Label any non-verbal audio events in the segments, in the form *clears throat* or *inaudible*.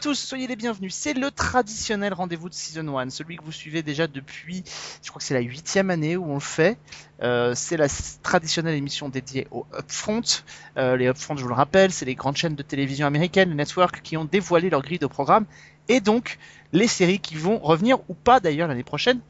tous, soyez les bienvenus. C'est le traditionnel rendez-vous de Season 1, celui que vous suivez déjà depuis, je crois que c'est la huitième année où on le fait. Euh, c'est la traditionnelle émission dédiée aux upfront. Euh, les upfront, je vous le rappelle, c'est les grandes chaînes de télévision américaines, les networks qui ont dévoilé leur grille de programme et donc les séries qui vont revenir ou pas d'ailleurs l'année prochaine,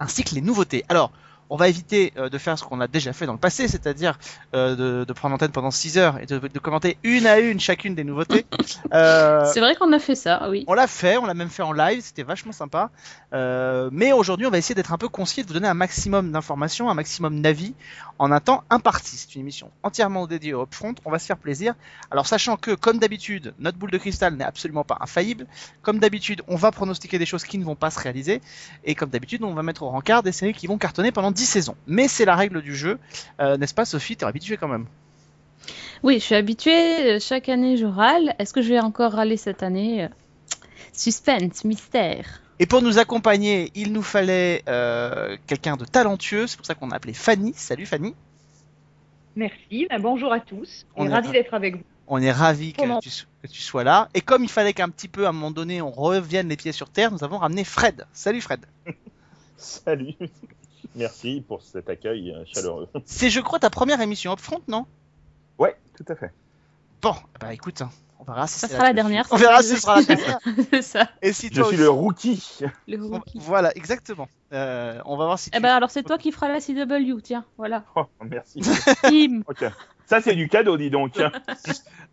ainsi que les nouveautés. Alors, on va éviter euh, de faire ce qu'on a déjà fait dans le passé, c'est-à-dire euh, de, de prendre l'antenne pendant 6 heures et de, de commenter une à une chacune des nouveautés. *laughs* Euh, C'est vrai qu'on a fait ça, oui. on l'a fait, on l'a même fait en live, c'était vachement sympa. Mais aujourd'hui, on va essayer d'être un peu concis de vous donner un maximum d'informations, un maximum d'avis en un temps imparti. C'est une émission entièrement dédiée au upfront. On va se faire plaisir. Alors, sachant que, comme d'habitude, notre boule de cristal n'est absolument pas infaillible. Comme d'habitude, on va pronostiquer des choses qui ne vont pas se réaliser. Et comme d'habitude, on va mettre au rencard des séries qui vont cartonner pendant 10 saisons. Mais c'est la règle du jeu. Euh, N'est-ce pas, Sophie? T'es habituée quand même. Oui, je suis habituée, euh, chaque année je râle. Est-ce que je vais encore râler cette année? Suspense, mystère. Et pour nous accompagner, il nous fallait euh, quelqu'un de talentueux. C'est pour ça qu'on a appelé Fanny. Salut Fanny. Merci, ben, bonjour à tous. On est ravi ra- d'être avec vous. On est ravis Comment que que tu sois là. Et comme il fallait qu'un petit peu, à un moment donné, on revienne les pieds sur terre, nous avons ramené Fred. Salut Fred. *laughs* Salut. Merci pour cet accueil euh, chaleureux. *laughs* C'est, je crois, ta première émission Upfront, non? Ouais, tout à fait. Bon, bah écoute, hein, on verra si Ça sera la dernière, On verra si ce sera la *laughs* dernière. C'est ça, Et si Je suis aussi- le rookie. *laughs* le on- rookie. Voilà, exactement. Euh, on va voir si tu... Eh ben alors c'est toi qui feras la CW, tiens, voilà. Oh, merci. Tim. Ok. Ça, c'est du cadeau, dis donc.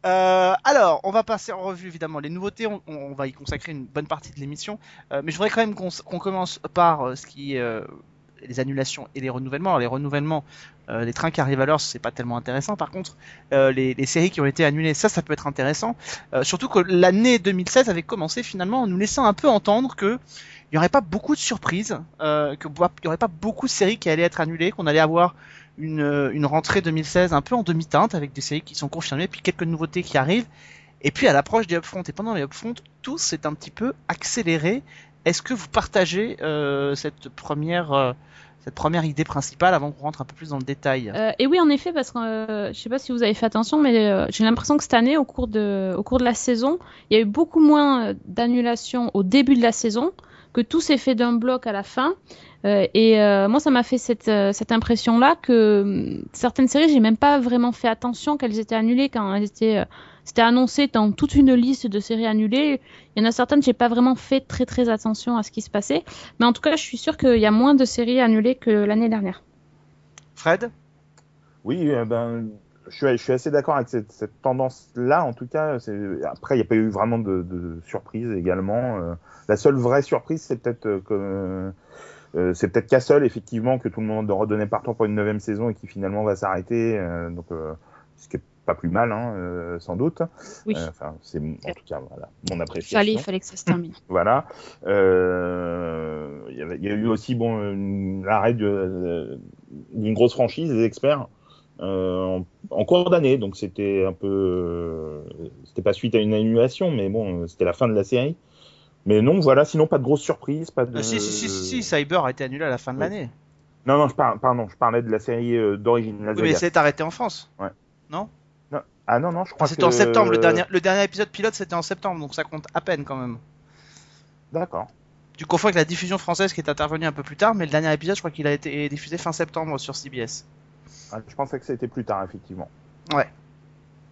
Euh, alors, on va passer en revue évidemment les nouveautés. On, on va y consacrer une bonne partie de l'émission, Euh, mais je voudrais quand même qu'on commence par euh, ce qui est euh, les annulations et les renouvellements. Alors, les renouvellements, euh, les trains qui arrivent à l'heure, c'est pas tellement intéressant. Par contre, euh, les, séries qui ont été annulées, ça, ça peut être intéressant. Euh, surtout que l'année 2016 avait commencé finalement en nous laissant un peu entendre que il y aurait pas beaucoup de surprises, euh, que bo- il y aurait pas beaucoup de séries qui allaient être annulées, qu'on allait avoir une, une rentrée 2016 un peu en demi-teinte avec des séries qui sont confirmées, puis quelques nouveautés qui arrivent. Et puis à l'approche des upfront et pendant les upfront, tout s'est un petit peu accéléré. Est-ce que vous partagez euh, cette première euh, cette première idée principale avant qu'on rentre un peu plus dans le détail? Euh, et oui, en effet, parce que je sais pas si vous avez fait attention, mais j'ai l'impression que cette année, au cours de, au cours de la saison, il y a eu beaucoup moins d'annulations au début de la saison, que tout s'est fait d'un bloc à la fin. Euh, et euh, moi, ça m'a fait cette, euh, cette impression-là que hum, certaines séries, j'ai même pas vraiment fait attention qu'elles étaient annulées quand elles étaient, euh, c'était annoncé dans toute une liste de séries annulées. Il y en a certaines, j'ai pas vraiment fait très très attention à ce qui se passait. Mais en tout cas, je suis sûre qu'il y a moins de séries annulées que l'année dernière. Fred? Oui, euh, ben, je suis, je suis assez d'accord avec cette, cette tendance-là. En tout cas, après, il n'y a pas eu vraiment de, de surprise également. Euh, la seule vraie surprise, c'est peut-être euh, que euh, c'est peut-être Castle, effectivement, que tout le monde redonnait partant pour une neuvième saison et qui finalement va s'arrêter. euh, donc, euh, ce qui est pas plus mal, hein, euh, sans doute. Oui. Euh, Enfin, c'est en tout cas voilà, mon Il appréciation. fallait, il fallait que ça se termine. *laughs* Voilà. Euh, Il y a eu aussi bon l'arrêt d'une grosse franchise des experts euh, en, en cours d'année, donc c'était un peu, euh, c'était pas suite à une annulation, mais bon, c'était la fin de la série. Mais non, voilà. Sinon, pas de grosses surprises, pas de. Euh, si, si, si, si, si, Cyber a été annulé à la fin de Oui. l'année. Non, non, je pardon, je parlais de la série euh, d'origine. la Oui, mais c'est arrêté en France. Non? Ah non, non, je crois Enfin, c'était que en septembre. Le dernier, le dernier épisode pilote, c'était en septembre, donc ça compte à peine quand même. D'accord. Tu confonds avec la diffusion française qui est intervenue un peu plus tard, mais le dernier épisode, je crois qu'il a été diffusé fin septembre sur CBS. Ah, je pensais que c'était plus tard, effectivement.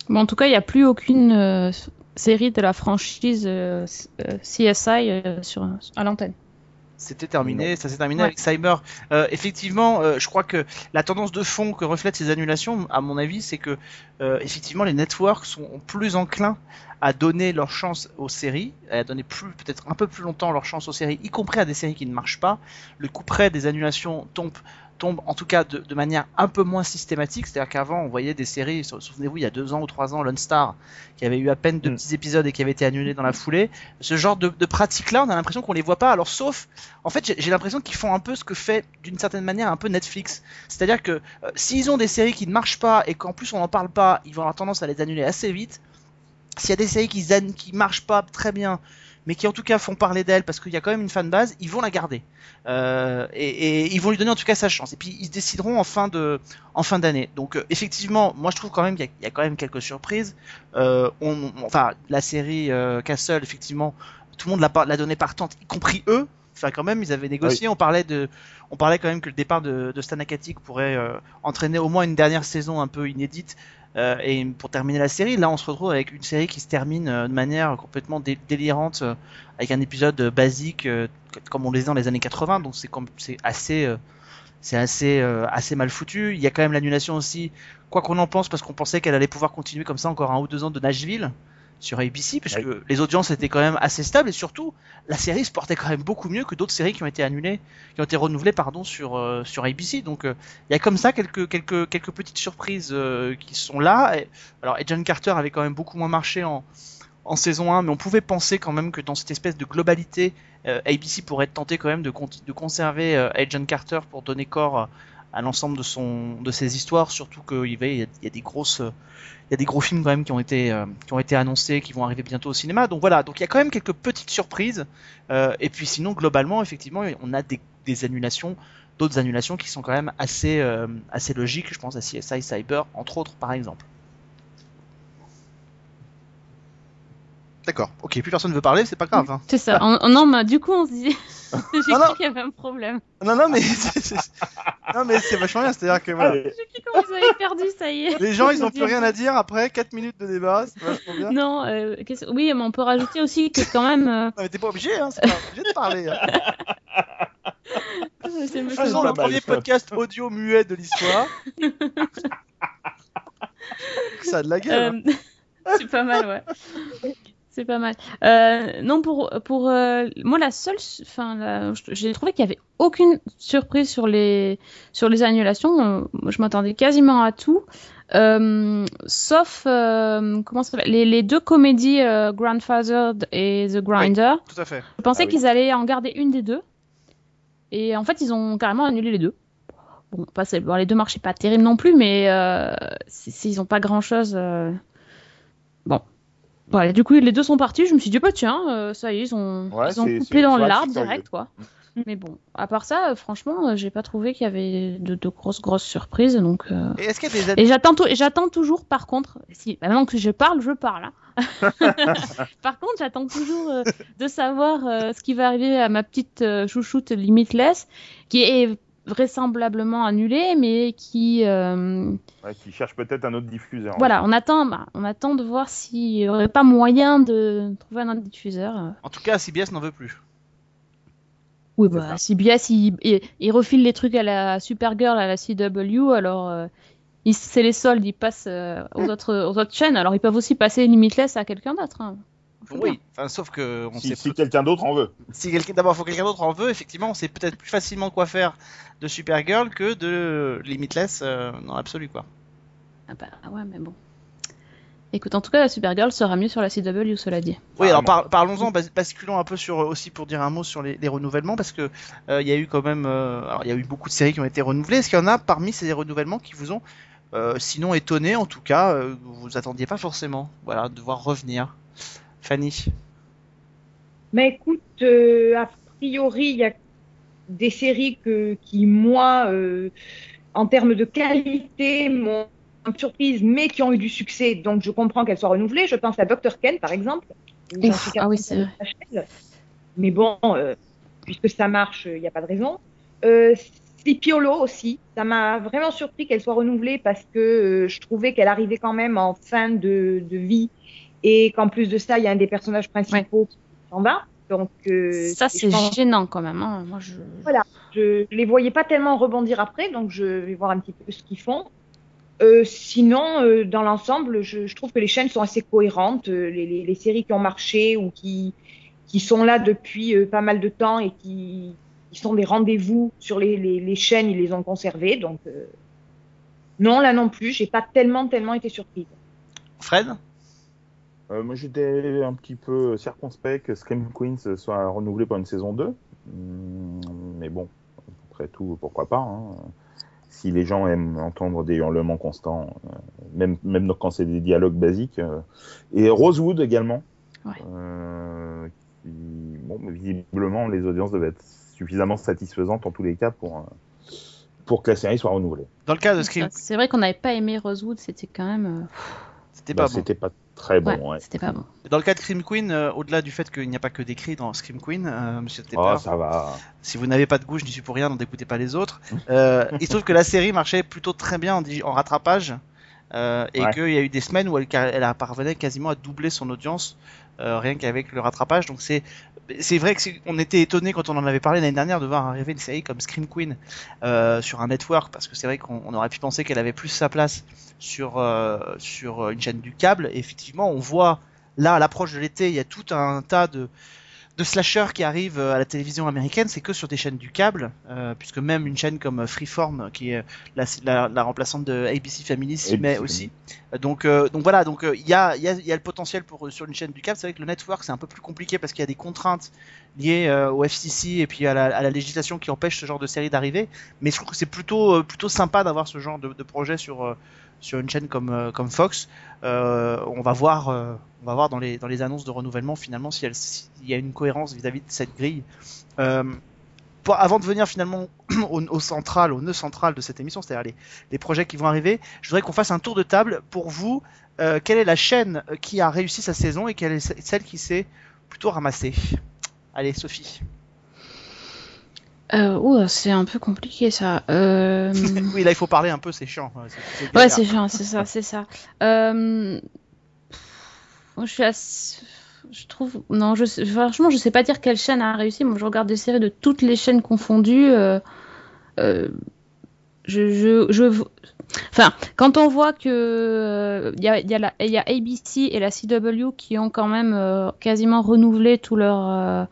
Bon, en tout cas, il n'y a plus aucune euh, série de la franchise euh, euh, CSI euh, sur, à l'antenne. C'était terminé, ça s'est terminé Ouais. avec Cyber. Euh, effectivement, euh, je crois que la tendance de fond que reflètent ces annulations, à mon avis, c'est que euh, effectivement les networks sont plus enclins à donner leur chance aux séries, à donner plus peut-être un peu plus longtemps leur chance aux séries, y compris à des séries qui ne marchent pas. Le coup près des annulations tombe tombe en tout cas de, de manière un peu moins systématique, c'est-à-dire qu'avant on voyait des séries, sou- souvenez-vous il y a deux ans ou trois ans, Lone Star, qui avait eu à peine deux Mm. petits épisodes et qui avait été annulé dans la foulée. Ce genre de, de pratiques-là, on a l'impression qu'on les voit pas. Alors sauf, en fait, j'ai l'impression qu'ils font un peu ce que fait d'une certaine manière un peu Netflix. C'est-à-dire que euh, s'ils ont des séries qui ne marchent pas et qu'en plus on n'en parle pas, ils vont avoir tendance à les annuler assez vite. s'il y a des séries qui, qui marchent pas très bien, mais qui en tout cas font parler d'elle parce qu'il y a quand même une fan base, ils vont la garder. Euh, et, et ils vont lui donner en tout cas sa chance. Et puis ils se décideront en fin de en fin d'année. Donc euh, effectivement, moi je trouve quand même qu'il y, y a quand même quelques surprises. Euh, on, on- enfin la série euh, Castle, effectivement, tout le monde l'a l'a donné partante, y compris eux. Enfin quand même, ils avaient négocié. On parlait de, on parlait quand même que le départ de, de Stan Akatic pourrait euh, entraîner au moins une dernière saison un peu inédite. Euh, et pour terminer la série, là on se retrouve avec une série qui se termine euh, de manière complètement dé- délirante, euh, avec un épisode basique comme on les dans les années 80. Donc c'est c'est assez, c'est assez, assez mal foutu. Il y a quand même l'annulation aussi, quoi qu'on en pense, parce qu'on pensait qu'elle allait pouvoir continuer comme ça encore un ou deux ans de Nashville sur ABC, puisque les audiences étaient quand même assez stables et surtout la série se portait quand même beaucoup mieux que d'autres séries qui ont été annulées, qui ont été renouvelées pardon sur euh, sur ABC. Donc euh, il y a comme ça quelques quelques quelques petites surprises euh, qui sont là. Et- alors Agent Carter avait quand même beaucoup moins marché en en saison 1, mais on pouvait penser quand même que dans cette espèce de globalité, ABC pourrait être tenté quand même de, de conserver Agent Carter pour donner corps à l'ensemble de son de ses histoires, surtout qu'il y, a- des grosses il y a des gros films quand même qui ont été euh, qui ont été annoncés, qui vont arriver bientôt au cinéma. Donc voilà, donc il y a quand même quelques petites surprises. Euh, et puis sinon, globalement, effectivement, on a des, des annulations, d'autres annulations qui sont quand même assez euh, assez logiques. Je pense à CSI Cyber, entre autres, par exemple. D'accord. Ok, plus personne ne veut parler, c'est pas grave. hein. C'est ça. En- non, mais du coup, on se dit. *laughs* *laughs* J'ai cru qu'il y avait un problème. Non, non, mais *laughs* c'est- non, mais c'est vachement bien. C'est-à-dire que voilà, J'ai cru qu'on vous avait perdu, ça y est. les gens, ils ont plus rien à dire après 4 minutes de débat. C'est vachement bien. Non, euh, oui, mais on peut rajouter aussi que quand même. euh, Non, mais t'es pas obligé, hein. C'est pas obligé de parler. hein. Faisons le premier podcast audio muet de l'histoire. ça a de la gueule. hein. Euh, c'est pas mal, ouais. C'est pas mal. Euh, non, pour, pour euh, moi, la seule. Enfin, j'ai trouvé qu'il y avait aucune surprise sur les, sur les annulations. Euh, je m'attendais quasiment à tout. Euh, sauf comment ça les, les deux comédies Grandfathered et The Grinder. Tout à fait. Je pensais Ah oui. qu'ils allaient en garder une des deux. Et en fait, ils ont carrément annulé les deux. Bon, pas, bon, les deux marchaient pas terrible non plus, mais euh, c'est- c'est- ils ont pas grand chose. Bon. Voilà, du coup, les deux sont partis. Je me suis dit, bah tiens, euh, ça y est, ils ont, Ouais, ils ont c'est- coupé dans curieux. direct, quoi. Mais bon, à part ça, euh, franchement, euh, j'ai pas trouvé qu'il y avait de, de grosses, grosses surprises. Donc, euh, Et des j'attends, toujours, par contre, si, bah, maintenant que je parle, je parle. hein. *laughs* par contre, j'attends toujours euh, de savoir euh, ce qui va arriver à ma petite euh, chouchoute Limitless, qui est vraisemblablement annulée, mais qui, euh, ouais, qui cherche peut-être un autre diffuseur. voilà, on attend, bah, on attend de voir s'il y aurait pas moyen de trouver un autre diffuseur. En tout cas, CBS n'en veut plus. Oui, bah, CBS, il, il, il refile les trucs à la Supergirl, à la CW, alors euh, c'est les soldes, ils passent euh, aux, *laughs* autres, aux autres chaînes, alors ils peuvent aussi passer Limitless à quelqu'un d'autre. hein. Oui, enfin, sauf que on Si, sait si quelqu'un d'autre en veut. si quelqu'un d'abord faut que quelqu'un d'autre en veut, effectivement, on sait peut-être plus facilement quoi faire de Supergirl que de Limitless euh, dans l'absolu quoi. Ah bah ouais, mais bon. Écoute, en tout cas, la Supergirl sera mieux sur la CW, cela dit. Oui, Ah, alors par- parlons-en, bas- basculons un peu sur aussi pour dire un mot sur les, les renouvellements parce que euh, il y a eu quand même, euh, alors il y a eu beaucoup de séries qui ont été renouvelées. Est-ce qu'il y en a parmi ces renouvellements qui vous ont, euh, sinon étonné, en tout cas, euh, vous attendiez pas forcément, voilà, de voir revenir? Fanny. Mais écoute, euh, a priori, il y a des séries que, qui, moi, euh, en termes de qualité, m'ont surprise, mais qui ont eu du succès. Donc, je comprends qu'elles soient renouvelées. Je pense à Dr. Ken, par exemple. Ouf, ah oui, c'est s'achève. Mais bon, euh, puisque ça marche, il n'y a pas de raison. Euh, Hollow aussi, ça m'a vraiment surpris qu'elle soit renouvelée parce que euh, je trouvais qu'elle arrivait quand même en fin de, de vie et qu'en plus de ça, il y a un des personnages principaux qui s'en va. Donc, euh, Ça, c'est pense- gênant quand même. hein. Moi, je... je, je les voyais pas tellement rebondir après, donc je vais voir un petit peu ce qu'ils font. Euh, sinon, euh, dans l'ensemble, je, je trouve que les chaînes sont assez cohérentes. Euh, les, les, les séries qui ont marché ou qui, qui sont là depuis euh, pas mal de temps et qui, qui sont des rendez-vous sur les, les, les chaînes, ils les ont conservées. Donc, euh, non, là non plus, j'ai pas tellement, tellement été surprise. Fred? Euh, moi, j'étais un petit peu circonspect que Scream Queens soit renouvelé pour une saison 2. Hum, mais bon, après tout, pourquoi pas. hein. Si les gens aiment entendre des hurlements constants, euh, même, même quand c'est des dialogues basiques. euh. Et Rosewood également. Ouais. Euh, qui, bon, visiblement, les audiences devaient être suffisamment satisfaisantes en tous les cas pour, pour que la série soit renouvelée. Dans le cas de Scream, C'est vrai qu'on n'avait pas aimé Rosewood, c'était quand même. c'était Bah, pas bon. C'était pas très bon. ouais, ouais. c'était pas bon. Dans le cas de Scream Queen, euh, au-delà du fait qu'il n'y a pas que des cris dans Scream Queen, euh, Monsieur Tepper, Oh, ça va. si vous n'avez pas de goût, je n'y suis pour rien, donc n'écoutez pas les autres. Euh, il se trouve que la série marchait plutôt très bien en, rattrapage euh, et Ouais. qu'il y a eu des semaines où elle, elle a parvenait quasiment à doubler son audience euh, rien qu'avec le rattrapage. Donc c'est c'est vrai que c'est- on était étonné quand on en avait parlé l'année dernière de voir arriver une série comme Scream Queen euh, sur un network parce que c'est vrai qu'on on aurait pu penser qu'elle avait plus sa place sur euh, sur une chaîne du câble. Effectivement, on voit là à l'approche de l'été, il y a tout un tas de de slashers qui arrivent euh, à la télévision américaine, c'est que sur des chaînes du câble, euh, puisque même une chaîne comme Freeform, qui est la, la, la remplaçante de ABC Family, s'y met aussi. Euh, Donc, euh, donc voilà, donc euh, il y, a, il y, a, il y a le potentiel pour sur une chaîne du câble. C'est vrai que le network c'est un peu plus compliqué parce qu'il y a des contraintes liées euh, au FCC et puis à la, à la législation qui empêche ce genre de série d'arriver. Mais je trouve que c'est plutôt euh, plutôt sympa d'avoir ce genre de, de projet sur euh, sur une chaîne comme euh, Fox. Euh, on va voir euh, on va voir dans les annonces de renouvellement finalement s'il y a une cohérence vis-à-vis de cette grille. Avant de venir finalement *clears throat* au, central, au nœud central de cette émission, c'est-à-dire les, projets qui vont arriver, je voudrais qu'on fasse un tour de table pour vous. quelle est la chaîne qui a réussi sa saison et quelle est ce- celle qui s'est plutôt ramassée? Allez, Sophie. Euh, c'est un peu compliqué ça. Euh... *laughs* oui, là il faut parler un peu, c'est chiant. Ouais, c'est- Ouais, chiant, c'est ça, c'est ça. Euh... Je suis assez... Je trouve... Non, je franchement, je sais pas dire quelle chaîne a réussi. Moi, je regarde des séries de toutes les chaînes confondues. euh, euh, Je, je, je... Enfin, quand on voit que euh, il y, a, il y, il y a ABC et la CW qui ont quand même euh, quasiment renouvelé tout leur...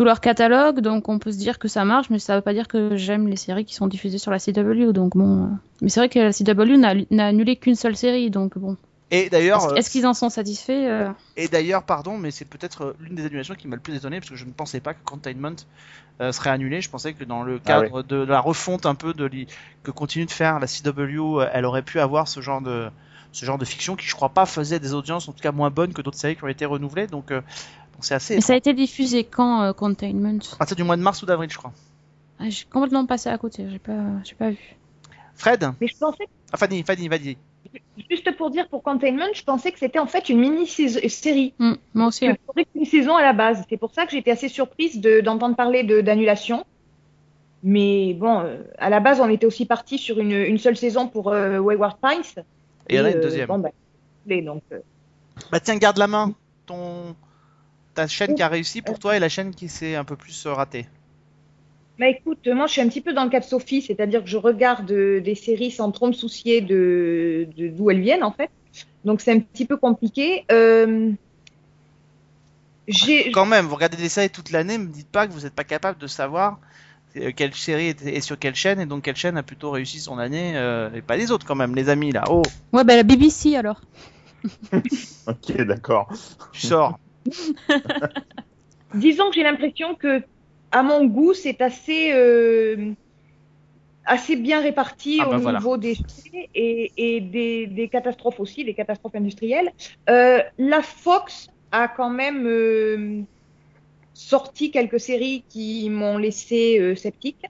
tout leur catalogue, donc on peut se dire que ça marche, mais ça veut pas dire que j'aime les séries qui sont diffusées sur la CW, donc bon... euh, Mais c'est vrai que la CW n'a annulé qu'une seule série, donc bon. Et d'ailleurs, Est-ce euh, est-ce qu'ils en sont satisfaits euh Et d'ailleurs, pardon, mais c'est peut-être l'une des annulations qui m'a le plus étonné parce que je ne pensais pas que Containment euh, serait annulé. Je pensais que dans le Ah cadre de la refonte un peu de li- que continue de faire la CW, elle aurait pu avoir ce genre de ce genre de fiction qui, je crois pas, faisait des audiences en tout cas moins bonnes que d'autres séries qui ont été renouvelées. Donc, euh, c'est assez. Mais ça a été diffusé quand, euh, Containment À partir du mois de mars ou d'avril, je crois. Ah, J'ai complètement passé à côté, j'ai pas, j'ai pas vu. Fred, Mais je pensais, ah, Fanny, Fanny, vas-y. juste pour dire pour Containment, je pensais que c'était en fait une mini-série. Hmm, moi aussi. ouais. qu'une saison à la base. C'est pour ça que j'étais assez surprise de- d'entendre parler de- d'annulation. Mais bon, euh, à la base, on était aussi parti sur une, une seule saison pour euh, Wayward Pines. Et il y en a une deuxième. Bon, bah, donc, euh, Bah tiens, garde la main. Ton ta chaîne qui a réussi pour toi et la chaîne qui s'est un peu plus euh, ratée. bah, écoute, moi, je suis un petit peu dans le cas de Sophie, c'est-à-dire que je regarde euh, des séries sans trop me soucier de de- d'où elles viennent, en fait. Donc, c'est un petit peu compliqué. Euh, j'ai Quand même, vous regardez des séries toute l'année, me dites pas que vous n'êtes pas capable de savoir quelle série est, sur quelle chaîne et donc quelle chaîne a plutôt réussi son année euh, et pas les autres quand même, les amis là. Oh, Ouais, bah la BBC alors. *laughs* Ok, d'accord. tu sors. *laughs* Disons que j'ai l'impression que, à mon goût, c'est assez, euh, assez bien réparti Ah au voilà. niveau des faits et, et des, des catastrophes aussi, des catastrophes industrielles. Euh, la Fox a quand même euh, sorti quelques séries qui m'ont laissé sceptique.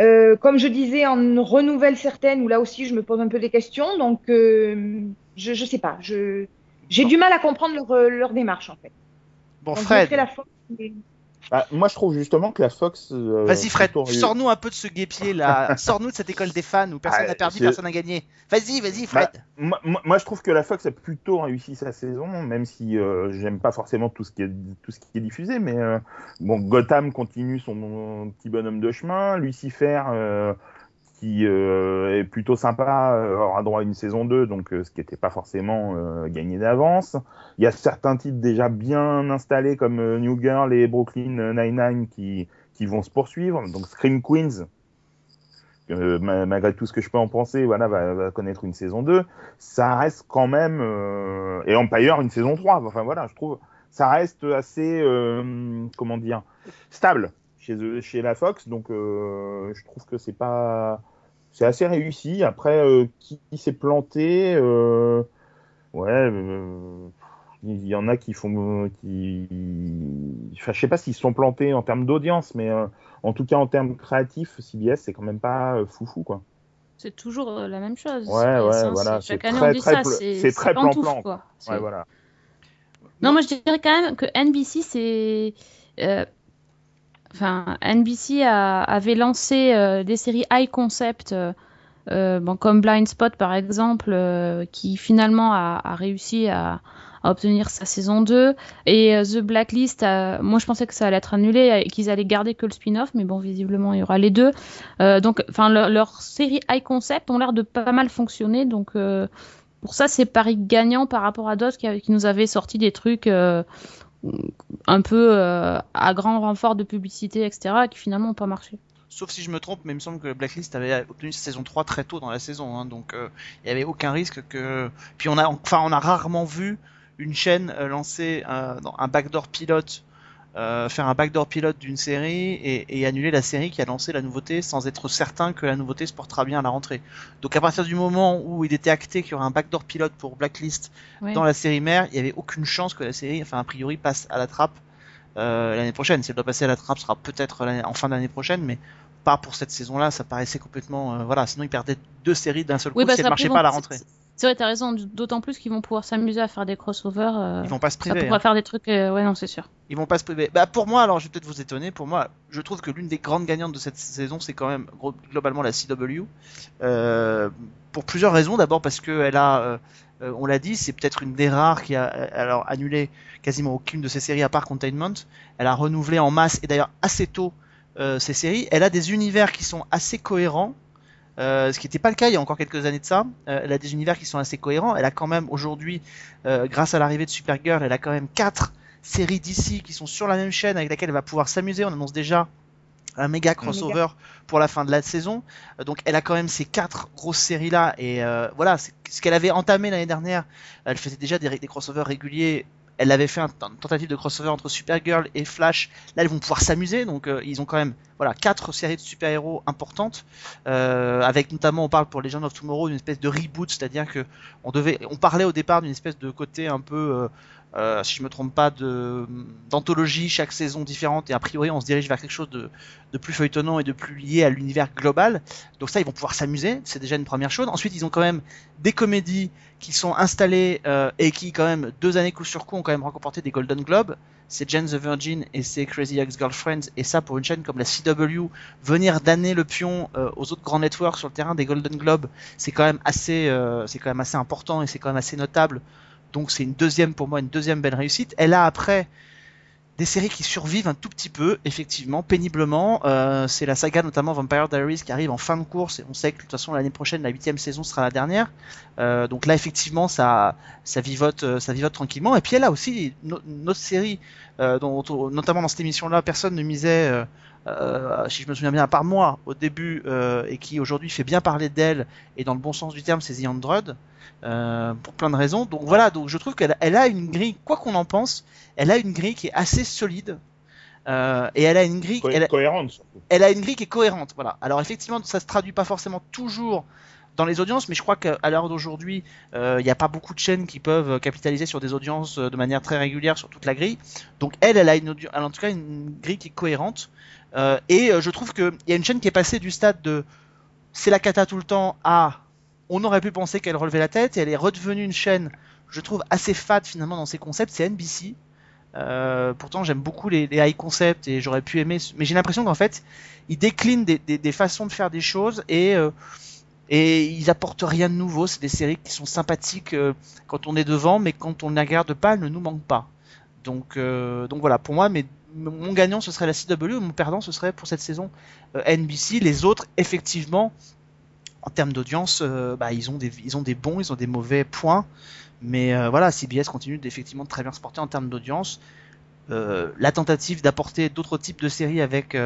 Euh, comme je disais, en renouvelle certaines où là aussi je me pose un peu des questions. Donc, euh, je, je sais pas. Je, j'ai du mal à comprendre leur, leur démarche en fait. Bon, Donc, Fred, mettrai la Fox, mais- Bah, moi, je trouve justement que la Fox. euh, vas-y Fred, sors-nous un peu de ce guépier là. *laughs* Sors-nous de cette école des fans où personne Ah, n'a perdu, personne n'a gagné. Vas-y, vas-y Fred. Moi, moi- moi, je trouve que la Fox a plutôt réussi sa saison, même si euh, j'aime pas forcément tout ce qui est tout ce qui est diffusé, mais euh, bon, Gotham continue son petit bonhomme de chemin, Lucifer euh, qui euh, est plutôt sympa euh, aura droit à une saison 2, donc euh, ce qui n'était pas forcément gagné d'avance. Il y a certains titres déjà bien installés comme New Girl et Brooklyn Nine-Nine qui qui vont se poursuivre, donc Scream Queens. ma- malgré tout ce que je peux en penser, voilà, va, va connaître une saison 2 ça reste quand même et Empire une saison 3 enfin voilà je trouve ça reste assez comment dire stable chez eux- chez la Fox donc euh, je trouve que c'est pas c'est assez réussi. Après, euh, qui, qui s'est planté euh, Ouais, euh, il y en a qui font, qui, enfin, je sais pas s'ils se sont plantés en termes d'audience, mais euh, en tout cas en termes créatifs, CBS c'est quand même pas euh, foufou quoi. C'est toujours euh, la même chose. Ouais, ouais, c'est- voilà, Chaque année, très, on dit très ça. C'est très pantoufle, plan-plan. quoi. Ouais, voilà. Non, moi je dirais quand même que NBC, c'est. euh, Enfin, NBC avait lancé euh, des séries high concept, euh, euh, comme Blind Spot par exemple, qui finalement a, réussi à, obtenir sa saison 2. Et The Blacklist, moi je pensais que ça allait être annulé et qu'ils allaient garder que le spin-off, mais bon, visiblement il y aura les deux. Donc, enfin, leur- leurs séries high concept ont l'air de pas mal fonctionner, donc. pour ça, c'est pari gagnant par rapport à d'autres qui, nous avaient sorti des trucs un peu euh, à grand renfort de publicité, etc., et qui finalement n'ont pas marché. Sauf si je me trompe, mais il me semble que Blacklist avait obtenu sa saison 3 très tôt dans la saison, hein, donc euh, il n'y avait aucun risque que. Puis on a, enfin, on a rarement vu une chaîne euh, lancer un backdoor pilote, euh, faire un backdoor pilote d'une série et, et annuler la série qui a lancé la nouveauté sans être certain que la nouveauté se portera bien à la rentrée. Donc à partir du moment où il était acté qu'il y aurait un backdoor pilote pour Blacklist dans la série mère, il n'y avait aucune chance que la série, enfin a priori, passe à la trappe euh, l'année prochaine. Si elle doit passer à la trappe, ce sera peut-être en fin d'année prochaine, mais pas pour cette saison-là. Ça paraissait complètement, euh, voilà. Sinon, ils perdaient deux séries d'un seul coup Oui, si elles qu'après, marchaient pas à la rentrée. C'est vrai, t'as raison, d'autant plus qu'ils vont pouvoir s'amuser à faire des crossovers. euh, Ils vont pas se ça priver. pourra hein. faire des trucs. euh, ouais, non, c'est sûr. Ils vont pas se priver. Bah pour moi, alors je vais peut-être vous étonner. Pour moi, je trouve que l'une des grandes gagnantes de cette saison, c'est quand même globalement la CW. Euh, pour plusieurs raisons. D'abord parce que elle a, euh, euh, on l'a dit, c'est peut-être une des rares qui a alors annulé quasiment aucune de ses séries à part Containment. Elle a renouvelé en masse et d'ailleurs assez tôt euh, ses séries. Elle a des univers qui sont assez cohérents. Euh, ce qui n'était pas le cas il y a encore quelques années de ça. Euh, elle a des univers qui sont assez cohérents. Elle a quand même aujourd'hui, euh, grâce à l'arrivée de Supergirl, elle a quand même quatre séries d'ici qui sont sur la même chaîne avec laquelle elle va pouvoir s'amuser. On annonce déjà un méga crossover pour la fin de la saison. Euh, donc elle a quand même ces quatre grosses séries là et euh, voilà, ce qu'elle avait entamé l'année dernière. Elle faisait déjà des, des crossovers réguliers. Elle avait fait un- une tentative de crossover entre Supergirl et Flash. Là, ils vont pouvoir s'amuser. Donc, euh, ils ont quand même voilà quatre séries de super-héros importantes, euh, avec notamment, on parle pour Legend of Tomorrow d'une espèce de reboot, c'est-à-dire que on devait, on parlait au départ d'une espèce de côté un peu euh, si je me trompe pas, d'anthologie, chaque saison différente, et a priori on se dirige vers quelque chose de, plus feuilletonnant et de plus lié à l'univers global. Donc ça, ils vont pouvoir s'amuser, c'est déjà une première chose. Ensuite, ils ont quand même des comédies qui sont installées euh, et qui, quand même, deux années coup sur coup, ont quand même remporté des Golden Globes. C'est Jane the Virgin et c'est Crazy Ex-Girlfriends, et ça pour une chaîne comme la CW, venir d'année le pion euh, aux autres grands networks sur le terrain des Golden Globes, c'est quand même c'est quand même assez important et c'est quand même assez notable. Donc c'est une deuxième pour moi une deuxième belle réussite. Elle a après des séries qui survivent un tout petit peu, effectivement, péniblement. Euh, c'est la saga notamment Vampire Diaries qui arrive en fin de course et on sait que de toute façon l'année prochaine la huitième saison sera la dernière. Euh, donc là effectivement ça ça vivote euh, ça vivote tranquillement. Et puis elle a aussi autre série dont notamment dans cette émission là personne ne misait. Euh, si je me souviens bien, à part moi au début, euh, et qui aujourd'hui fait bien parler d'elle, et dans le bon sens du terme, c'est The Android, euh, pour plein de raisons. Donc voilà, donc je trouve qu'elle elle a une grille, quoi qu'on en pense, elle a une grille qui est assez solide. Et elle a une grille, Co- elle cohérente surtout. elle a une grille qui est cohérente. Voilà. Alors effectivement, ça se traduit pas forcément toujours dans les audiences, mais je crois qu'à l'heure d'aujourd'hui, euh, il n'y a pas beaucoup de chaînes qui peuvent capitaliser sur des audiences euh, de manière très régulière sur toute la grille. Donc elle, elle a une en tout cas une grille qui est cohérente. Euh, et euh, je trouve qu'il y a une chaîne qui est passée du stade de c'est la cata tout le temps à on aurait pu penser qu'elle relevait la tête et elle est redevenue une chaîne, je trouve, assez fade finalement dans ses concepts. C'est NBC. Euh, pourtant, j'aime beaucoup les, high concepts et j'aurais pu aimer, mais j'ai l'impression qu'en fait, ils déclinent des, façons de faire des choses et euh, et ils apportent rien de nouveau. C'est des séries qui sont sympathiques euh, quand on est devant, mais quand on ne les regarde pas, elles ne nous manquent pas. Donc, euh, donc voilà, pour moi, mon gagnant ce serait la CW, mon perdant ce serait pour cette saison euh, NBC. Les autres, effectivement, en termes d'audience, bah, ils ont des ils ont des bons, ils ont des mauvais points. Mais voilà, CBS continue d'effectivement de très bien se porter en termes d'audience. La tentative d'apporter d'autres types de séries avec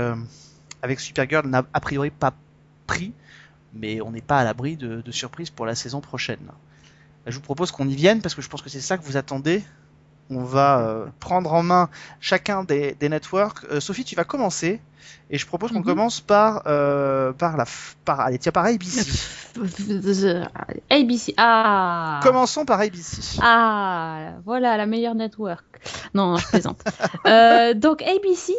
avec Supergirl n'a a priori pas pris, mais on n'est pas à l'abri de, de surprises pour la saison prochaine. Je vous propose qu'on y vienne parce que je pense que c'est ça que vous attendez. on va euh, prendre en main chacun des, des networks. Euh, Sophie, tu vas commencer. Et je propose qu'on Mhm. commence par, euh, par la, par, allez, tiens, par ABC. ABC. Ah. Commençons par ABC. Ah, voilà la meilleure network. Non, je plaisante. *laughs* Euh, donc ABC,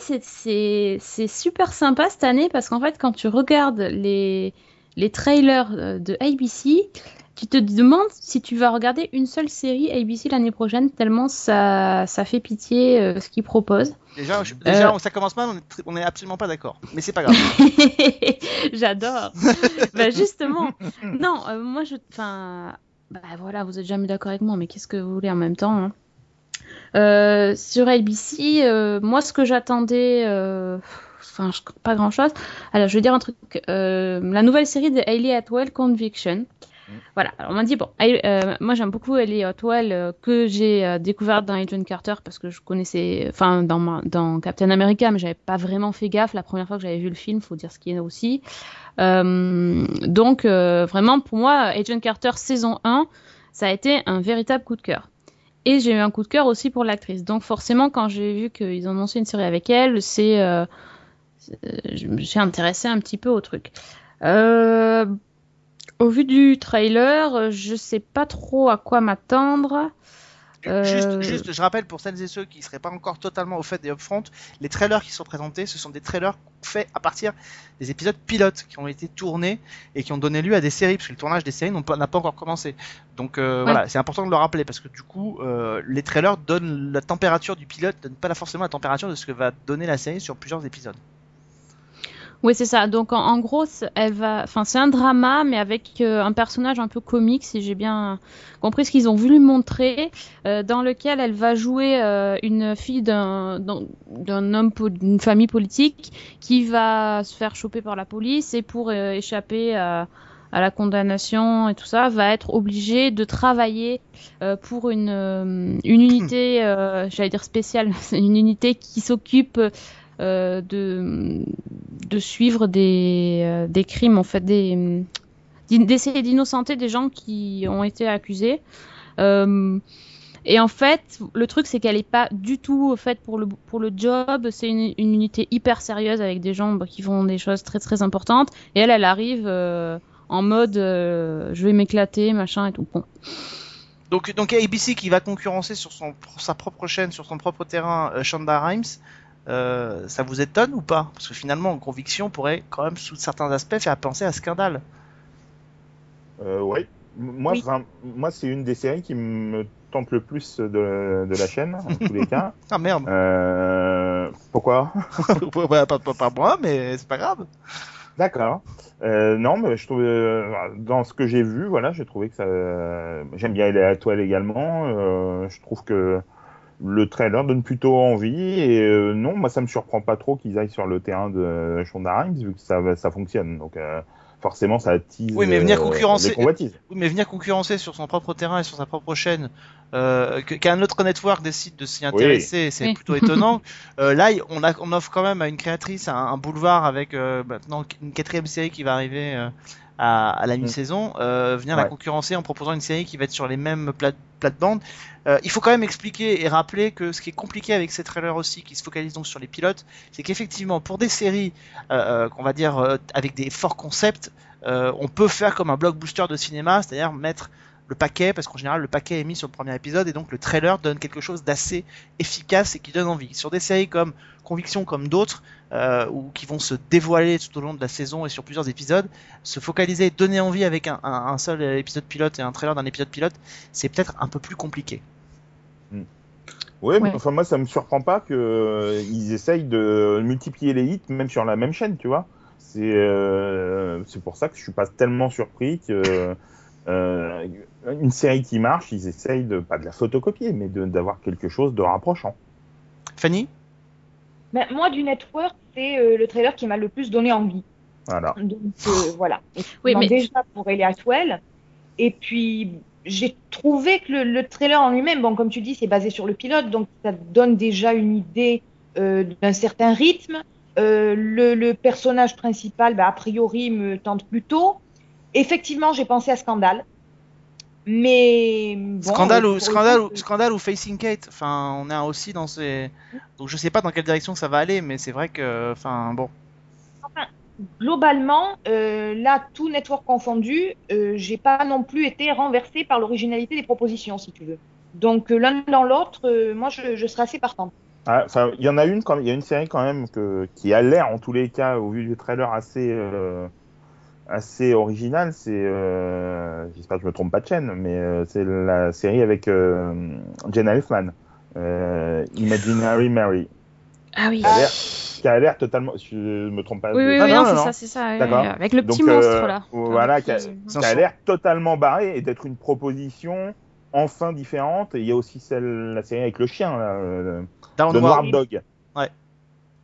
c'est super sympa cette année parce qu'en fait, quand tu regardes les, les trailers euh, de ABC, tu te demandes si tu vas regarder une seule série ABC l'année prochaine, tellement ça, ça fait pitié euh, ce qu'ils proposent. Déjà, je- déjà Euh. ça commence mal, on est, tr- on est absolument pas d'accord. Mais c'est pas grave. *laughs* J'adore. *laughs* bah justement, non, euh, moi je, enfin, bah voilà, vous êtes jamais d'accord avec moi, mais qu'est-ce que vous voulez en même temps hein. Sur ABC, moi ce que j'attendais, enfin, je- pas grand chose. Alors je vais dire un truc. euh, la nouvelle série de Hayley Atwell, Conviction. Voilà, alors on m'a dit, bon, euh, moi j'aime beaucoup Hayley Atwell, euh, que j'ai découverte dans Agent Carter parce que je connaissais, enfin dans, Captain America, mais j'avais pas vraiment fait gaffe la première fois que j'avais vu le film, faut dire ce qui est aussi. Euh, donc vraiment pour moi, Agent Carter saison 1, ça a été un véritable coup de cœur. Et j'ai eu un coup de cœur aussi pour l'actrice. Donc forcément, quand j'ai vu qu'ils ont annoncé une série avec elle, c'est, euh, c'est- je me suis intéressée un petit peu au truc. Euh, au vu du trailer, euh, je sais pas trop à quoi m'attendre. Euh, Juste, juste, je rappelle pour celles et ceux qui seraient pas encore totalement au fait des upfront, les trailers qui sont présentés, ce sont des trailers faits à partir des épisodes pilotes qui ont été tournés et qui ont donné lieu à des séries, parce que le tournage des séries pas- n'a pas encore commencé. Donc euh, Ouais. voilà, c'est important de le rappeler parce que du coup, euh, les trailers donnent la température du pilote, donnent pas forcément la température de ce que va donner la série sur plusieurs épisodes. Oui, c'est ça. Donc en, gros, elle va, enfin c'est un drama, mais avec euh, un personnage un peu comique, si j'ai bien compris ce qu'ils ont voulu montrer, euh, dans lequel elle va jouer euh, une fille d'un homme d'une famille politique qui va se faire choper par la police et pour échapper à la condamnation et tout ça, va être obligée de travailler pour une, une unité, j'allais dire spéciale, *laughs* une unité qui s'occupe euh, de, suivre des, euh, des crimes, en fait, d'essayer d'innocenter des gens qui ont été accusés. Euh, et en fait, le truc, c'est qu'elle n'est pas du tout faite pour le, pour le job. C'est une, unité hyper sérieuse avec des gens bah, qui font des choses très très importantes. Et elle, elle arrive en mode je vais m'éclater, machin et tout. Donc, donc ABC qui va concurrencer sur son, sa propre chaîne, sur son propre terrain, Shonda Rhimes, euh, ça vous étonne ou pas? Parce que finalement, Conviction pourrait quand même, sous certains aspects, faire penser à Scandale. Euh, ouais. M- Moi, Oui. moi, c'est une des séries qui me tente le plus de, de la chaîne, en tous les cas. *laughs* Ah merde Euh, pourquoi? *laughs* Pas, pas, pas moi, mais c'est pas grave. D'accord. Euh, non, mais je trouve euh, dans ce que j'ai vu, voilà, j'ai trouvé que ça. J'aime bien les Atwell également. Euh, je trouve que le trailer donne plutôt envie et euh, non, moi ça me surprend pas trop qu'ils aillent sur le terrain de Shonda Rhimes vu que ça ça fonctionne. Donc euh, forcément ça attise Oui, mais venir euh, concurrencer- les convoitises. Oui, mais venir concurrencer sur son propre terrain et sur sa propre chaîne, euh, qu'un autre network décide de s'y intéresser, c'est Oui. plutôt étonnant. *laughs* Euh, là, on, a, on offre quand même à une créatrice un, un boulevard avec euh, maintenant une quatrième série qui va arriver euh, à, à la Mm. mi-saison, euh, venir la concurrencer en proposant une série qui va être sur les mêmes plate- plates-bandes. Euh, il faut quand même expliquer et rappeler que ce qui est compliqué avec ces trailers aussi, qui se focalisent donc sur les pilotes, c'est qu'effectivement, pour des séries, euh, qu'on va dire, avec des forts concepts, on peut faire comme un blockbuster de cinéma, c'est-à-dire mettre le paquet, parce qu'en général le paquet est mis sur le premier épisode et donc le trailer donne quelque chose d'assez efficace et qui donne envie. Sur des séries comme Conviction, comme d'autres, euh, ou qui vont se dévoiler tout au long de la saison et sur plusieurs épisodes, se focaliser et donner envie avec un, un- un seul épisode pilote et un trailer d'un épisode pilote, c'est peut-être un peu plus compliqué. Oui, mais Ouais. enfin moi ça me surprend pas que euh, ils essayent de multiplier les hits même sur la même chaîne, tu vois. C'est euh, c'est pour ça que je suis pas tellement surpris que euh, une série qui marche, ils essayent de pas de la photocopier, mais de- d'avoir quelque chose de rapprochant. Fanny Ben, moi, du network, c'est euh, le trailer qui m'a le plus donné envie. Voilà. Donc euh, voilà. Et Oui, donc, mais- déjà pour Ellie Atwell. Et puis j'ai trouvé que le, le trailer en lui-même, bon comme tu dis, c'est basé sur le pilote, donc ça donne déjà une idée euh, d'un certain rythme. Euh, le, le personnage principal, bah, a priori, me tente plutôt. Effectivement, j'ai pensé à Scandale. Mais bon, scandale, euh, ou, scandale, le ou, coup, scandale ou Facing Kate. Enfin, on est aussi dans ces. Donc je sais pas dans quelle direction ça va aller, mais c'est vrai que. Enfin, bon. globalement, euh, là, tout network confondu, euh, j'ai pas non plus été renversée par l'originalité des propositions, si tu veux. Donc euh, l'un dans l'autre, euh, moi, je, je serais assez partante. Ah, Enfin, il y en a une, quand- il y a une série quand même que, qui a l'air, en tous les cas, au vu du trailer, assez, euh, assez originale. C'est, euh, j'espère que je me trompe pas de chaîne, mais euh, c'est la série avec euh, Jenna Elfman, euh, Imaginary Mary, Ah oui. qui a l'air, qui a l'air totalement, si je me trompe pas. Oui, de- oui, Ah oui, non, non, non, c'est non. ça, c'est ça. D'accord. Avec le petit Donc, euh, monstre là. voilà, qui a- qui- l'air totalement barré et d'être une proposition enfin différente. Et il y a aussi celle, la série avec le chien, là, euh, Downward. Downward Dog. Ouais.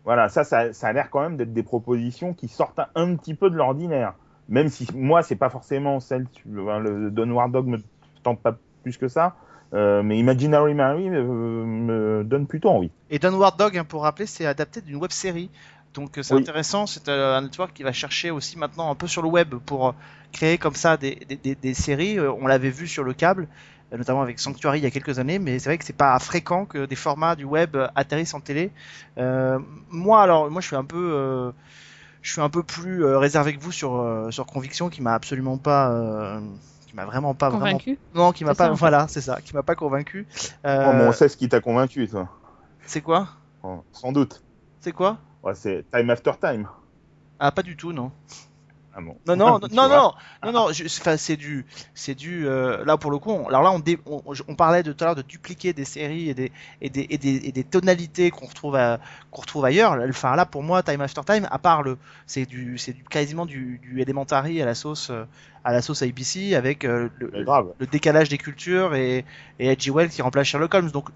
Voilà, ça, ça, ça a l'air quand même d'être des propositions qui sortent un, un petit peu de l'ordinaire. Même si moi, c'est pas forcément celle, le Downward Dog me tente pas plus que ça. Euh, mais Imaginary Mary euh, me donne plutôt envie. Et Downward Dog, hein, pour rappeler, c'est adapté d'une web série. Donc euh, c'est Oui. intéressant, c'est euh, un network qui va chercher aussi maintenant un peu sur le web pour créer comme ça des, des, des- des séries. On l'avait vu sur le câble, notamment avec Sanctuary il y a quelques années, mais c'est vrai que c'est pas fréquent que des formats du web atterrissent en télé. Euh, moi alors, moi je suis un peu, je suis un peu plus euh, réservé que vous sur euh, sur Conviction, qui m'a absolument pas, euh, qui m'a vraiment pas vraiment, Convaincu. non, qui m'a pas, ça, voilà, c'est ça, qui m'a pas convaincu. Euh, Oh, mais on sait ce qui t'a convaincu, toi. c'est quoi? Oh, sans doute. C'est quoi? Ouais, c'est Time After Time. Ah pas du tout non. Ah bon. Non, non, *laughs* non, non, non, non, c'est du, c'est du, euh, là pour le coup, on- alors là on, dé- on, on parlait de tout à l'heure de dupliquer des séries et des, et des, et des, et des tonalités qu'on retrouve, qu'on retrouve ailleurs. Enfin là pour moi, Time After Time, à part le, c'est du, c'est du, quasiment du, du Elementary à la sauce, euh, à la sauce ABC avec euh, le, Mais grave. le décalage des cultures et, et H.G. Wells qui remplace Sherlock Holmes. Donc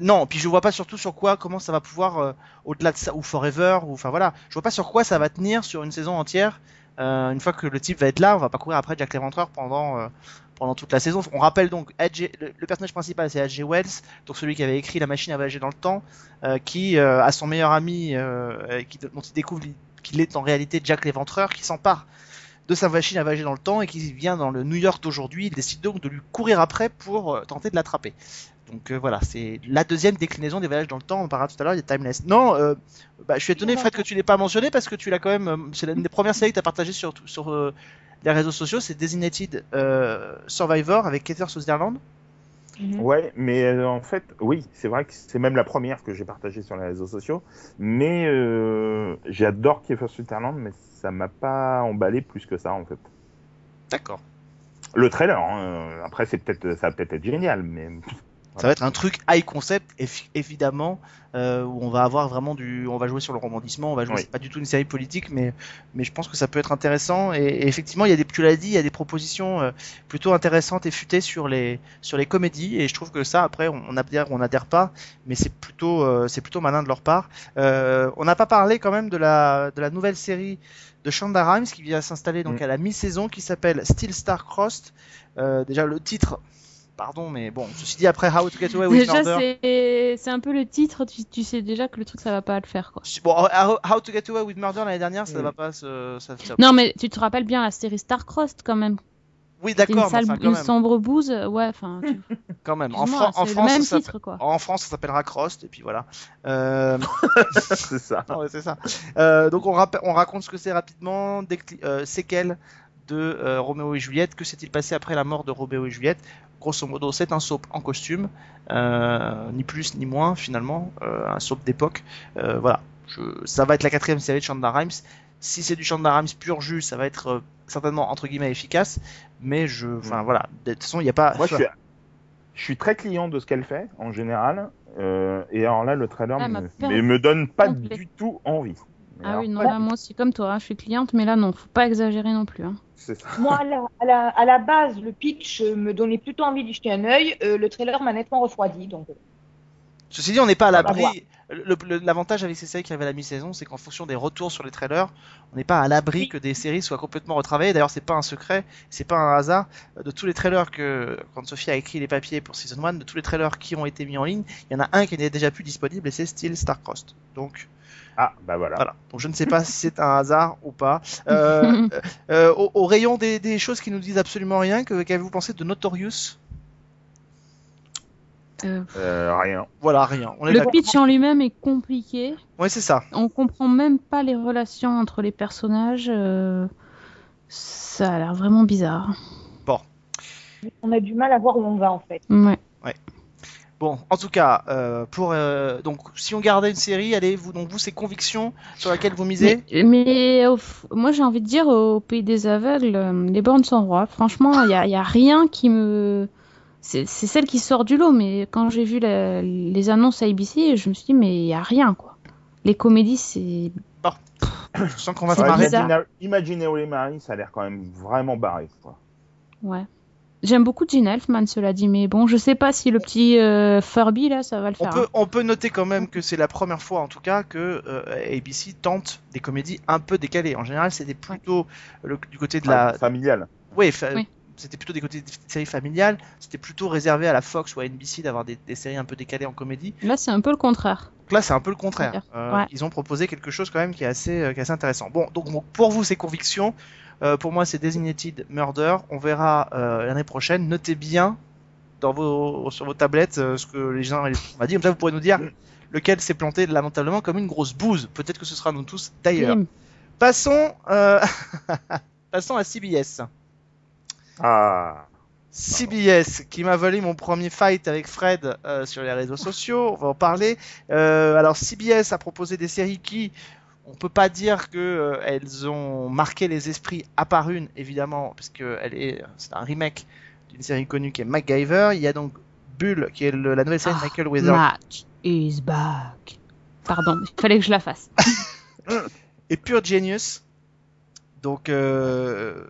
non, puis je vois pas surtout sur quoi, comment ça va pouvoir euh, au-delà de ça ou Forever ou enfin voilà, je vois pas sur quoi ça va tenir sur une saison entière. Euh, une fois que le type va être là, on va pas courir après Jack l'Éventreur pendant euh, pendant toute la saison. On rappelle donc le, personnage principal c'est H.G. Wells, donc celui qui avait écrit La machine à voyager dans le temps, euh, qui euh, a son meilleur ami euh, dont il découvre qu'il est en réalité Jack l'Éventreur, qui s'empare de sa machine à voyager dans le temps et qui vient dans le New York d'aujourd'hui. Il décide donc de lui courir après pour tenter de l'attraper. Donc euh, voilà, c'est la deuxième déclinaison des voyages dans le temps. On parlera tout à l'heure, il y a Timeless. Non, euh, bah, je suis étonné, Fred, que tu l'aies pas mentionné parce que tu l'as quand même. euh, C'est l'une des premières séries que tu as partagées sur, sur euh, les réseaux sociaux. C'est Designated euh, Survivor avec Keter Sutherland. Mhm. Ouais, mais euh, en fait, oui, c'est vrai que c'est même la première que j'ai partagée sur les réseaux sociaux. Mais euh, j'adore Kiefer Sutherland, mais ça m'a pas emballé plus que ça, en fait. D'accord. Le trailer, hein, après, c'est peut-être, ça va peut-être être génial, mais *laughs* Ça va être un truc high concept, évidemment, euh, où on va avoir vraiment du, on va jouer sur le rebondissement, on va jouer, Oui. c'est pas du tout une série politique, mais, mais je pense que ça peut être intéressant. Et, et effectivement, il y a des, tu l'as dit, il y a des propositions euh, plutôt intéressantes et futées sur les, sur les comédies, et je trouve que ça, après, on, on adhère, ou on adhère pas, mais c'est plutôt, euh, c'est plutôt malin de leur part. On n'a pas parlé quand même de la, de la nouvelle série de Shonda Rhimes qui vient s'installer donc Mm. à la mi-saison, qui s'appelle Still Star Crossed. Déjà le titre. Pardon, mais bon, ceci dit, après How to Get Away with Déjà, Murder. c'est c'est un peu le titre, tu, tu sais déjà que le truc ça va pas le faire quoi. Bon, How to Get Away with Murder l'année dernière, ça Mm. va pas se. ça- ça- Non, mais tu te rappelles bien la série Starcrossed quand même. Oui, une, d'accord, mais sale- enfin, quand une même. sombre bouse, ouais, enfin. tu- *laughs* Quand même. En, Fran- France, ça titre s'appelle- quoi. en France, ça s'appellera Crossed, et puis voilà. Euh, *laughs* c'est ça. *laughs* Ouais, c'est ça. Euh, donc on, raconte ce que c'est rapidement, euh, séquelles de euh, Roméo et Juliette. Que s'est-il passé après la mort de Roméo et Juliette? Grosso modo, c'est un soap en costume, euh, ni plus ni moins finalement, euh, un soap d'époque. Euh, voilà, Je- ça va être la quatrième série de Shonda Rhimes. Si c'est du Shonda Rhimes pur jus, ça va être euh, certainement entre guillemets efficace. Mais je, enfin Mm. voilà, de toute façon il n'y a pas. Moi, je suis, je suis très client de ce qu'elle fait, en général. euh, et alors là, le trailer Ah, me, me donne pas Complet. du tout envie. Mais Ah alors, oui, non, là, moi aussi, comme toi, hein, je suis cliente, mais là, non, faut pas exagérer non plus. hein. ça. Moi, à la, à, la, à la base, le pitch me donnait plutôt envie d'y jeter un œil. Euh, le trailer m'a nettement refroidi. Donc, euh, Ceci dit, on n'est pas à l'abri. L'avantage avec ces séries qui arrivent à la mi-saison, c'est qu'en fonction des retours sur les trailers, on n'est pas à l'abri Oui. que des séries soient complètement retravaillées. D'ailleurs, c'est pas un secret, c'est pas un hasard. Euh, De tous les trailers que, quand Sophie a écrit les papiers pour Season 1, de tous les trailers qui ont été mis en ligne, il y en a un qui n'est déjà plus disponible et c'est Steel Starcrossed. Donc, Ah, bah voilà. voilà. Donc, je ne sais pas si c'est un hasard ou pas. Euh, *laughs* euh, au, au rayon des, des choses qui nous disent absolument rien, qu'avez-vous pensé de Notorious? Euh, Euh, rien. Voilà, rien. On est le pitch en lui-même est compliqué. Ouais, c'est ça. On comprend même pas les relations entre les personnages. euh, Ça a l'air vraiment bizarre. On a du mal à voir où on va en fait. Ouais. Bon, en tout cas, euh, pour euh, donc si on gardait une série, allez vous donc vous c'est convictions sur laquelle vous misez. Mais, mais au f- moi j'ai envie de dire au pays des aveugles, euh, les bornes sont rois. Franchement, il y y a rien qui me. C'est celle qui sort du lot, mais quand j'ai vu la- les annonces à ABC, je me suis dit, mais il y a rien quoi. Les comédies, c'est. Je sens qu'on va se marrer. bizarre. Imagina- Imaginary Mary, ça a l'air quand même vraiment barré. Quoi. Ouais. J'aime beaucoup Gene Elfman, cela dit, mais bon, je sais pas si le petit euh, Furby là, ça va le On faire. peut, hein. on peut noter quand même que c'est la première fois, en tout cas, que euh, ABC tente des comédies un peu décalées. En général, c'était plutôt le- du côté de la, Familial. ouais, fa- Oui. C'était plutôt des côtés des séries familiales. C'était plutôt réservé à la Fox ou à NBC d'avoir des, des séries un peu décalées en comédie. Là, c'est un peu le contraire. Donc là, c'est un peu le contraire. Euh, Ouais. Ils ont proposé quelque chose quand même qui est assez, euh, qui est assez intéressant. Bon, donc bon, pour vous, c'est convictions. Euh, pour moi, c'est Designated Murder. On verra euh, l'année prochaine. Notez bien dans vos, sur vos tablettes ce que les gens on va dire. Comme ça, vous pourrez nous dire lequel s'est planté lamentablement comme une grosse bouse. Peut-être que ce sera nous tous d'ailleurs. Passons, *laughs* passons à CBS. Ah. CBS qui m'a volé mon premier fight avec Fred euh, sur les réseaux sociaux, on va en parler. Euh, alors CBS a proposé des séries qui, on peut pas dire que euh, elles ont marqué les esprits à part une évidemment, parce que elle est, c'est un remake d'une série connue qui est MacGyver. Il y a donc Bull qui est le- la nouvelle série de Ah, Michael Weather Match is back. Pardon, il fallait que je la fasse. *laughs* et Pure Genius. Donc euh,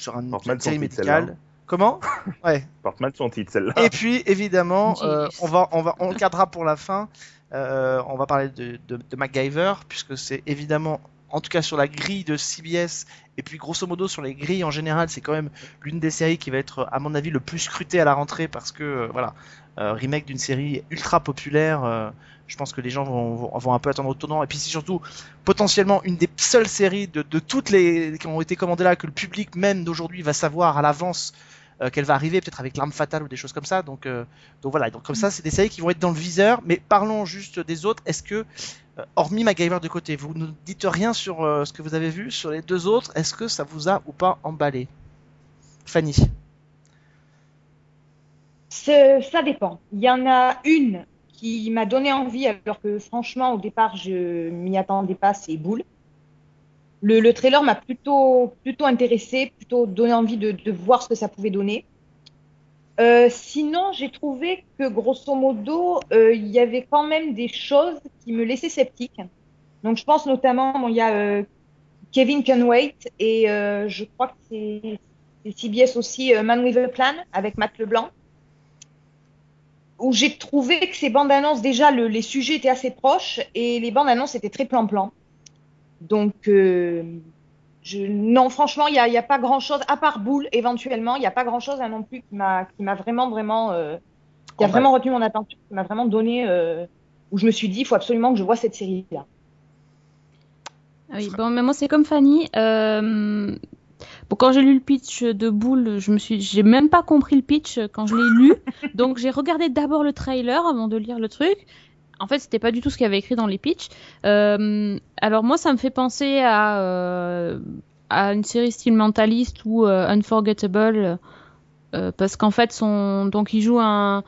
sur un- une série médicale. Comment *laughs* Ouais. Porte mal son titre, celle-là. Et puis évidemment, euh, on va, on va, on le gardera pour la fin. Euh, on va parler de, de, de MacGyver puisque c'est évidemment, en tout cas sur la grille de CBS et puis grosso modo sur les grilles en général, c'est quand même l'une des séries qui va être, à mon avis, le plus scrutée à la rentrée parce que euh, voilà, remake d'une série ultra populaire. euh, je pense que les gens vont, vont, un peu attendre au tournant. Et puis c'est surtout potentiellement une des seules séries de, de toutes les qui ont été commandées là que le public même d'aujourd'hui va savoir à l'avance euh, qu'elle va arriver, peut-être avec l'arme fatale ou des choses comme ça. Donc, euh, donc voilà. Donc comme ça, c'est des séries qui vont être dans le viseur. Mais parlons juste des autres. Est-ce que, euh, hormis MacGyver de côté, vous ne dites rien sur euh, ce que vous avez vu sur les deux autres? Est-ce que ça vous a ou pas emballé? Fanny. Ça dépend. Il y en a une qui m'a donné envie, alors que franchement, au départ, je m'y attendais pas, c'est Boule. Le, le trailer m'a plutôt, plutôt intéressé, plutôt donné envie de, de voir ce que ça pouvait donner. Euh, sinon, j'ai trouvé que grosso modo, euh, il y avait quand même des choses qui me laissaient sceptique. Donc, je pense notamment, il y a euh, Kevin Can Wait et euh, je crois que c'est c'est CBS aussi, euh, Man with a Plan avec Matt Leblanc où j'ai trouvé que ces bandes annonces, déjà, le- les sujets étaient assez proches et les bandes annonces étaient très plan-plan. Donc, euh, je, non, franchement, il n'y a, il y a pas grand-chose, à part Boule, éventuellement, il n'y a pas grand-chose hein, non plus qui m'a vraiment, vraiment, euh, qui a vraiment retenu mon attention, qui m'a vraiment donné, euh, où je me suis dit, il faut absolument que je vois cette série-là. Ah Oui, bon, mais moi c'est comme Fanny. Bon, quand j'ai lu le pitch de Boule, je me suis, j'ai même pas compris le pitch quand je l'ai lu. *laughs* donc j'ai regardé d'abord le trailer avant de lire le truc. En fait, c'était pas du tout ce qu'il y avait écrit dans les pitchs. Euh, alors moi, ça me fait penser à euh, à une série style Mentalist ou euh, Unforgettable, parce qu'en fait, son donc il joue un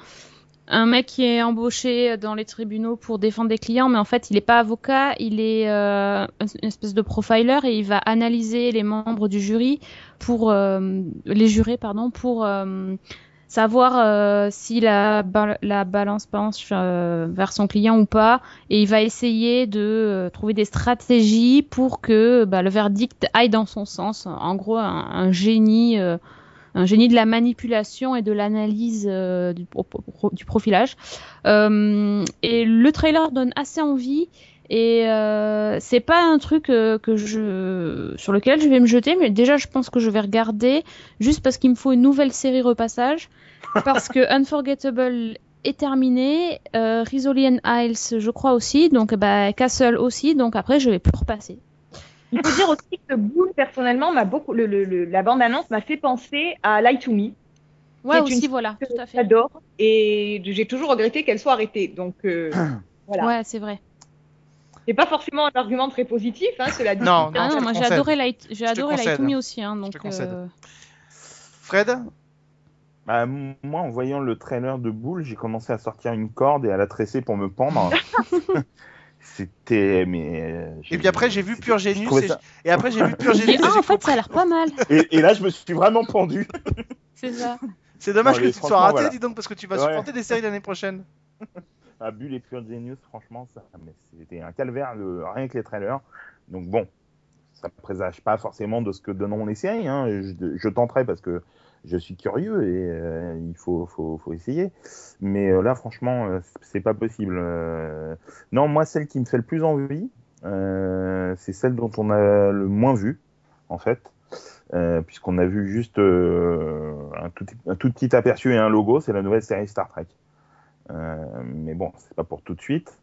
un mec qui est embauché dans les tribunaux pour défendre des clients, mais en fait, il n'est pas avocat, il est euh, une espèce de profiler et il va analyser les membres du jury pour euh, les jurés, pardon, pour euh, savoir si la, la balance penche vers son client ou pas, et il va essayer de trouver des stratégies pour que bah, le verdict aille dans son sens. En gros, un génie. Un génie de la manipulation et de l'analyse euh, du, pro- pro- du profilage. Euh, et le trailer donne assez envie. Et euh, c'est pas un truc que je sur lequel je vais me jeter, mais déjà je pense que je vais regarder juste parce qu'il me faut une nouvelle série repassage, parce que *laughs* Unforgettable est terminé, euh, Rizzoli and Isles je crois aussi, donc bah, Castle aussi, donc après je vais plus repasser. Il faut dire aussi que Bull, personnellement, m'a beaucoup, le, le- le- la bande-annonce m'a fait penser à Lie to Me, Ouais C'est aussi une- voilà, que tout à fait. j'adore, et j'ai toujours regretté qu'elle soit arrêtée. Donc, euh, *clears throat* voilà. Ouais c'est vrai. C'est pas forcément un argument très positif, hein, cela dit. Non, Ah non, moi j'ai adoré Light, j'ai te adoré Light concède. to Me aussi, hein, donc. euh, Fred? Bah, moi, en voyant le trailer de Boule, j'ai commencé à sortir une corde et à la tresser pour me pendre. *laughs* C'était. Mais. euh, Et puis après, j'ai vu Genius. trouvais Et, ça- et après, j'ai vu Genius. et ah en fait compris. ça a l'air pas mal. Et, et là, je me suis vraiment pendu. *laughs* C'est ça. C'est dommage Non, que tu te sois raté, voilà. dis donc, parce que tu vas Ouais. supporter des séries l'année prochaine. À Bulle et Pure Genius, franchement, ça, mais c'était un calvaire, le- rien que les trailers. Donc bon, ça ne présage pas forcément de ce que donneront les séries. hein. Je, je tenterai parce que je suis curieux et euh, il faut, faut, faut essayer. Mais euh, là, franchement, euh, c'est pas possible. Euh, non, moi, celle qui me fait le plus envie, euh, c'est celle dont on a le moins vu, en fait. Euh, puisqu'on a vu juste euh, un, tout, un tout petit aperçu et un logo, c'est la nouvelle série Star Trek. Euh, mais bon, c'est pas pour tout de suite.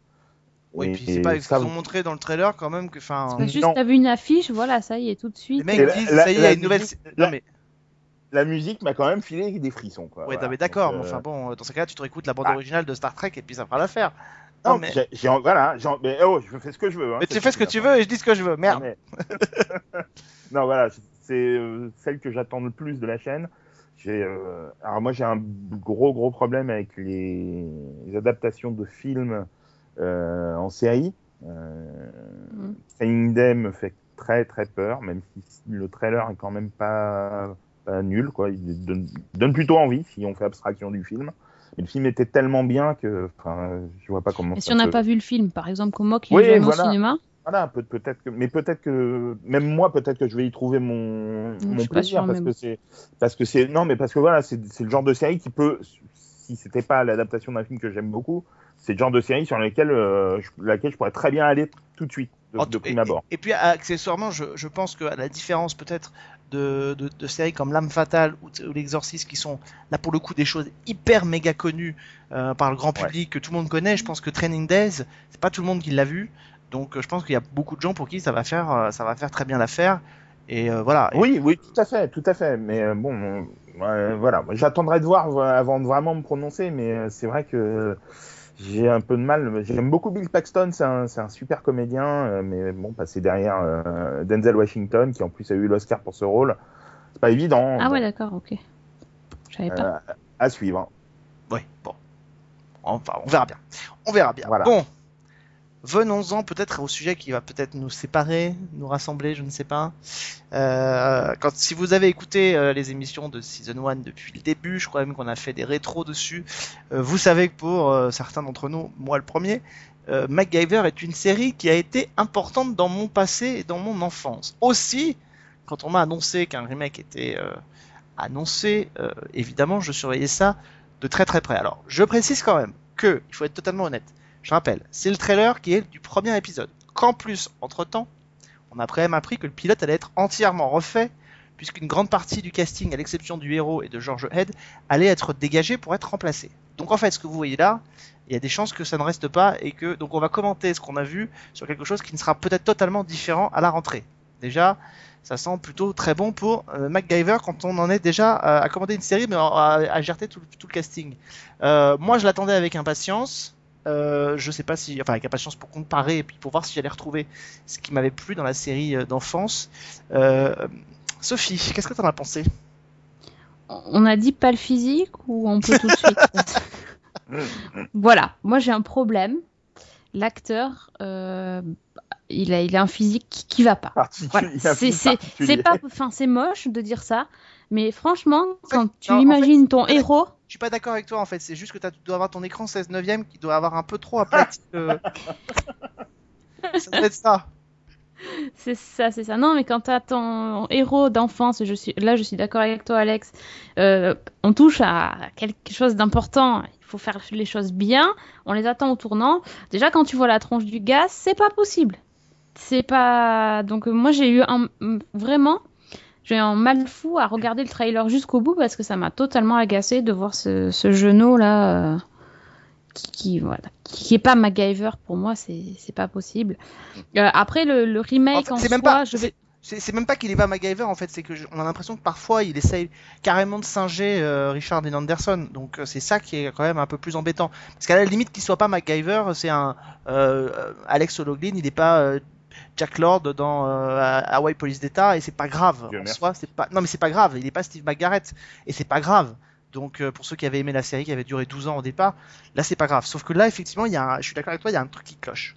Oui, Et- puis c'est pas ce qu'ils ont montré dans le trailer quand même que. Enfin, juste t'as vu une affiche, voilà, ça y est, tout de les suite. mecs Et la- disent la- ça y est, il y la a une nouvelle. musique- Non, la- mais. La musique m'a quand même filé des frissons. Quoi. Ouais, Voilà. non, mais d'accord, mais euh, enfin bon, dans ce cas-là, tu te réécoutes la bande ah. originale de Star Trek et puis ça fera l'affaire. non, Non, mais. j'ai- voilà, mais oh, je fais ce que je veux. hein, Mais tu fais ce que tu veux et je dis ce que je veux, merde. Mais- *laughs* non, voilà, c'est euh, celle que j'attends le plus de la chaîne. J'ai, euh, alors moi, j'ai un gros, gros problème avec les, les adaptations de films euh, en série. Euh, Mm. Day me fait très, très peur, même si le trailer est quand même pas, pas nul, quoi. Il donne, donne plutôt envie si on fait abstraction du film. Mais le film était tellement bien que, je vois pas comment. Et si on n'a peut- pas vu le film, par exemple, comme moi qui Oui, voilà. au cinéma, voilà, peut- peut-être que, mais peut-être que même moi, peut-être que je vais y trouver mon, plaisir parce que bon. c'est, parce que c'est, non, mais parce que voilà, c'est, le genre de série qui peut, si c'était pas l'adaptation d'un film que j'aime beaucoup, c'est le genre de série sur laquelle, euh, je- laquelle je pourrais très bien aller tout de suite, de, de prime et, abord. et- et puis accessoirement, je, je pense que à la différence peut-être de, de, de séries comme L'âme fatale ou, ou L'Exorciste, qui sont là pour le coup des choses hyper méga connues euh, par le grand Ouais. public que tout le monde connaît, je pense que Training Days, c'est pas tout le monde qui l'a vu, donc euh, je pense qu'il y a beaucoup de gens pour qui ça va faire, euh, ça va faire très bien l'affaire. Et euh, voilà. Oui, oui, tout à fait, tout à fait. Mais euh, bon, voilà, j'attendrai de voir avant de vraiment me prononcer, mais c'est vrai que j'ai un peu de mal. J'aime beaucoup Bill Paxton, c'est un, c'est un super comédien, euh, mais bon, passer derrière euh, Denzel Washington, qui en plus a eu l'Oscar pour ce rôle, c'est pas évident. Ah ouais, d'accord, ok. Je savais pas. euh, à suivre. Oui, bon. Enfin, on verra bien. On verra bien. Voilà. Bon. Venons-en peut-être au sujet qui va peut-être nous séparer, nous rassembler, je ne sais pas. Euh, quand, si vous avez écouté euh, les émissions de Season 1 depuis le début, je crois même qu'on a fait des rétros dessus, euh, vous savez que pour certains d'entre nous, moi le premier, MacGyver est une série qui a été importante dans mon passé et dans mon enfance. Aussi, quand on m'a annoncé qu'un remake était annoncé, évidemment, je surveillais ça de très très près. Alors, je précise quand même que, il faut être totalement honnête, je rappelle, c'est le trailer qui est du premier épisode. Qu'en plus, entre-temps, on a quand même appris que le pilote allait être entièrement refait, puisqu'une grande partie du casting, à l'exception du héros et de George Head, allait être dégagée pour être remplacée. Donc en fait, ce que vous voyez là, il y a des chances que ça ne reste pas et que donc on va commenter ce qu'on a vu sur quelque chose qui ne sera peut-être totalement différent à la rentrée. Déjà, ça sent plutôt très bon pour euh, MacGyver quand on en est déjà à commander une série mais à, à gérer tout, tout le casting. Euh, moi, je l'attendais avec impatience. Euh, je sais pas si, enfin avec impatience pour comparer et puis pour voir si j'allais retrouver ce qui m'avait plu dans la série euh, d'enfance. Euh, Sophie, qu'est-ce que t'en as pensé? On a dit pas le physique ou on peut tout de suite? *laughs* Voilà, moi j'ai un problème. L'acteur, euh, il, a, il a un physique qui, qui va pas. Voilà. *laughs* c'est pas, enfin c'est moche de dire ça, mais franchement, quand tu non, en imagines fait, ton héros, Je suis pas d'accord avec toi en fait, c'est juste que tu dois avoir ton écran 16 neuvième qui doit avoir un peu trop aplati. *laughs* euh. ça doit être ça. C'est ça, c'est ça. Non, mais quand t'as ton héros d'enfance, je suis là, je suis d'accord avec toi, Alex. euh, on touche à quelque chose d'important. Il faut faire les choses bien. On les attend au tournant. Déjà, quand tu vois la tronche du gars, c'est pas possible. C'est pas. Donc moi, j'ai eu un vraiment, j'ai un mal fou à regarder le trailer jusqu'au bout parce que ça m'a totalement agacé de voir ce, ce genou là. euh, qui, qui, voilà, qui est pas MacGyver pour moi, c'est pas possible. Euh, après le, le remake En fait, en, c'est soi, même pas- je vais. C'est même pas qu'il est pas MacGyver en fait, c'est que je- on a l'impression que parfois il essaye carrément de singer euh, Richard Dean Anderson. Donc euh, c'est ça qui est quand même un peu plus embêtant. Parce qu'à la limite qu'il soit pas MacGyver, c'est un euh, Alex O'Loughlin, il est pas Jack Lord dans euh, Hawaii Police d'État et c'est pas grave. Dieu En merci. soi, c'est pas non mais c'est pas grave, il est pas Steve McGarrett et c'est pas grave. Donc euh, pour ceux qui avaient aimé la série qui avait duré 12 ans au départ, là c'est pas grave. Sauf que là effectivement, il y a un- je suis d'accord avec toi, il y a un truc qui cloche.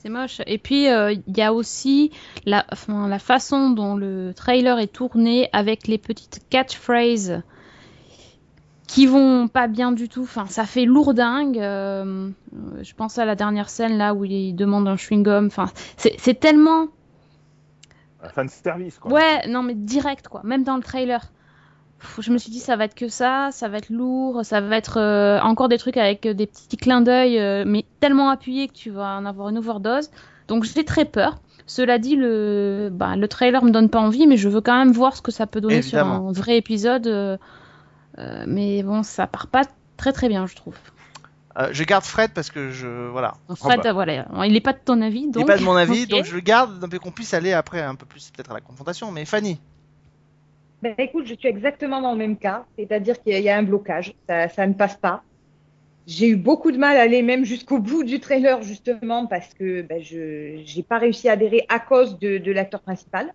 C'est moche. Et puis, euh, il y a aussi la, enfin, la façon dont le trailer est tourné avec les petites catchphrases qui vont pas bien du tout. Enfin, ça fait lourdingue. Euh, euh, je pense à la dernière scène là où il demande un chewing-gum. Enfin, c'est tellement. Un fan service, quoi. Ouais, non, mais direct, quoi. Même dans le trailer. Pff, Je me suis dit, ça va être que ça, ça va être lourd, ça va être euh, encore des trucs avec euh, des petits clins d'œil, euh, mais tellement appuyés que tu vas en avoir une overdose. Donc j'ai très peur. Cela dit, le, bah, le trailer me donne pas envie, mais je veux quand même voir ce que ça peut donner Évidemment. sur un vrai épisode. Euh, mais bon, ça part pas très très bien, je trouve. Euh, je garde Fred parce que je voilà, Fred, bah. euh, voilà, il est pas de ton avis, Il n'est pas de mon avis, *laughs* donc je le garde, d'un peu qu'on puisse aller après un peu plus peut-être à la confrontation. Mais Fanny, Ben, écoute, je suis exactement dans le même cas, c'est-à-dire qu'il y a- il y a un blocage, ça, ça ne passe pas. J'ai eu beaucoup de mal à aller même jusqu'au bout du trailer, justement, parce que ben, je n'ai pas réussi à adhérer à cause de, de l'acteur principal.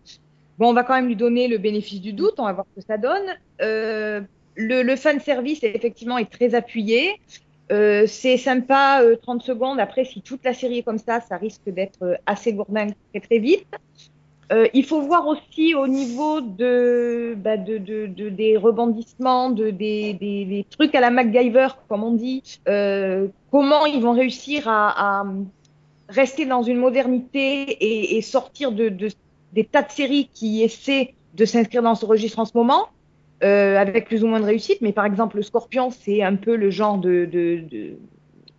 Bon, on va quand même lui donner le bénéfice du doute, on va voir ce que ça donne. Euh, le, le fan service, effectivement, est très appuyé. Euh, c'est sympa, euh, 30 secondes. Après, si toute la série est comme ça, ça risque d'être euh, assez gourdin très très vite. Euh, il faut voir aussi au niveau de, bah, de, de, de- des rebondissements, de, des, des, trucs à la MacGyver, comme on dit, euh, comment ils vont réussir à, à rester dans une modernité et, et sortir de, des tas de séries qui essaient de s'inscrire dans ce registre en ce moment, euh, avec plus ou moins de réussite. Mais par exemple, le Scorpion, c'est un peu le genre de, de, de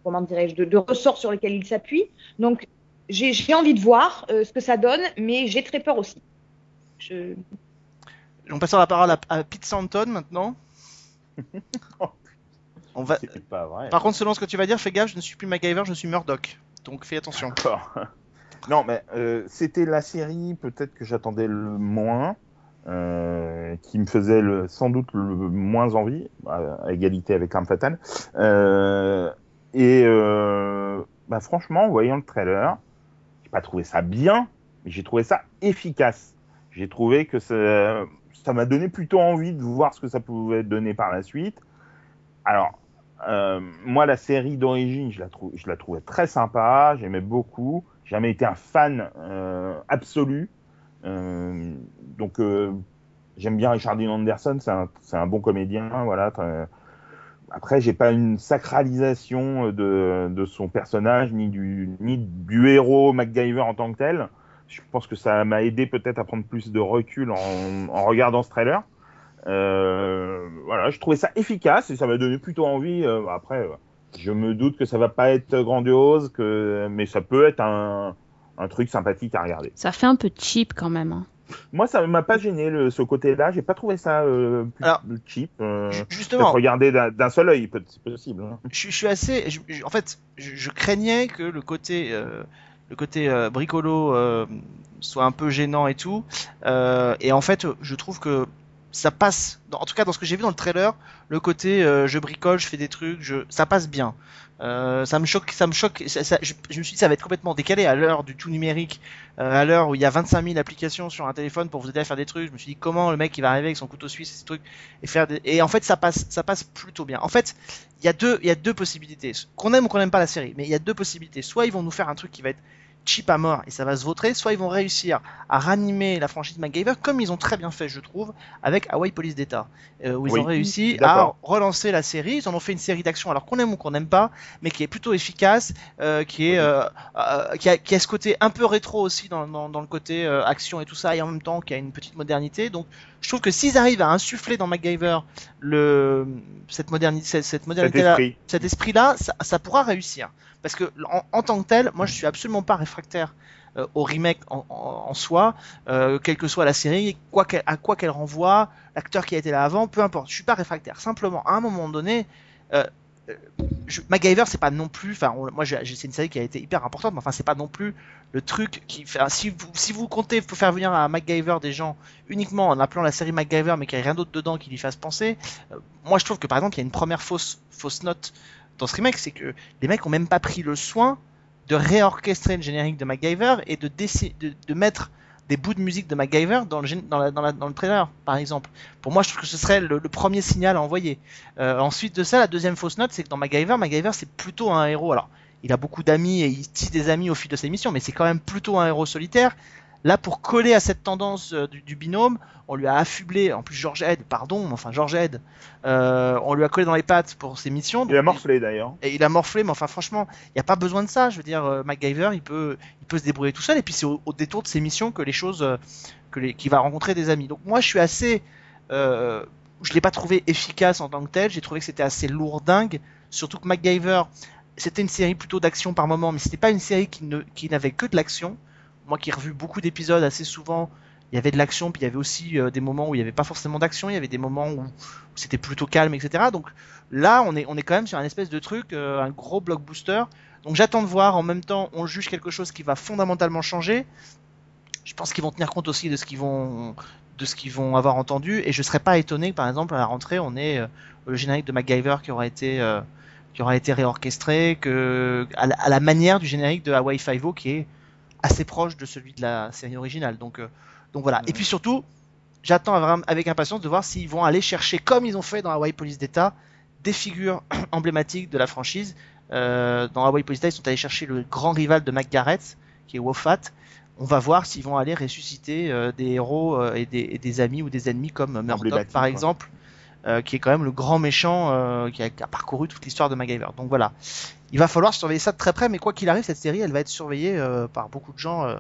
comment dirais-je, de, de ressort sur lesquels il s'appuie. Donc, j'ai envie de voir euh, ce que ça donne, mais j'ai très peur aussi. Je... on passe la parole à, à Pete Santon maintenant. *laughs* On va... C'est pas vrai. Par contre, selon ce que tu vas dire, fais gaffe, je ne suis plus MacGyver, je suis Murdoch. Donc fais attention. *laughs* Non, mais euh, c'était la série peut-être que j'attendais le moins, euh, qui me faisait sans doute le moins envie, à, égalité avec L'Arme Fatale. Euh, et euh, bah, franchement, en voyant le trailer, j'ai pas trouvé ça bien, mais j'ai trouvé ça efficace. J'ai trouvé que ça m'a donné plutôt envie de voir ce que ça pouvait donner par la suite. Alors, moi, la série d'origine, je la, trouvais très sympa, j'aimais beaucoup. J'ai jamais été un fan absolu. Euh, donc, euh, j'aime bien Richard Dean Anderson, c'est un, bon comédien. Voilà. Après, j'ai pas une sacralisation de, son personnage, ni du, héros MacGyver en tant que tel. Je pense que ça m'a aidé peut-être à prendre plus de recul en, regardant ce trailer. Euh, voilà, je trouvais ça efficace et ça m'a donné plutôt envie. Après, je me doute que ça va pas être grandiose, que mais ça peut être un, un truc sympathique à regarder. Ça fait un peu cheap quand même. hein. Moi, ça m'a pas gêné le, ce côté-là. J'ai pas trouvé ça euh, plus Alors, cheap. Euh, Justement, regarder d'un seul œil, c'est possible. hein. je, je suis assez. je- je- en fait, je, je craignais que le côté, euh, le côté euh, bricolo euh, soit un peu gênant et tout. Euh, et en fait, je trouve que ça passe. dans- en tout cas, dans ce que j'ai vu dans le trailer, le côté euh, je bricole, je fais des trucs, je, ça passe bien. Euh, ça me choque, ça me choque. je, me suis dit ça va être complètement décalé à l'heure du tout numérique, euh, à l'heure où il y a 25 000 applications sur un téléphone pour vous aider à faire des trucs. Je me suis dit comment le mec il va arriver avec son couteau suisse et ces trucs et faire et en fait ça passe, ça passe plutôt bien. En fait, il y a deux, il y a deux possibilités. Qu'on aime ou qu'on n'aime pas la série, mais il y a deux possibilités. Soit ils vont nous faire un truc qui va être cheap à mort et ça va se vautrer, soit ils vont réussir à ranimer la franchise MacGyver comme ils ont très bien fait, je trouve, avec Hawaii Police d'État, euh, où ils Oui, ont réussi à d'accord. relancer la série. Ils en ont fait une série d'action, alors qu'on aime ou qu'on n'aime pas, mais qui est plutôt efficace, euh, qui est euh, qui, a, qui a ce côté un peu rétro aussi dans, dans, dans le côté action et tout ça, et en même temps qui a une petite modernité. Donc, je trouve que s'ils arrivent à insuffler dans MacGyver le cette modernité, cette, cette Cet modernité esprit. cet esprit-là, ça, ça pourra réussir. Parce que en, tant que tel, moi je suis absolument pas réfractaire euh, au remake en, soi, euh, quelle que soit la série, à quoi qu'elle renvoie, l'acteur qui a été là avant, peu importe. Je suis pas réfractaire. Simplement, à un moment donné, euh, MacGyver, c'est pas non plus. Enfin, moi, c'est une série qui a été hyper importante, mais enfin, c'est pas non plus le truc qui. Si vous, comptez faut faire venir à MacGyver des gens uniquement en appelant la série MacGyver, mais qu'il n'y ait rien d'autre dedans qui lui fasse penser, moi, je trouve que par exemple, il y a une première fausse note dans ce remake, c'est que les mecs ont même pas pris le soin de réorchestrer le générique de MacGyver et de, mettre des bouts de musique de MacGyver dans le, dans, trailer, par exemple. Pour moi, je trouve que ce serait le, le premier signal à envoyer. Euh, ensuite de ça, la deuxième fausse note, c'est que dans MacGyver, MacGyver, c'est plutôt un héros. Alors, il a beaucoup d'amis et il tisse des amis au fil de ses missions, mais c'est quand même plutôt un héros solitaire. Là, pour coller à cette tendance euh, du, du binôme, on lui a affublé, en plus George Head, pardon, mais enfin George Head, euh, on lui a collé dans les pattes pour ses missions. Il a morflé d'ailleurs. et il a morflé, mais enfin franchement, il n'y a pas besoin de ça. Je veux dire, euh, MacGyver, il peut, il peut se débrouiller tout seul. Et puis c'est au, au détour de ses missions que les choses, que les, qu'il va rencontrer des amis. Donc moi, je suis assez, euh, je l'ai pas trouvé efficace en tant que tel. J'ai trouvé que c'était assez lourdingue. Surtout que MacGyver, c'était une série plutôt d'action par moment, mais c'était pas une série qui ne, qui n'avait que de l'action. Moi, qui ai revu beaucoup d'épisodes assez souvent, il y avait de l'action, puis il y avait aussi euh, des moments où il n'y avait pas forcément d'action. Il y avait des moments où, c'était plutôt calme, etc. Donc Là, on est, on est quand même sur un espèce de truc, euh, un gros blockbuster. Donc j'attends de voir. En même temps, on juge quelque chose qui va fondamentalement changer. Je pense qu'ils vont tenir compte aussi de ce qu'ils vont, de ce qu'ils vont avoir entendu. Et je serais pas étonné que, par exemple, à la rentrée, on ait euh, le générique de MacGyver qui aura été, qui aura été réorchestré, à la, à la manière du générique de Hawaii Five-O, qui est assez proche de celui de la série originale. Donc, euh, donc voilà. Et puis surtout, j'attends avec impatience de voir s'ils vont aller chercher, comme ils ont fait dans Hawaii Police d'État, des figures *clears throat* emblématiques de la franchise. Euh, dans Hawaii Police d'État, ils sont allés chercher le grand rival de McGarrett, qui est Wofat. On va voir s'ils vont aller ressusciter euh, des héros et, des, et des amis ou des ennemis comme Murdoch, par quoi. Euh, qui est quand même le grand méchant euh, qui, a, qui a parcouru toute l'histoire de MacGyver. Donc voilà, il va falloir surveiller ça de très près, mais quoi qu'il arrive, cette série, elle va être surveillée euh, par beaucoup de gens,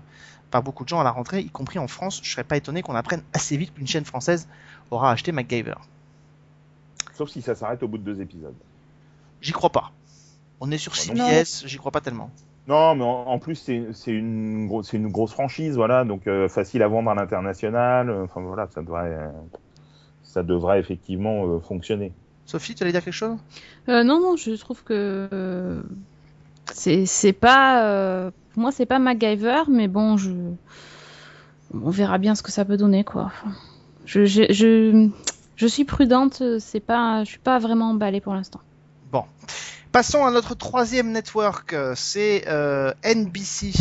par beaucoup de gens à la rentrée, y compris en France. Je serais pas étonné qu'on apprenne assez vite qu'une chaîne française aura acheté MacGyver. Sauf si ça s'arrête au bout de deux épisodes. J'y crois pas. On est sur non. CBS, j'y crois pas tellement. Non, mais en, plus c'est une grosse une grosse franchise, voilà, donc facile à vendre à l'international. Enfin voilà, ça devrait ça devrait effectivement euh, fonctionner. Sophie, tu allais dire quelque chose? Euh, non, non, je trouve que euh, c'est c'est pas. euh, pour moi, c'est pas MacGyver, mais bon, je. On verra bien ce que ça peut donner, quoi. Enfin, je, je, je, je suis prudente, c'est pas, je suis pas vraiment emballée pour l'instant. Bon. Passons à notre troisième network, c'est euh, NBC.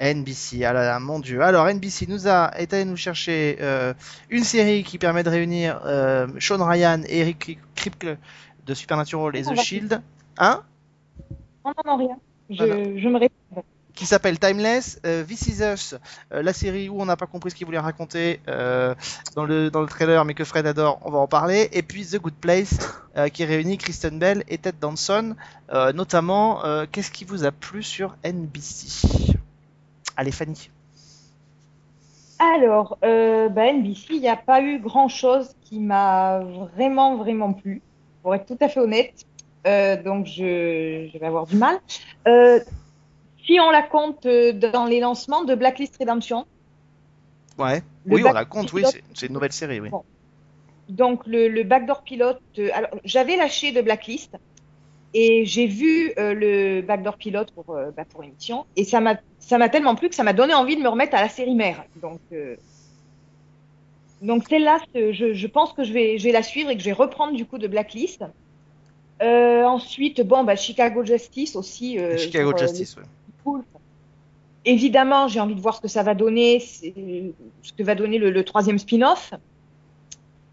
NBC, ah là là, mon dieu. Alors NBC nous a est allé nous chercher euh, une série qui permet de réunir euh, Sean Ryan et Eric Kripke de Supernatural et On The Shield, hein, Non, non, non, rien. Je, Voilà. je me répète. qui s'appelle Timeless, euh, This Is Us, euh, la série où on n'a pas compris ce qu'il voulait raconter euh, dans le dans le trailer, mais que Fred adore, on va en parler. Et puis The Good Place, qui réunit Kristen Bell et Ted Danson, notamment. Qu'est-ce qui vous a plu sur NBC Allez Fanny. Alors, euh, bah, NBC, il n'y a pas eu grand-chose qui m'a vraiment, vraiment plu, pour être tout à fait honnête. Euh, donc, je, je vais avoir du mal. Euh, si on la compte euh, dans les lancements de Blacklist Redemption, Ouais. Oui, on la compte. Oui, pilote- c'est- c'est une nouvelle série. Oui. Bon. donc le, le backdoor pilote, alors j'avais lâché de Blacklist et j'ai vu euh, le backdoor pilote pour, euh, bah, pour émission et ça m'a ça m'a tellement plu que ça m'a donné envie de me remettre à la série mère. Donc euh, donc celle-là, je, je pense que je vais je vais la suivre et que je vais reprendre du coup de Blacklist. Euh, ensuite, bon, bah, Chicago Justice aussi. Chicago sur, Justice. ouais. Wolf. Évidemment, j'ai envie de voir ce que ça va donner, ce que va donner le, le troisième spin-off.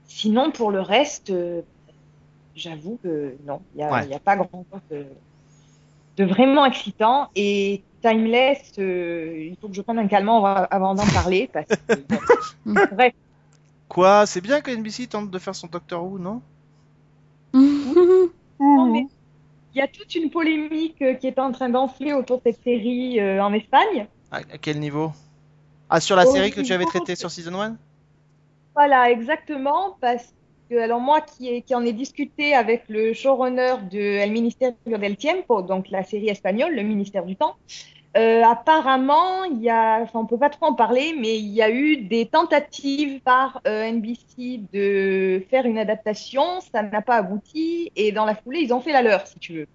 Sinon, pour le reste, j'avoue que non, il n'y a, Ouais. pas grand-chose de, de vraiment excitant. Et Timeless, euh, il faut que je prenne un calmant avant- d'en parler parce que bon, *laughs* bref, Quoi C'est bien que NBC tente de faire son Doctor Who, non? *laughs* Non, mais il y a toute une polémique euh, qui est en train d'enfler autour de cette série euh, en Espagne. à, à quel niveau? Ah, sur la Au série que tu avais traitée sur Season 1 Voilà, exactement, parce alors moi qui, ai- qui en ai discuté avec le showrunner de El Ministerio del Tiempo, donc la série espagnole, le ministère du temps, euh, apparemment, il y a, enfin on peut pas trop en parler, mais il y a eu des tentatives par euh, NBC de faire une adaptation, ça n'a pas abouti, et dans la foulée, ils ont fait la leur, si tu veux.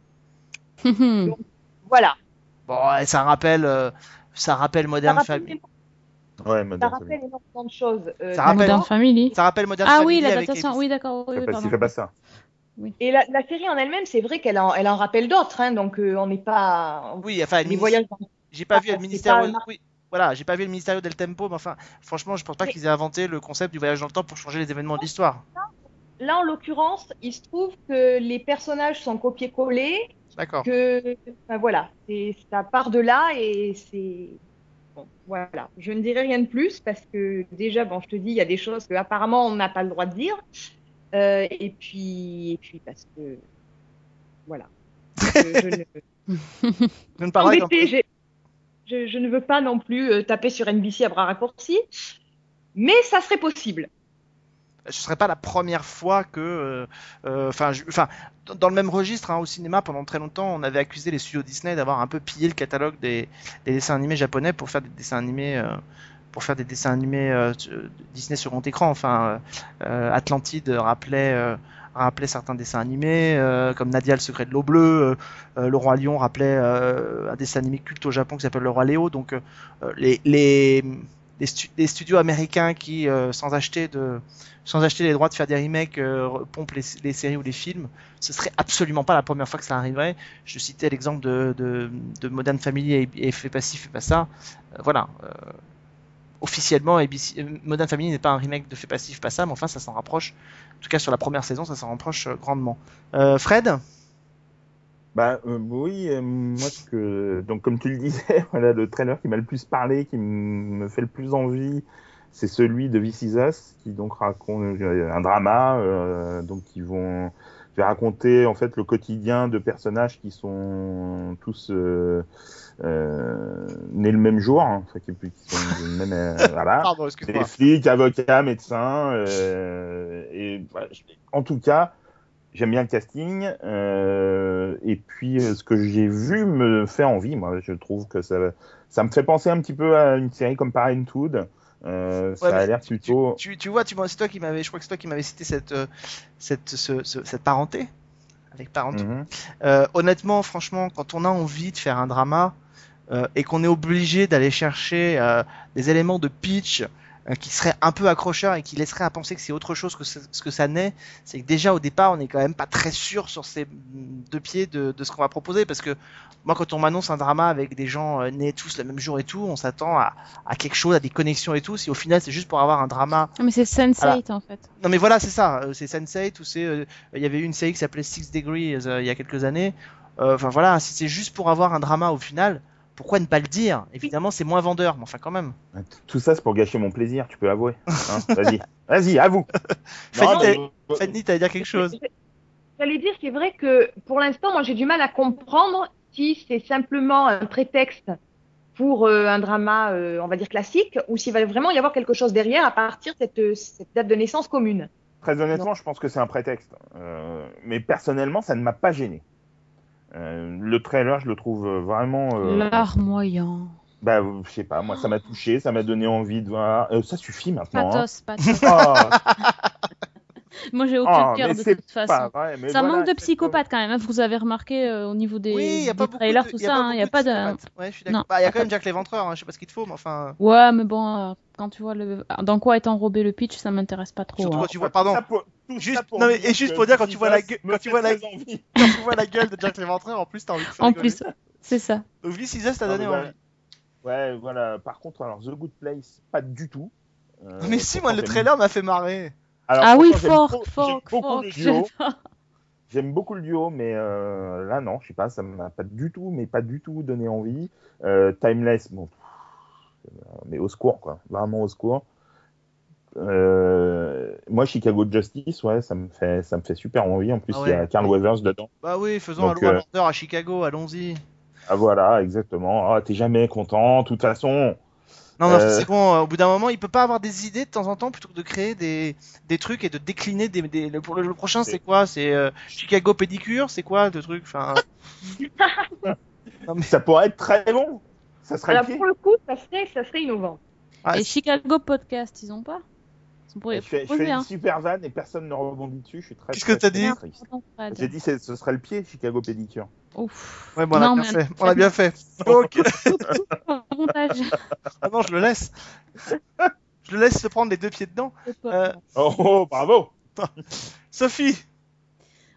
*laughs* Voilà. Bon, ça rappelle, euh, ça rappelle Modern Family. Ouais, ça rappelle énormément de choses. Euh, Ça rappelle- Modern Family. Ça rappelle Modern Ah Family oui, avec l'adaptation. ABC. Oui, d'accord. Oui, pas pas ça. Et la, la série en elle-même, c'est vrai qu'elle en, elle en rappelle d'autres, hein, donc euh, on n'est pas. Oui, enfin, le Les voyages dans j'ai pas Ah, vu le c'est ministère. pas un- Oui, voilà, j'ai pas vu le ministère del Tempo, mais enfin, franchement, je pense pas Mais- qu'ils aient inventé le concept du voyage dans le temps pour changer les événements de l'histoire. Là, en l'occurrence, il se trouve que les personnages sont copiés-collés, D'accord. que enfin, voilà, c'est ça part de là et c'est bon, voilà. Je ne dirai rien de plus parce que déjà, bon, je te dis, il y a des choses que apparemment on n'a pas le droit de dire, Euh, et puis et puis parce que voilà. Je, je ne... *laughs* Je ne parlerai je, je ne veux pas non plus euh, taper sur NBC à bras raccourcis, mais ça serait possible. ce serait pas la première fois que, euh, euh, enfin, enfin, dans- le même registre, hein, au cinéma, pendant très longtemps, on avait accusé les studios Disney d'avoir un peu pillé le catalogue des, des dessins animés japonais pour faire des dessins animés, euh, pour faire des dessins animés euh, de- Disney sur grand écran. Enfin, euh, euh, Atlantide rappelait, euh, certains dessins animés, euh, comme Nadia le secret de l'eau bleue, euh, euh, Le Roi Lion rappelait euh, un dessin animé culte au Japon qui s'appelle Le Roi Léo. Donc, euh, euh, les, les studios américains qui, euh, sans acheter de sans acheter les droits de faire des remakes, euh, pompent les, les séries ou les films, ce serait absolument pas la première fois que ça arriverait. Je citais l'exemple de, de, de Modern Family et, et Fais pas pas ça. Euh, voilà. euh, officiellement, euh, Modern Family n'est pas un remake de Fais pas ci, pas ça, mais enfin, ça s'en rapproche. En tout cas, sur la première saison, ça s'en rapproche euh, grandement. Fred? Bah euh, oui, euh, moi ce que donc comme tu le disais, *laughs* voilà le trailer qui m'a le plus parlé, qui me fait le plus envie, c'est celui de This Is Us, qui donc raconte euh, un drama, euh, donc qui vont je vais raconter en fait le quotidien de personnages qui sont tous euh, euh, nés le même jour, hein, qui, qui sont même *laughs* voilà. Pardon, Des flics, avocats, médecins. euh, et je- en tout cas, j'aime bien le casting. euh, et puis, euh, ce que j'ai vu me fait envie. Moi, je trouve que ça, ça me fait penser un petit peu à une série comme Parenthood. Euh, ça a l'air plutôt. Tu, tu vois, tu c'est toi qui m'avais, je crois que c'est toi qui m'avais cité cette, cette, ce- ce- cette parenté avec Parenthood. Mhm. Honnêtement, franchement, quand on a envie de faire un drama et qu'on est obligé d'aller chercher des éléments de pitch qui seraient un peu accrocheurs et qui laisseraient à penser que c'est autre chose que ce, que ça n'est, c'est que déjà au départ, on n'est quand même pas très sûr sur ces mm, deux pieds de, de ce qu'on va proposer parce que moi, quand on m'annonce un drama avec des gens euh, nés tous le même jour et tout, on s'attend à, à quelque chose, à des connexions et tout. Si au final, c'est juste pour avoir un drama Ah, mais c'est Sense8 en fait. non mais voilà, c'est ça. euh, C'est Sense8 ou c'est euh, il y avait eu une série qui s'appelait Six Degrees euh, il y a quelques années. Euh, Enfin voilà, si c'est juste pour avoir un drama au final, pourquoi ne pas le dire? Évidemment, c'est moins vendeur, mais enfin quand même. Tout ça, c'est pour gâcher mon plaisir, tu peux avouer. Hein Vas-y, *laughs* vas-y, avoue. Fanny, t'allais dire quelque chose J'allais dire, c'est vrai que pour l'instant, moi, j'ai du mal à comprendre si c'est simplement un prétexte pour euh, un drama, euh, on va dire classique, ou s'il va vraiment y avoir quelque chose derrière à partir de cette, cette date de naissance commune. Très honnêtement, je pense que c'est un prétexte. Euh, mais personnellement, ça ne m'a pas gêné. Euh, le trailer, je le trouve vraiment. euh, Larmoyant. Bah, euh, je sais pas, moi, ça m'a touché, ça m'a donné envie de voir. Euh, ça suffit maintenant. hein. Pathos, pathos. *laughs* Oh, *laughs* Moi, j'ai aucun oh, cœur de toute façon. pas vrai, mais Ça voilà, manque de psychopathes quand même. hein. Vous avez remarqué euh, au niveau des, Oui, il y a pas trailers, de, tout y a ça. pas hein, Il n'y a pas de. Ouais, je suis d'accord. Non. Bah, il y a quand même Jack l'Éventreur, hein, je sais pas ce qu'il te faut, mais enfin. Ouais, mais bon, euh, quand tu vois le... dans quoi est enrobé le pitch, ça m'intéresse pas trop. Surtout hein. quand tu vois, Tout pardon, pour- Juste- non, mais- et juste pour dire, quand tu vois la gueule- quand tu vois la- *laughs* quand tu vois la gueule de Jack l'Éventreur, en plus t'as envie de faire En plus, c'est ça. Donc Is Us t'a donné mais envie. Ouais, voilà. Par contre, alors The Good Place, pas du tout. Euh, Mais si, moi, le trailer m'a fait marrer. Alors, ah oui, fort, fort, j'aime beaucoup fort. le duo. J'aime beaucoup le duo, mais euh, là, non, je sais pas, ça m'a pas du tout, mais pas du tout donné envie. Euh, Timeless, bon, mais au secours, quoi, vraiment au secours. Euh, moi, Chicago Justice, ouais, ça me fait, ça me fait super envie. En plus, Ah il y a. Carl Weathers dedans. Bah oui, faisons Donc, un euh, Order à Chicago, allons-y. Ah voilà, exactement. Ah, t'es jamais content. De toute façon, Non, mais Euh. c'est bon, euh, au bout d'un moment, il peut pas avoir des idées de temps en temps plutôt que de créer des, des trucs et de décliner des. des- le, pour le, le prochain, c'est quoi? C'est euh, Chicago pédicure? C'est quoi le truc? Enfin, *laughs* non, mais... ça pourrait être très bon. Ça serait Alors pour le coup, ça serait, ça serait innovant. Ah, Et Chicago Podcast, ils ont pas? Je fais, je fais hein. une super vanne et personne ne rebondit dessus. Je suis très. Qu'est-ce que t'as très dit. J'ai dit c'est- ce serait le pied, Chicago pédicure. Ouf. Ouais, bon, on a bien fait. On a bien fait. Ok. Montage. *laughs* Ah non, je le laisse. Je le laisse se prendre les deux pieds dedans. Euh, Oh, oh, bravo. *laughs* Sophie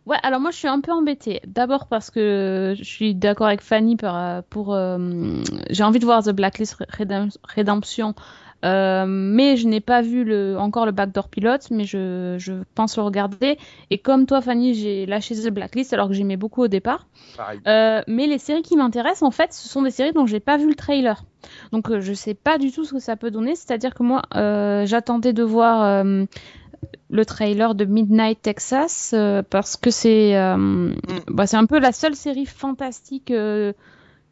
Ouais, alors moi je suis un peu embêtée. D'abord parce que je suis d'accord avec Fanny euh, pour. euh, J'ai envie de voir The Blacklist Redem- Redemption, euh, mais je n'ai pas vu le, encore le Backdoor Pilote, mais je, je pense le regarder. Et comme toi, Fanny, j'ai lâché The Blacklist alors que j'aimais beaucoup au départ. Euh, mais les séries qui m'intéressent, en fait, ce sont des séries dont j'ai pas vu le trailer. Donc euh, je sais pas du tout ce que ça peut donner. C'est-à-dire que moi, euh, j'attendais de voir le trailer de Midnight Texas parce que c'est euh, bah, c'est un peu la seule série fantastique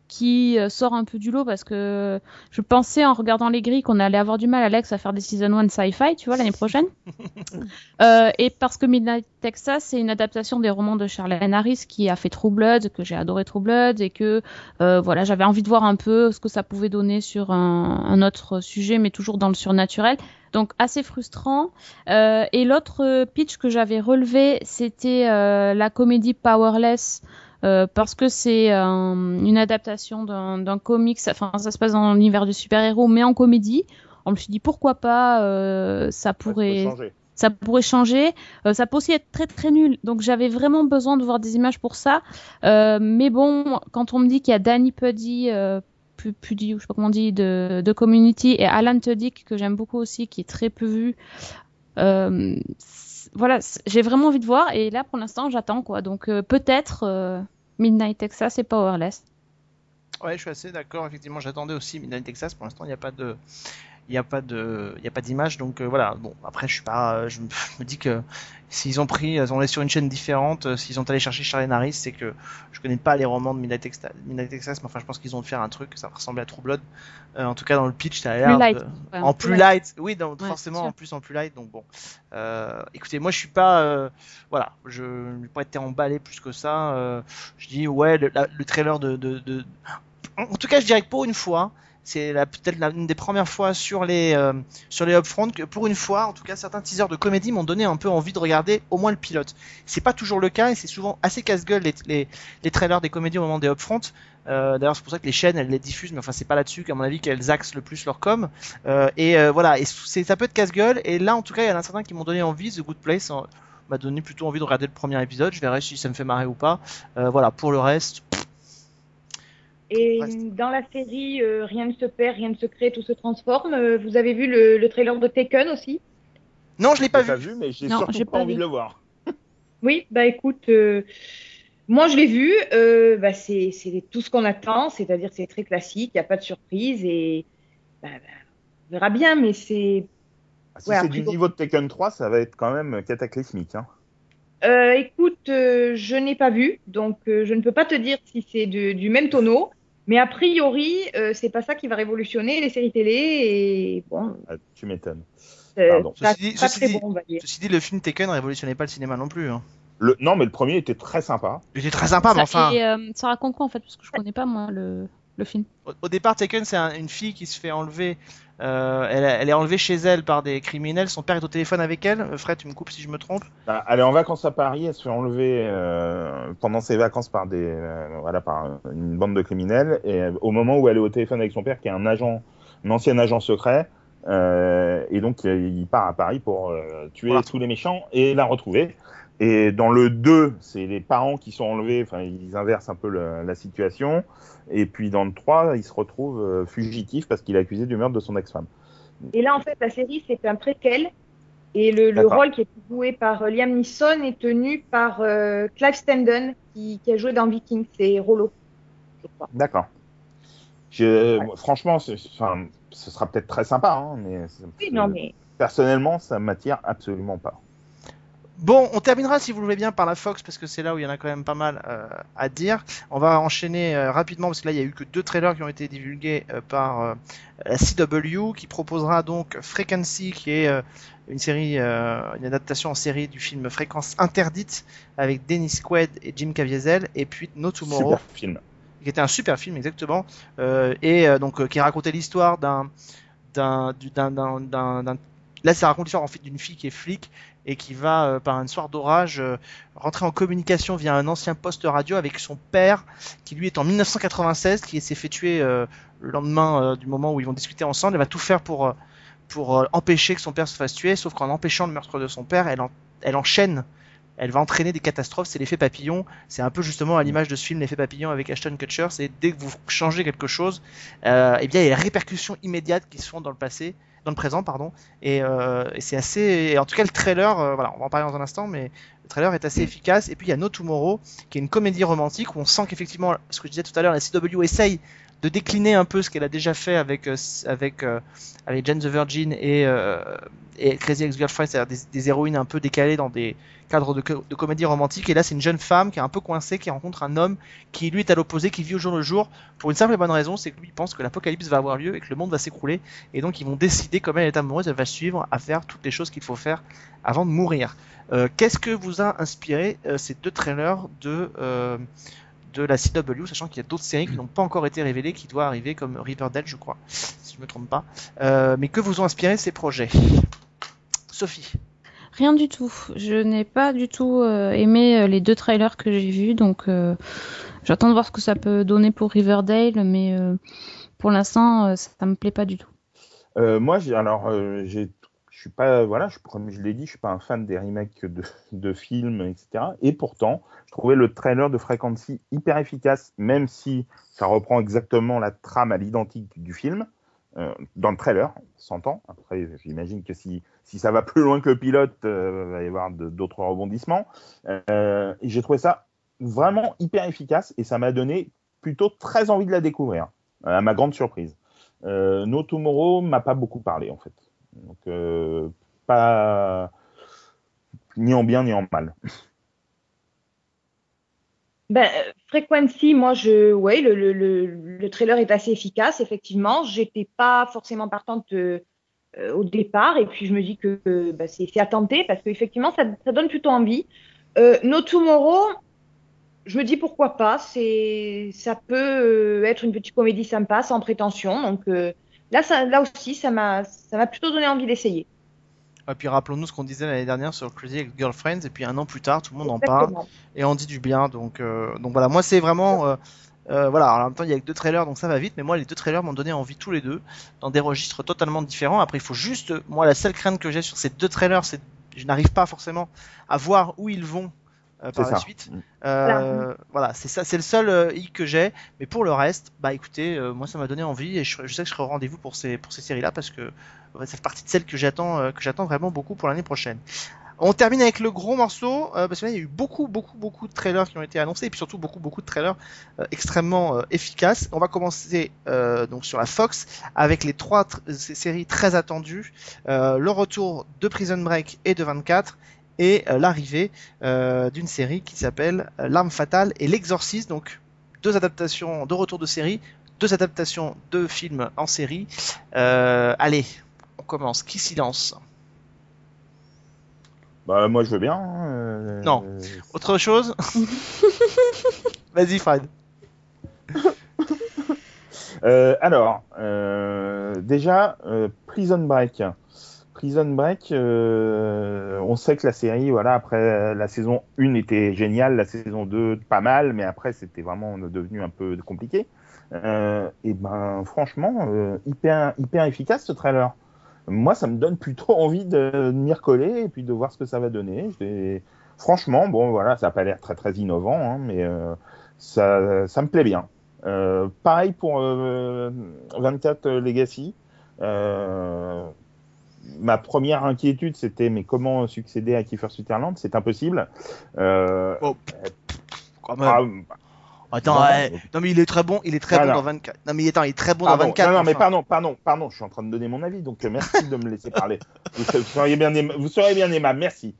qui euh, sort un peu du lot parce que je pensais en regardant les grilles qu'on allait avoir du mal Alex à faire des season 1 sci-fi tu vois l'année prochaine. *laughs* Euh, et parce que Midnight Texas c'est une adaptation des romans de Charlene Harris qui a fait True Blood que j'ai adoré True Blood et que euh, voilà j'avais envie de voir un peu ce que ça pouvait donner sur un, un autre sujet mais toujours dans le surnaturel. Donc assez frustrant. Euh, et l'autre pitch que j'avais relevé, c'était euh, la comédie Powerless, euh, parce que c'est euh, une adaptation d'un d'un comics, enfin ça se passe dans l'univers de super-héros, mais en comédie. On me suis dit pourquoi pas, euh, ça pourrait, changer. ça pourrait changer. Ça peut aussi être très très nul. Donc j'avais vraiment besoin de voir des images pour ça. Mais bon, quand on me dit qu'il y a Danny Puddy, Pu- Puddy, ou je sais pas comment on dit, de, de Community, et Alan Tudyk, que j'aime beaucoup aussi, qui est très peu vu. Voilà, j'ai vraiment envie de voir. Et là, pour l'instant, j'attends quoi. Donc euh, peut-être euh, Midnight Texas et Powerless. Ouais, je suis assez d'accord. Effectivement, j'attendais aussi Midnight Texas. Pour l'instant, il n'y a pas de, il n'y a pas de, il a pas d'image. Donc euh, voilà. Bon, après, je suis pas, euh, je me, *laughs* dis que s'ils ont pris, euh, on est sur une chaîne différente. S'ils ont allé chercher Charlene Harris, c'est que je connais pas les romans de Midnight Texas, Midnight Texas mais enfin, je pense qu'ils ont dû faire un truc. Ça ressemblait à True Blood. Euh, en tout cas, dans le pitch, ça a l'air. Ouais, en plus light, oui, donc Ouais, forcément en plus en plus light, donc bon. Euh, écoutez, moi je suis pas, voilà, je n'ai pas été emballé plus que ça. je dis ouais, le, la- le trailer de, de, de- en en tout cas, je dirais que pour une fois, c'est peut-être la- une des premières fois sur les euh, sur les upfront que pour une fois, en tout cas, certains teasers de comédie m'ont donné un peu envie de regarder au moins le pilote. C'est pas toujours le cas et c'est souvent assez casse-gueule les, les, les trailers des comédies au moment des upfront. Euh, D'ailleurs, c'est pour ça que les chaînes elles les diffusent, mais enfin c'est pas là-dessus qu'à mon avis qu'elles axent le plus leur com. Euh, et voilà, et ça peut être casse-gueule. Et là, en tout cas, il y en a certains qui m'ont donné envie. The Good Place m'a donné plutôt envie de regarder le premier épisode. Je verrai si ça me fait marrer ou pas. Voilà, pour le reste, Et Reste. dans la série euh, Rien ne se perd, rien ne se crée, tout se transforme. euh, vous avez vu le, le trailer de Taken aussi? Non, je l'ai pas J'ai vu. mais j'ai surtout j'ai pas, pas envie vu. de le voir. *laughs* Oui, bah écoute, euh, moi je l'ai vu. euh, bah, c'est c'est tout ce qu'on attend, c'est-à-dire que c'est très classique, il n'y a pas de surprise et bah, bah, on verra bien, mais c'est. Ah, Si Ouais, c'est du niveau de Tekken 3, ça va être quand même cataclysmique. Hein. Euh, écoute, euh, je n'ai pas vu, donc euh, je ne peux pas te dire si c'est du même tonneau, mais a priori, euh, c'est pas ça qui va révolutionner les séries télé et bon, Ah, tu m'étonnes. Pardon. pas, Ceci dit- pas ceci très dit- bon, on va dire. Ceci dit, le film Taken révolutionnait pas le cinéma non plus. Hein. Le... Non, mais le premier était très sympa. Il était très sympa, mais Ça- enfin. Et euh, ça raconte quoi en fait Parce que je connais pas moi le, le film. Au, au départ, Taken, c'est un- une fille qui se fait enlever. Euh, elle, elle est enlevée chez elle par des criminels. Son père est au téléphone avec elle. Euh, Fred, tu me coupes si je me trompe. Bah, Elle est en vacances à Paris, elle se fait enlever euh, pendant ses vacances par des euh, voilà par une bande de criminels et au moment où elle est au téléphone avec son père qui est un agent, un ancien agent secret et donc il part à Paris pour tuer Voilà. tous les méchants et la retrouver. Et dans le 2, c'est les parents qui sont enlevés, enfin ils inversent un peu le- la situation. Et puis dans le 3, il se retrouve euh, fugitif parce qu'il est accusé du meurtre de son ex-femme. Et là, en fait, la série, c'est un préquel Et le, rôle qui est joué par euh, Liam Neeson est tenu par euh, Clive Standen, qui, qui a joué dans Vikings. C'est Rollo. D'accord. Franchement, ce sera peut-être très sympa, hein, mais, ça- Oui, non, mais personnellement, ça m'attire absolument pas. Bon, on terminera si vous le voulez bien par la Fox parce que c'est là où il y en a quand même pas mal euh, à dire. On va enchaîner euh, rapidement parce que là il y a eu que deux trailers qui ont été divulgués euh, par euh, la CW qui proposera donc Frequency qui est euh, une série, euh, une adaptation en série du film Fréquence interdite avec Dennis Quaid et Jim Caviezel et puis No Tomorrow Super film. qui était un super film exactement euh, et euh, donc qui racontait l'histoire d'un d'un du- d'un d'un d'un- d'un- là ça raconte l'histoire en fait d'une fille qui est flic et qui va euh, par un soir d'orage euh, rentrer en communication via un ancien poste radio avec son père qui lui est en 1996 qui s'est fait tuer euh, le lendemain du moment où ils vont discuter ensemble elle va tout faire pour pour empêcher que son père se fasse tuer sauf qu'en empêchant le meurtre de son père elle en- elle enchaîne elle va entraîner des catastrophes, c'est l'effet papillon. C'est un peu justement à l'image de ce film, l'effet papillon avec Ashton Kutcher. C'est dès que vous changez quelque chose, eh bien il y a des répercussions immédiates qui se font dans le passé, dans le présent, pardon. Et, euh, et c'est assez. et en tout cas, le trailer, euh, voilà, on va en parler dans un instant, mais le trailer est assez efficace. Et puis il y a No Tomorrow, qui est une comédie romantique où on sent qu'effectivement, ce que je disais tout à l'heure, la CW essaye de décliner un peu ce qu'elle a déjà fait avec euh, avec euh, avec Jane the Virgin et euh, et Crazy Ex-Girlfriend, c'est-à-dire des, héroïnes un peu décalées dans des cadre de, de comédie romantique. Et là, c'est une jeune femme qui est un peu coincée, qui rencontre un homme qui lui est à l'opposé, qui vit au jour le jour, pour une simple et bonne raison, c'est que lui il pense que l'apocalypse va avoir lieu et que le monde va s'écrouler. Et donc, ils vont décider, comme elle est amoureuse, elle va suivre à faire toutes les choses qu'il faut faire avant de mourir. Euh, Qu'est-ce que vous a inspiré euh, ces deux trailers de euh, de la CW, sachant qu'il y a d'autres séries qui n'ont pas encore été révélées, qui doivent arriver, comme Riverdale, je crois, si je me trompe pas. Euh, mais que vous ont inspiré ces projets? Sophie. Rien du tout. Je n'ai pas du tout euh, aimé euh, les deux trailers que j'ai vus, donc euh, j'attends de voir ce que ça peut donner pour Riverdale, mais euh, pour l'instant, euh, ça, ça me plaît pas du tout. Euh, moi, j'ai alors, euh, j'ai, je suis pas, voilà, je, comme je l'ai dit, je suis pas un fan des remakes de, films, etc. Et pourtant, je trouvais le trailer de Frequency hyper efficace, même si ça reprend exactement la trame à l'identique du film. Euh, dans le trailer, s'entend. Après, j'imagine que si, ça va plus loin que le pilote, euh, il va y avoir d'autres rebondissements. Euh, j'ai trouvé ça vraiment hyper efficace et ça m'a donné plutôt très envie de la découvrir, euh, à ma grande surprise. Euh, no Tomorrow m'a pas beaucoup parlé en fait. Donc euh, pas ni en bien ni en mal. Ben, Frequency, moi, je, ouais, le, le, le, le trailer est assez efficace, effectivement. J'étais pas forcément partante euh, au départ, et puis je me dis que euh, ben, c'est à tenter parce qu'effectivement, ça, ça donne plutôt envie. No Tomorrow, je me dis pourquoi pas. C'est, ça peut être une petite comédie sympa, sans prétention. Donc là, ça, là aussi, ça m'a, plutôt donné envie d'essayer. Et puis rappelons-nous ce qu'on disait l'année dernière sur Crazy Ex-Girlfriends, et puis un an plus tard, tout le monde en parle. Et on dit du bien. Donc, euh, donc voilà, moi c'est vraiment. euh, euh, voilà, alors, en même temps il y a que deux trailers donc ça va vite, mais moi les deux trailers m'ont donné envie tous les deux, dans des registres totalement différents. Après il faut juste, moi la seule crainte que j'ai sur ces deux trailers, c'est je n'arrive pas forcément à voir où ils vont euh, par la ça. suite. Euh, voilà, c'est ça, c'est le seul euh, hic que j'ai. Mais pour le reste, bah écoutez, euh, moi ça m'a donné envie et je, je sais que je serai au rendez-vous pour ces pour ces séries-là parce que ouais, ça fait partie de celles que j'attends euh, que j'attends vraiment beaucoup pour l'année prochaine. On termine avec le gros morceau euh, parce qu'il y a eu beaucoup beaucoup beaucoup de trailers qui ont été annoncés et puis surtout beaucoup beaucoup de trailers euh, extrêmement euh, efficaces. On va commencer euh, donc sur la Fox avec les trois séries très attendues, euh, le retour de Prison Break et de 24 et euh, l'arrivée euh, d'une série qui s'appelle euh, L'arme fatale et l'exorciste. Donc deux adaptations de retour de série, deux adaptations de films en série. Allez, on commence. Qui s'y lance Bah moi je veux bien. hein, euh, Non. Autre chose? *laughs* Vas-y Fred. Euh, alors, euh, déjà, Prison Break. Prison Break, euh, on sait que la série, voilà, après la saison 1 était géniale, la saison 2 pas mal, mais après c'était vraiment devenu un peu compliqué. Euh, et ben franchement, euh, hyper, hyper efficace ce trailer. Moi, ça me donne plutôt *laughs* envie de m'y recoller et puis de voir ce que ça va donner. Franchement, bon voilà, ça n'a pas l'air très très innovant, hein, mais ça, ça me plaît bien. Pareil pour euh, 24 Legacy. Ma première inquiétude, c'était mais comment succéder à Kiefer Sutherland? C'est impossible. Euh, Oh, quand même. ah, Attends, non, ouais. non. non mais il est très bon, il est très Ah, bon non. dans 24. Non mais attends, il est très bon dans pardon, 24. non, non, mais enfin. pardon, pardon, pardon, je suis en train de donner mon avis, donc euh, merci de me laisser parler. Vous, vous seriez bien aima- vous seriez bien aimable, merci.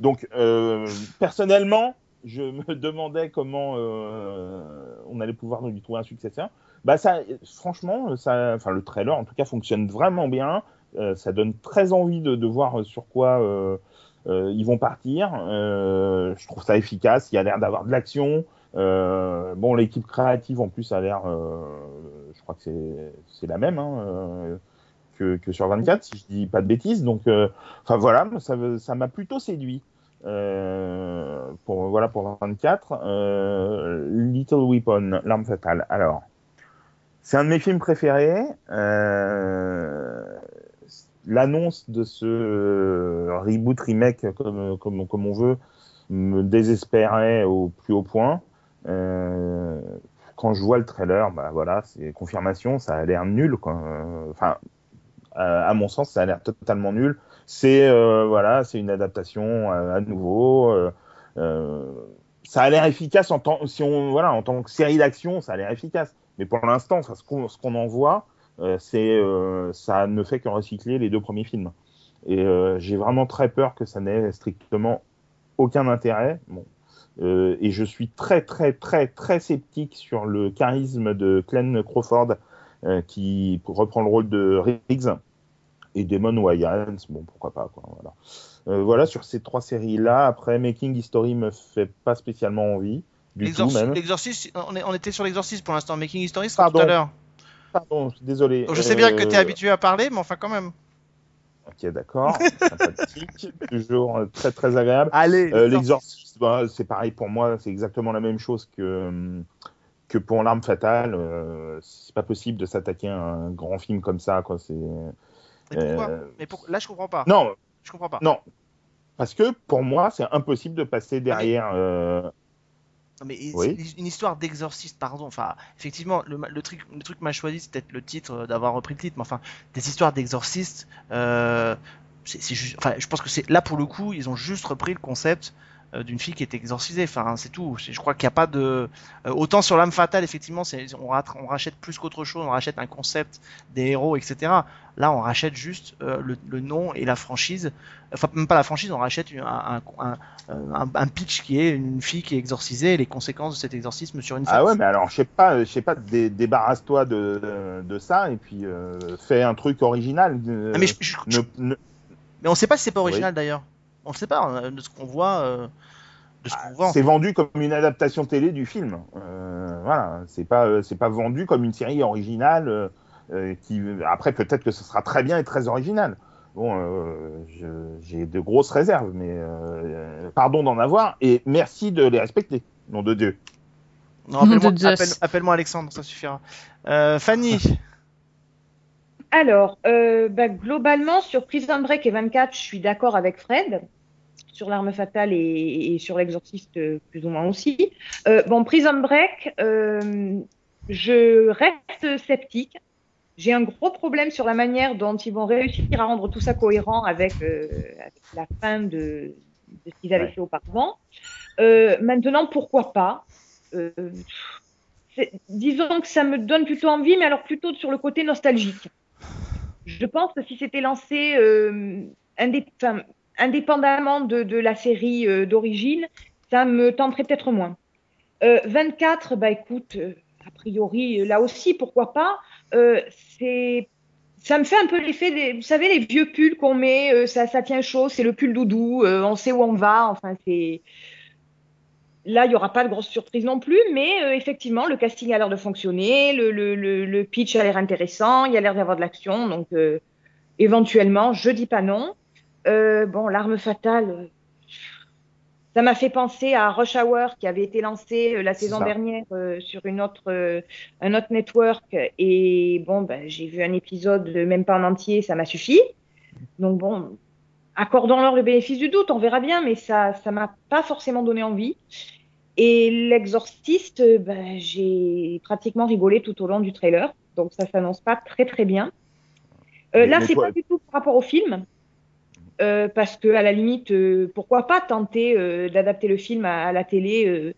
Donc, euh, personnellement, je me demandais comment euh, on allait pouvoir lui trouver un successeur. Bah ça, franchement, ça, enfin le trailer en tout cas fonctionne vraiment bien. Euh, ça donne très envie de, voir sur quoi euh, euh, ils vont partir. Je trouve ça efficace. Il y a l'air d'avoir de l'action. Bon, l'équipe créative en plus a l'air, je crois que c'est la même hein, que, sur 24, si je dis pas de bêtises. Donc, enfin voilà, ça m'a plutôt séduit. Pour voilà pour 24, euh, Little Weapon, l'arme fatale. Alors, c'est un de mes films préférés. L'annonce de ce euh, reboot remake comme on veut me désespérait au plus haut point. Euh, quand je vois le trailer, bah voilà, c'est confirmation, ça a l'air nul. quoi. Enfin, à, mon sens, ça a l'air totalement nul. C'est euh, voilà, c'est une adaptation à, nouveau. ça a l'air efficace en tant, si on voilà, en tant que série d'action, ça a l'air efficace. Mais pour l'instant, ce qu'on en voit, c'est euh, ça ne fait que recycler les deux premiers films. Et euh, j'ai vraiment très peur que ça n'ait strictement aucun intérêt. Bon. Euh, et je suis très très très très sceptique sur le charisme de Glenn Crawford euh, qui reprend le rôle de Riggs et Damon Wayans. Bon, pourquoi pas quoi. Voilà. Euh, voilà sur ces trois séries là. Après, Making History me fait pas spécialement envie du tout même. On, est- on était sur l'exorcisme pour l'instant. Making History sera Pardon. tout à l'heure. Pardon, désolé. Donc, je sais bien que Euh, tu es habitué à parler, mais enfin quand même. Ok, d'accord. *laughs* Sympathique, toujours euh, très très agréable. Allez. Euh, L'exorciste, bah, c'est pareil pour moi, c'est exactement la même chose que, hum, que pour L'arme fatale. Euh, c'est pas possible de s'attaquer à un grand film comme ça, quoi. C'est euh, Mais pour- là, je comprends pas. non, Je comprends pas. non, parce que pour moi, c'est impossible de passer derrière. euh, Non, mais Oui. une- une histoire d'exorciste, pardon. Enfin, effectivement, le, le truc, le truc mal choisi, c'est peut-être le titre euh, d'avoir repris le titre, mais enfin, des histoires d'exorcistes, euh, c'est c'est juste. Enfin, je pense que c'est là pour le coup, ils ont juste repris le concept d'une fille qui est exorcisée. Enfin, c'est tout. Je crois qu'il n'y a pas de. euh, autant sur l'âme fatale, effectivement, on, rat- on rachète plus qu'autre chose. On rachète un concept, des héros, etc. Là, on rachète juste euh, le, le nom et la franchise. Enfin, même pas la franchise, on rachète un, un, un, un- un pitch qui est une fille qui est exorcisée et les conséquences de cet exorcisme sur une femme. Ah ouais, mais alors, je sais pas, je sais pas, dé- débarrasse-toi de, de, ça et puis euh, fais un truc original. euh, Ah, mais, je- ne- ne- mais on sait pas si c'est pas Oui. original d'ailleurs. On le sait pas de ce qu'on voit. euh, ce Ah, c'est vendu comme une adaptation télé du film. Euh, voilà, c'est pas euh, c'est pas vendu comme une série originale euh, qui après peut-être que ce sera très bien et très original. Bon, euh, j'ai de grosses réserves, mais euh, pardon d'en avoir et merci de les respecter. Nom de Dieu. Non, appelle-moi appelle- Alexandre, ça suffira. Euh, Fanny, Alors, euh, bah, globalement, sur Prison Break et 24, je suis d'accord avec Fred. Sur l'arme fatale et, et sur l'exorciste, plus ou moins aussi. Euh, bon, Prison Break, euh, je reste sceptique. J'ai un gros problème sur la manière dont ils vont réussir à rendre tout ça cohérent avec, euh, avec la fin de, de ce qu'ils avaient Ouais. fait auparavant. Maintenant, pourquoi pas? Disons que ça me donne plutôt envie, mais alors plutôt sur le côté nostalgique. Je pense que si c'était lancé indé- enfin, indépendamment de, la série euh, d'origine, ça me tenterait peut-être moins. Euh, 24, bah écoute, euh, a priori, euh, là aussi, pourquoi pas. Euh, c'est, ça me fait un peu l'effet vous savez, les vieux pulls qu'on met, euh, ça, ça tient chaud, c'est le pull doudou, euh, on sait où on va, enfin c'est. Là, il n'y aura pas de grosse surprise non plus, mais euh, effectivement, le casting a l'air de fonctionner, le, le, le, pitch a l'air intéressant, il y a l'air d'avoir de l'action, donc euh, éventuellement, je dis pas non. Euh, bon, l'arme fatale, euh, ça m'a fait penser à Rush Hour qui avait été lancé euh, la saison dernière euh, sur une autre, euh, un autre network, et bon, ben, j'ai vu un épisode, même pas en entier, ça m'a suffi. Donc bon, accordons-leur le bénéfice du doute, on verra bien, mais ça, ça m'a pas forcément donné envie. Et l'exorciste, ben, j'ai pratiquement rigolé tout au long du trailer, donc ça s'annonce pas très très bien. Euh, là, c'est pas du tout par rapport au film. Euh, parce que à la limite, euh, pourquoi pas tenter euh, d'adapter le film à, la télé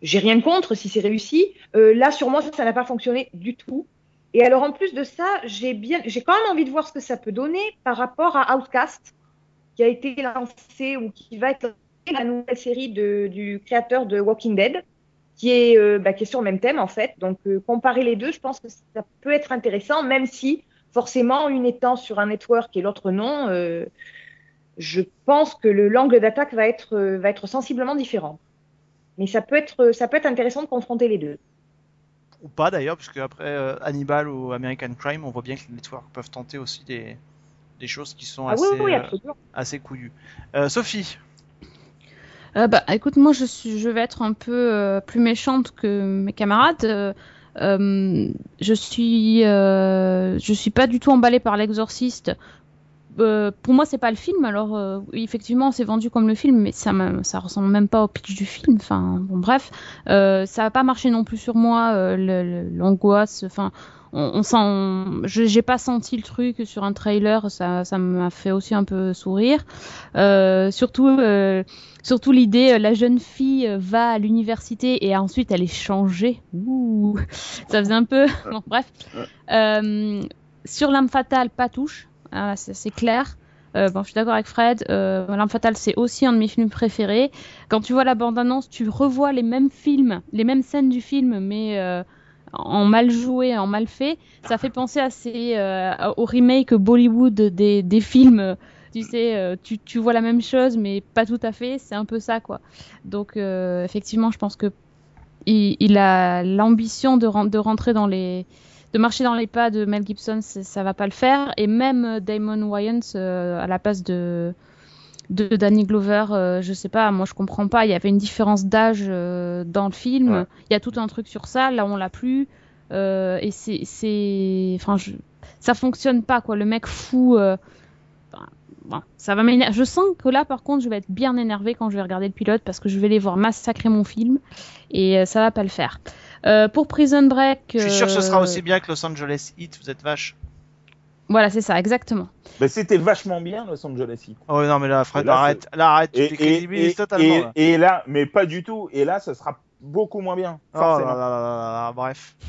J'ai rien contre si c'est réussi. Là, sur moi, ça n'a pas fonctionné du tout. Et alors, en plus de ça, j'ai quand même envie de voir ce que ça peut donner par rapport à Outcast, qui a été lancé ou qui va être la nouvelle série du créateur de Walking Dead, qui est, bah, qui sur le même thème en fait. Donc, comparer les deux, je pense que ça peut être intéressant, même si forcément, une étant sur un network et l'autre non. Je pense que le l'angle d'attaque va être, euh, va être sensiblement différent. Mais ça peut être, ça peut être intéressant de confronter les deux. Ou pas d'ailleurs, puisque après euh, Hannibal ou American Crime, on voit bien que les networks peuvent tenter aussi des, des choses qui sont Ah assez, oui, oui, euh, assez couillues. Euh, Sophie, Euh, bah, écoute, moi, je suis, je vais être un peu euh, plus méchante que mes camarades. Euh, euh, je suis, euh, je suis pas du tout emballée par l'Exorciste. Euh, pour moi, c'est pas le film. Alors, euh, effectivement, c'est vendu comme le film, mais ça, ça ressemble même pas au pitch du film. Enfin, bon, bref, euh, ça a pas marché non plus sur moi. euh, L'angoisse, enfin, on, on sent, j'ai pas senti le truc sur un trailer. Ça, ça m'a fait aussi un peu sourire. Surtout. Surtout l'idée, la jeune fille va à l'université et ensuite elle est changée. Ouh, *laughs* ça faisait un peu. *laughs* Bon, bref. Sur l'âme fatale, pas touche. Ah, c'est clair. Euh, bon, je suis d'accord avec Fred. Euh, fatale, c'est aussi un de mes films préférés. Quand tu vois la bande-annonce, tu revois les mêmes films, les mêmes scènes du film, mais euh, en mal joué, en mal fait. Ça fait penser à ces, euh, au remake Bollywood des, films. tu sais, tu, vois la même chose, mais pas tout à fait. C'est un peu ça, quoi. Donc, effectivement, je pense que il, a l'ambition de rentrer dans les, de marcher dans les pas de Mel Gibson. Ça va pas le faire. Et même euh, Damon Wayans euh, à la place de de Danny Glover, euh, je sais pas, moi je comprends pas. Il y avait une différence d'âge euh, dans le film. Ouais. Il y a tout un truc sur ça. Là, on l'a plus. Euh, et c'est, c'est, enfin, je... ça fonctionne pas quoi. Le mec fou. enfin, bon, ça va m'énerver. Je sens que là, par contre, je vais être bien énervée quand je vais regarder le pilote parce que je vais les voir massacrer mon film et ça va pas le faire. Euh, pour Prison Break, je suis sûr que ce sera euh, aussi bien que Los Angeles Heat, vous êtes vache. Voilà, c'est ça, exactement. Mais c'était vachement bien Los Angeles Heat. Oh non, mais là, Fred, Là, arrête, là, arrête, Et, décrédibilises totalement. et- là. et là, mais pas du tout. Et là, ça sera beaucoup moins bien. Oh là là là là là, bref. *laughs*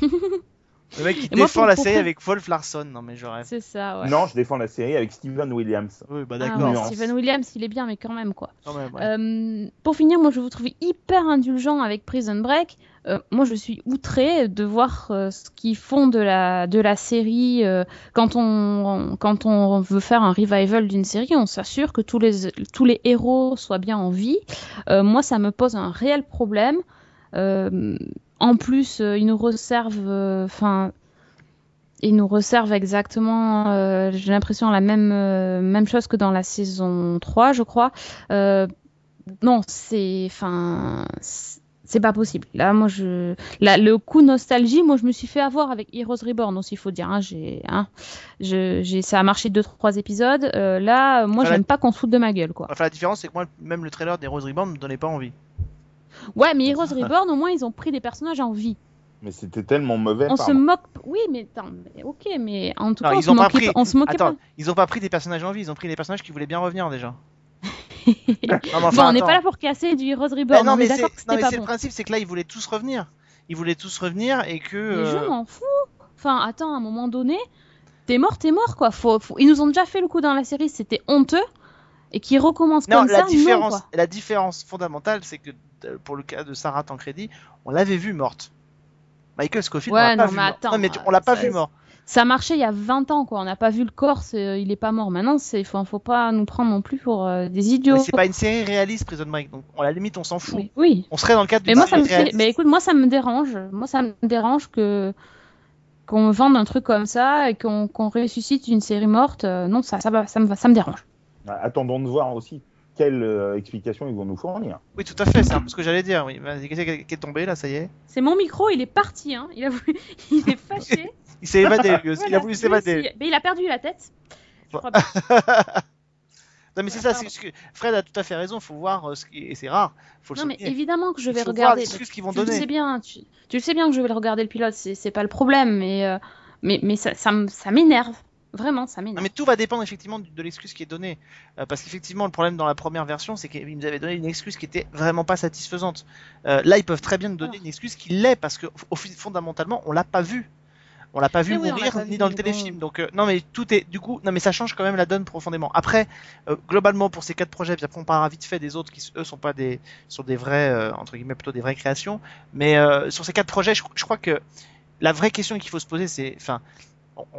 Le mec qui moi, défend pour- la pour- série avec Wolf Larson, non mais je rêve. C'est ça, ouais. Non, je défends la série avec Steven Williams. Oui, bah Ah d'accord, ouais. Steven Williams, il est bien, mais quand même, quoi. quand même, ouais. Euh, pour finir, moi je vous trouve hyper indulgent avec Prison Break. Euh, moi je suis outrée de voir euh, ce qu'ils font de la, de la série. euh, quand, on, quand on veut faire un revival d'une série, on s'assure que tous les, tous les héros soient bien en vie. Euh, moi ça me pose un réel problème. Euh, en plus, euh, ils nous reservent. Enfin. ils nous reservent exactement, j'ai l'impression, la même, même chose que dans la saison 3, je crois. Non, c'est, enfin, c'est pas possible. Là, moi, je, là, le coup nostalgie, moi, je me suis fait avoir avec Heroes Reborn aussi, il faut dire. Hein, j'ai, hein, je, j'ai, ça a marché deux, trois épisodes. Euh, là, moi, Voilà. j'aime pas qu'on se foute de ma gueule, quoi. Enfin, la différence, c'est que moi, même le trailer des Rose Reborn me donnait pas envie. Ouais, mais Heroes *laughs* Reborn, au moins, ils ont pris des personnages en vie. Mais c'était tellement mauvais. On se moque, oui, mais, attends, mais ok, mais en tout Non, cas, on ils se ont pas moquait pris. on se moquait Attends, pas. ils ont pas pris des personnages en vie, ils ont pris des personnages qui voulaient bien revenir déjà. Non, on n'est pas là pour casser du Heroes Reborn. Ben non, on mais est c'est non, le principe, c'est que là, ils voulaient tous revenir. Ils voulaient tous revenir et que. Mais je euh, m'en fous. Enfin, attends, à un moment donné, t'es mort, t'es mort, quoi. Faut, faut- Ils nous ont déjà fait le coup dans la série, c'était honteux. Et qu'ils recommencent Non, comme la ça, non, différence, quoi. la différence fondamentale, c'est que euh, pour le cas de Sarah Tancredi, on l'avait vue morte. Michael Scofield, Ouais, on l'a pas non, vu mais mort. attends, non, mais tu- on l'a pas ça- vu mort. Ça marchait il y a 20 ans, quoi. On n'a pas vu le corps, c'est- il est pas mort. Maintenant, c'est faut, faut pas nous prendre non plus pour euh, des idiots. Mais c'est pas une série réaliste, Prison Break. Donc, à la limite, on s'en fout. Oui, oui. On serait dans le cadre Mais d'une moi, ça série me fait... réaliste. Mais écoute, moi, ça me dérange. Moi, ça me dérange que qu'on me vende un truc comme ça et qu'on qu'on ressuscite une série morte. Euh, non, ça, ça, va, ça, me, ça me dérange. Attendons de voir aussi quelle euh, explication ils vont nous fournir. Oui, tout à fait, c'est un peu ce que j'allais dire. Oui. Qu'est-ce qui est- qui est tombé là, ça y est C'est mon micro, il est parti. Hein. Il, a voulu... *laughs* il est fâché. *laughs* Il s'est évadé, lui aussi. Il a Voilà, voulu s'évader. aussi. Mais il a perdu la tête. Je crois bien. *laughs* Non, mais c'est ça, c'est ce que Fred a tout à fait raison. Faut voir euh, ce qui et c'est rare. Faut le Non, mais évidemment que je Il vais faut voir regarder. l'excuse qu'ils vont tu le donner. sais bien, tu, tu le sais bien que je vais le regarder le pilote, c'est c'est pas le problème, mais, euh, mais, mais ça, ça, ça m'énerve. Vraiment, ça Non, m'énerve. mais tout va dépendre effectivement de l'excuse qui est donnée. Euh, parce qu'effectivement, le problème dans la première version, c'est qu'ils nous avaient donné une excuse qui était vraiment pas satisfaisante. Euh, là, ils peuvent très bien nous donner Ah. une excuse qui l'est, parce que fondamentalement, on l'a pas vu. On l'a pas vu oui, mourir pas ni vu, dans le bon. téléfilm. Donc euh, non, mais tout est du coup, non, mais ça change quand même la donne profondément. Après, euh, globalement pour ces quatre projets, puis après on parlera vite fait des autres qui eux sont pas des, sont des vrais euh, entre guillemets plutôt des vraies créations. Mais euh, sur ces quatre projets, je, je crois que la vraie question qu'il faut se poser, c'est, enfin,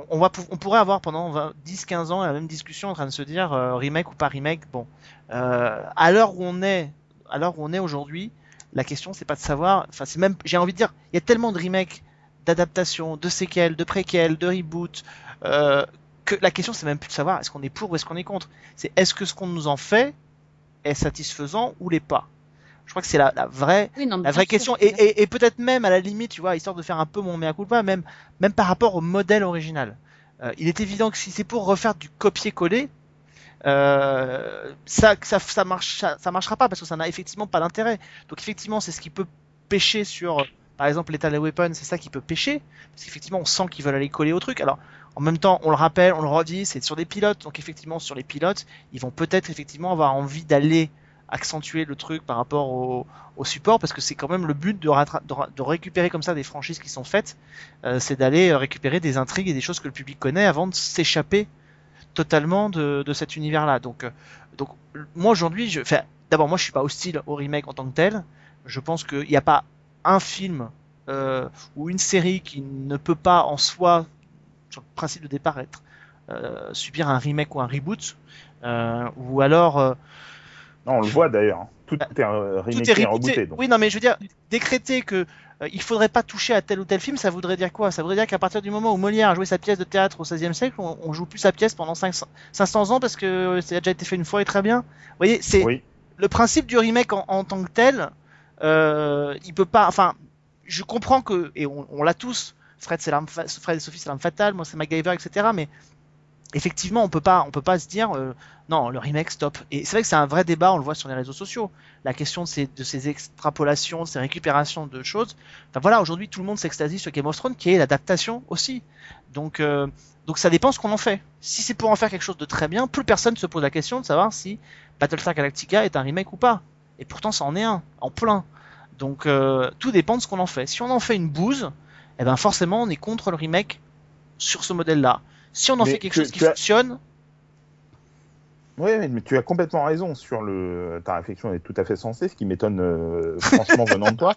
on, va, on pourrait avoir pendant 10-15 ans la même discussion en train de se dire euh, remake ou pas remake. Bon, euh, à l'heure où on est, à l'heure où on est aujourd'hui, la question c'est pas de savoir, enfin c'est même, j'ai envie de dire, il y a tellement de remakes, d'adaptations, de séquelles, de préquels, de reboots, euh, que la question c'est même plus de savoir est-ce qu'on est pour ou est-ce qu'on est contre? C'est est-ce que ce qu'on nous en fait est satisfaisant ou l'est pas? Je crois que c'est la, la vraie Oui, non, mais la vraie question. Et, et, et peut-être même à la limite tu vois histoire de faire un peu mon mea culpa même même par rapport au modèle original. Euh, il est évident que si c'est pour refaire du copier-coller euh, ça, ça ça marche ça, ça marchera pas parce que ça n'a effectivement pas d'intérêt. Donc effectivement c'est ce qui peut pêcher sur par exemple Lethal Weapon c'est ça qui peut pêcher parce qu'effectivement on sent qu'ils veulent aller coller au truc. Alors en même temps on le rappelle on le redit c'est sur des pilotes. Donc effectivement sur les pilotes ils vont peut-être effectivement avoir envie d'aller accentuer le truc par rapport au, au support parce que c'est quand même le but de, de, de récupérer comme ça des franchises qui sont faites, euh, c'est d'aller euh, récupérer des intrigues et des choses que le public connaît avant de s'échapper totalement de, de cet univers-là. Donc, euh, donc moi aujourd'hui, je, d'abord moi je suis pas hostile au remake en tant que tel. Je pense qu'il n'y a pas un film euh, ou une série qui ne peut pas en soi, sur le principe de départ, être euh, subir un remake ou un reboot, euh, ou alors euh, Non, on le voit d'ailleurs. hein. Tout Bah, est euh, tout est rebooté. donc. Oui, non, mais je veux dire, décréter que euh, il faudrait pas toucher à tel ou tel film, ça voudrait dire quoi? Ça voudrait dire qu'à partir du moment où Molière a joué sa pièce de théâtre au XVIe siècle, on, on joue plus sa pièce pendant 500, 500 ans parce que ça a déjà été fait une fois et très bien. Vous voyez, c'est Oui. le principe du remake en, en tant que tel. Euh, il peut pas. Enfin, je comprends que et on, on l'a tous. Fred, c'est l'arme, Fred et Sophie, c'est l'arme fatale. Moi, c'est MacGyver, etc. Mais effectivement, on peut pas, on peut pas se dire euh, non, le remake stop. Et c'est vrai que c'est un vrai débat, on le voit sur les réseaux sociaux. La question de ces, de ces extrapolations, de ces récupérations de choses. Enfin voilà, aujourd'hui tout le monde s'extasie sur Game of Thrones, qui est l'adaptation aussi. Donc, euh, donc ça dépend ce qu'on en fait. Si c'est pour en faire quelque chose de très bien, plus personne se pose la question de savoir si Battlestar Galactica est un remake ou pas. Et pourtant, ça en est un, en plein. Donc euh, tout dépend de ce qu'on en fait. Si on en fait une bouse, eh ben forcément on est contre le remake sur ce modèle-là. Si on en Mais fait quelque chose qui as- fonctionne, Oui, mais tu as complètement raison sur le. Ta réflexion est tout à fait sensée, ce qui m'étonne euh, franchement venant de toi.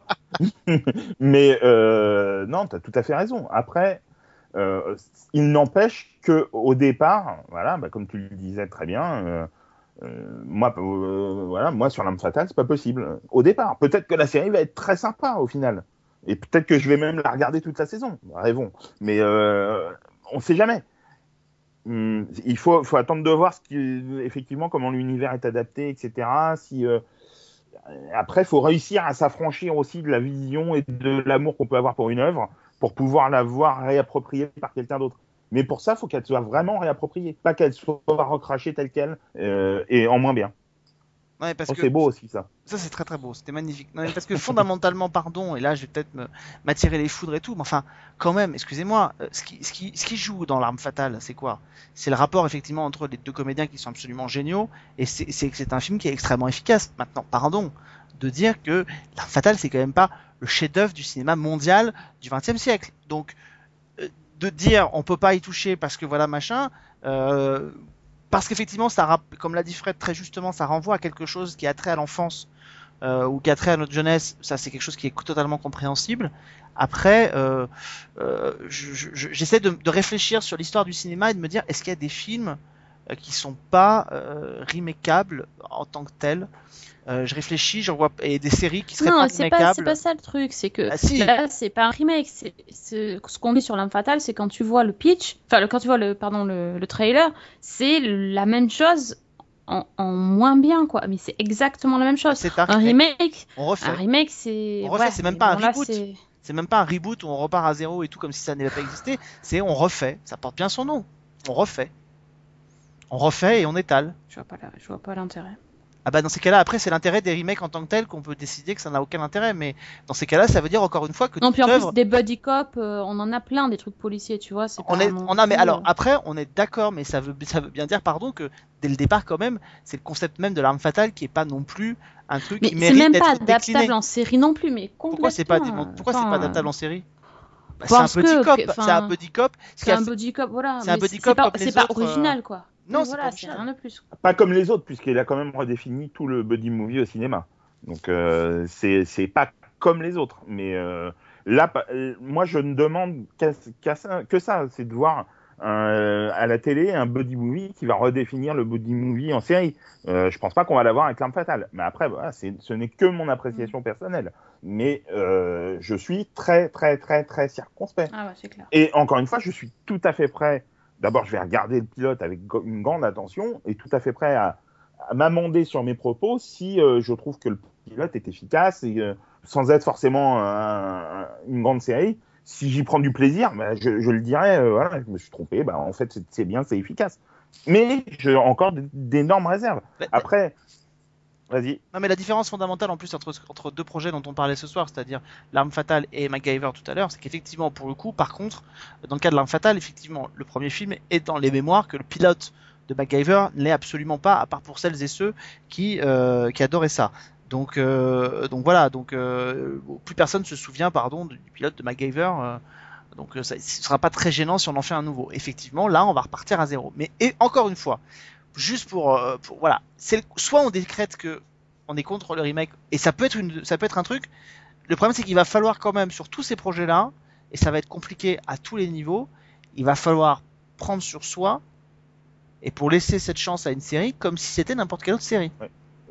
*laughs* mais euh, non, tu as tout à fait raison. Après, euh, il n'empêche que au départ, voilà, bah, comme tu le disais très bien, moi, voilà, moi sur l'âme fatale, c'est pas possible. Au départ, peut-être que la série va être très sympa au final, et peut-être que je vais même la regarder toute la saison. Rêvons. Mais on sait jamais. Hum, il faut, attendre de voir ce effectivement comment l'univers est adapté, etc. Si euh, après, il faut réussir à s'affranchir aussi de la vision et de l'amour qu'on peut avoir pour une œuvre pour pouvoir la voir réappropriée par quelqu'un d'autre. Mais pour ça, il faut qu'elle soit vraiment réappropriée, pas qu'elle soit recrachée telle qu'elle euh, et en moins bien. Ouais, parce Oh, que c'est beau aussi ça. Ça, c'est très très beau, c'était magnifique. Non, mais parce que fondamentalement, pardon, et là je vais peut-être m'attirer les foudres et tout, mais enfin, quand même, excusez-moi, euh, ce qui, ce, qui, ce qui joue dans L'arme fatale, c'est quoi? C'est le rapport effectivement entre les deux comédiens qui sont absolument géniaux, et c'est c'est que c'est un film qui est extrêmement efficace. Maintenant, pardon de dire que L'arme fatale, c'est quand même pas le chef-d'œuvre du cinéma mondial du XXe siècle. Donc, euh, de dire on peut pas y toucher parce que voilà machin, euh, parce qu'effectivement, ça, comme l'a dit Fred très justement, ça renvoie à quelque chose qui a trait à l'enfance euh, ou qui a trait à notre jeunesse. Ça, c'est quelque chose qui est totalement compréhensible. Après, euh, euh, je- je- je- j'essaie de, réfléchir sur l'histoire du cinéma et de me dire est-ce qu'il y a des films qui sont pas remakeables en tant que tels? Euh, Je réfléchis, j'en vois et des séries qui seraient Non, pas c'est pas, remakables. c'est pas ça le truc, c'est que Ah, si. là, c'est pas un remake. Ce qu'on dit sur l'âme fatale, c'est quand tu vois le pitch, enfin, quand tu vois le, pardon, le, le trailer, c'est la même chose en, en moins bien, quoi. Mais c'est exactement la même chose. C'est un remake. On refait. un remake, c'est. On refait, ouais, c'est même pas un là, reboot. c'est- C'est même pas un reboot où on repart à zéro et tout comme si ça n'avait pas existé. C'est on refait. Ça porte bien son nom. On refait. On refait et on étale. Je vois pas, la- je vois pas l'intérêt. Ah bah dans ces cas-là, après c'est l'intérêt des remakes en tant que tel qu'on peut décider que ça n'a aucun intérêt, mais dans ces cas-là, ça veut dire encore une fois que Non, puis en plus, des buddy cop, euh, on en a plein des trucs policiers, tu vois. c'est on pas est, on a, mais alors euh, après, on est d'accord, mais ça veut, ça veut bien dire, pardon, que dès le départ quand même, c'est le concept même de l'arme fatale qui est pas non plus un truc Mais qui c'est mérite même d'être pas décliné. adaptable en série non plus, mais Pourquoi c'est pas, complètement, pourquoi c'est pas adaptable en série? Bah, C'est un que- cop, c'est un buddy cop. C'est un cop, voilà. c'est c'est pas, c'est pas euh, original, quoi. Non, voilà, pas c'est rien de plus. Pas comme les autres, puisqu'il a quand même redéfini tout le buddy movie au cinéma. Donc euh, c'est pas comme les autres. Mais euh, là, euh, moi, je ne demande ça, que ça, c'est de voir euh, à la télé un buddy movie qui va redéfinir le buddy movie en série. Euh, je pense pas qu'on va l'avoir avec l'arme fatale. Mais après, voilà, ce n'est que mon appréciation personnelle. Mais euh, je suis très, très, très, très circonspect. Ah ouais, clair. Et encore une fois, je suis tout à fait prêt. D'abord, je vais regarder le pilote avec une grande attention et tout à fait prêt à, à m'amender sur mes propos si euh, je trouve que le pilote est efficace et euh, sans être forcément un- un- une grande série. Si j'y prends du plaisir, bah, je, je le dirais, euh, voilà, je me suis trompé. Bah, en fait, c'est- bien, c'est efficace. Mais j'ai encore d'énormes réserves. Bah, Après, Non mais la différence fondamentale en plus entre, deux projets dont on parlait ce soir, c'est-à-dire l'arme fatale et MacGyver tout à l'heure, c'est qu'effectivement pour le coup, par contre, dans le cas de l'arme fatale, effectivement, le premier film est dans les mémoires que le pilote de MacGyver n'est absolument pas, à part pour celles et ceux qui, euh, adoraient ça. Donc, euh, voilà, donc euh, plus personne se souvient, pardon, du pilote de MacGyver. euh, donc ça, ce sera pas très gênant si on en fait un nouveau. Effectivement, là, on va repartir à zéro. Mais encore une fois, juste pour, euh, pour voilà, c'est soit on décrète que on est contre le remake et ça peut être une, ça peut être un truc. Le problème c'est qu'il va falloir quand même sur tous ces projets-là et ça va être compliqué à tous les niveaux. Il va falloir prendre sur soi et pour laisser cette chance à une série comme si c'était n'importe quelle autre série.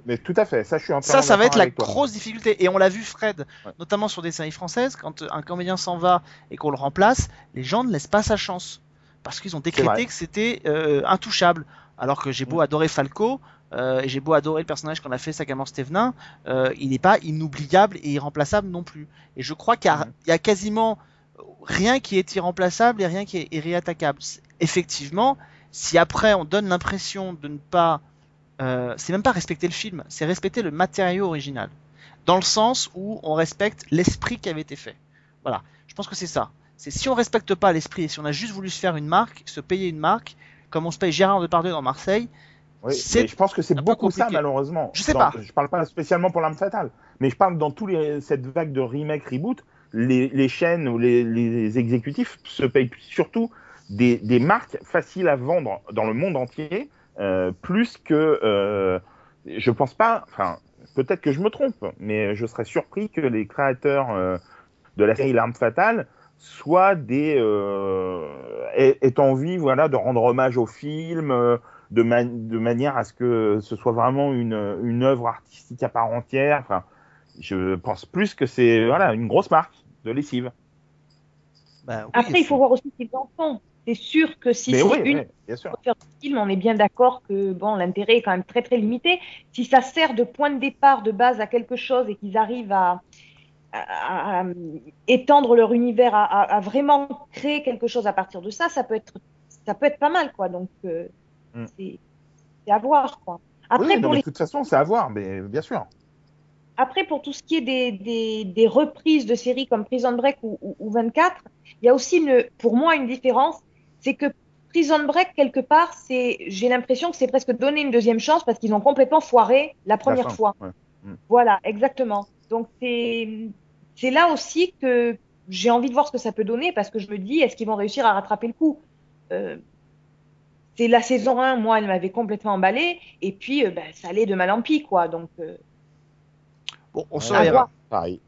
Mais tout à fait, ça, je suis Ça, ça va être la toi. grosse difficulté. Et on l'a vu, Fred, Ouais. notamment sur des séries françaises, quand un comédien s'en va et qu'on le remplace, les gens ne laissent pas sa chance. Parce qu'ils ont décrété que c'était euh, intouchable. Alors que j'ai beau adorer Falco, euh, et j'ai beau adorer le personnage qu'on a fait, Sagamore Stevenin, euh, il n'est pas inoubliable et irremplaçable non plus. Et je crois qu'il y, a- il y a quasiment rien qui est irremplaçable et rien qui est irréattaquable. C'est- Effectivement, si après on donne l'impression de ne pas euh, c'est même pas respecter le film, c'est respecter le matériau original. Dans le sens où on respecte l'esprit qui avait été fait. Voilà. Je pense que c'est ça. C'est si on respecte pas l'esprit et si on a juste voulu se faire une marque, se payer une marque, comme on se paye Gérard Depardieu dans Marseille, Oui, je pense que c'est beaucoup ça, malheureusement. Je sais Dans- pas. Je parle pas spécialement pour l'arme fatale, mais je parle dans tous les cette vague de remake, reboot, les, les chaînes ou les, les exécutifs se payent surtout des, des marques faciles à vendre dans le monde entier, euh, plus que euh, je pense pas. Enfin, peut-être que je me trompe, mais je serais surpris que les créateurs euh, de la série L'arme fatale soient des euh, aient, aient envie, voilà, de rendre hommage au film. euh, de, ma- de manière à ce que ce soit vraiment une, une œuvre artistique à part entière. Enfin, je pense plus que c'est voilà, une grosse marque de lessive. bah, oui, Après, il faut voir aussi qu'ils en font. C'est sûr que si c'est oui, une oui, bien sûr. film, on est bien d'accord que bon, l'intérêt est quand même très très limité. Si ça sert de point de départ, de base à quelque chose et qu'ils arrivent à, à- à étendre leur univers, à, vraiment créer quelque chose à partir de ça, ça peut être ça peut être pas mal quoi. Donc euh, Mm. c'est à voir quoi. Après oui, pour les de toute façon, c'est à voir, mais bien sûr. Après, pour tout ce qui est des, des, des reprises de séries comme Prison Break ou, ou, ou 24, il y a aussi une, pour moi une différence, c'est que Prison Break, quelque part, c'est, j'ai l'impression que c'est presque donner une deuxième chance parce qu'ils ont complètement foiré la première fin, fois. ouais. Mm. Voilà, exactement. Donc c'est, c'est là aussi que j'ai envie de voir ce que ça peut donner parce que je me dis, est-ce qu'ils vont réussir à rattraper le coup? Euh, C'est la saison 1, moi, elle m'avait complètement emballé, et puis euh, ben, ça allait de mal en pis, quoi. Donc, euh, Bon, on surveillera. Pareil.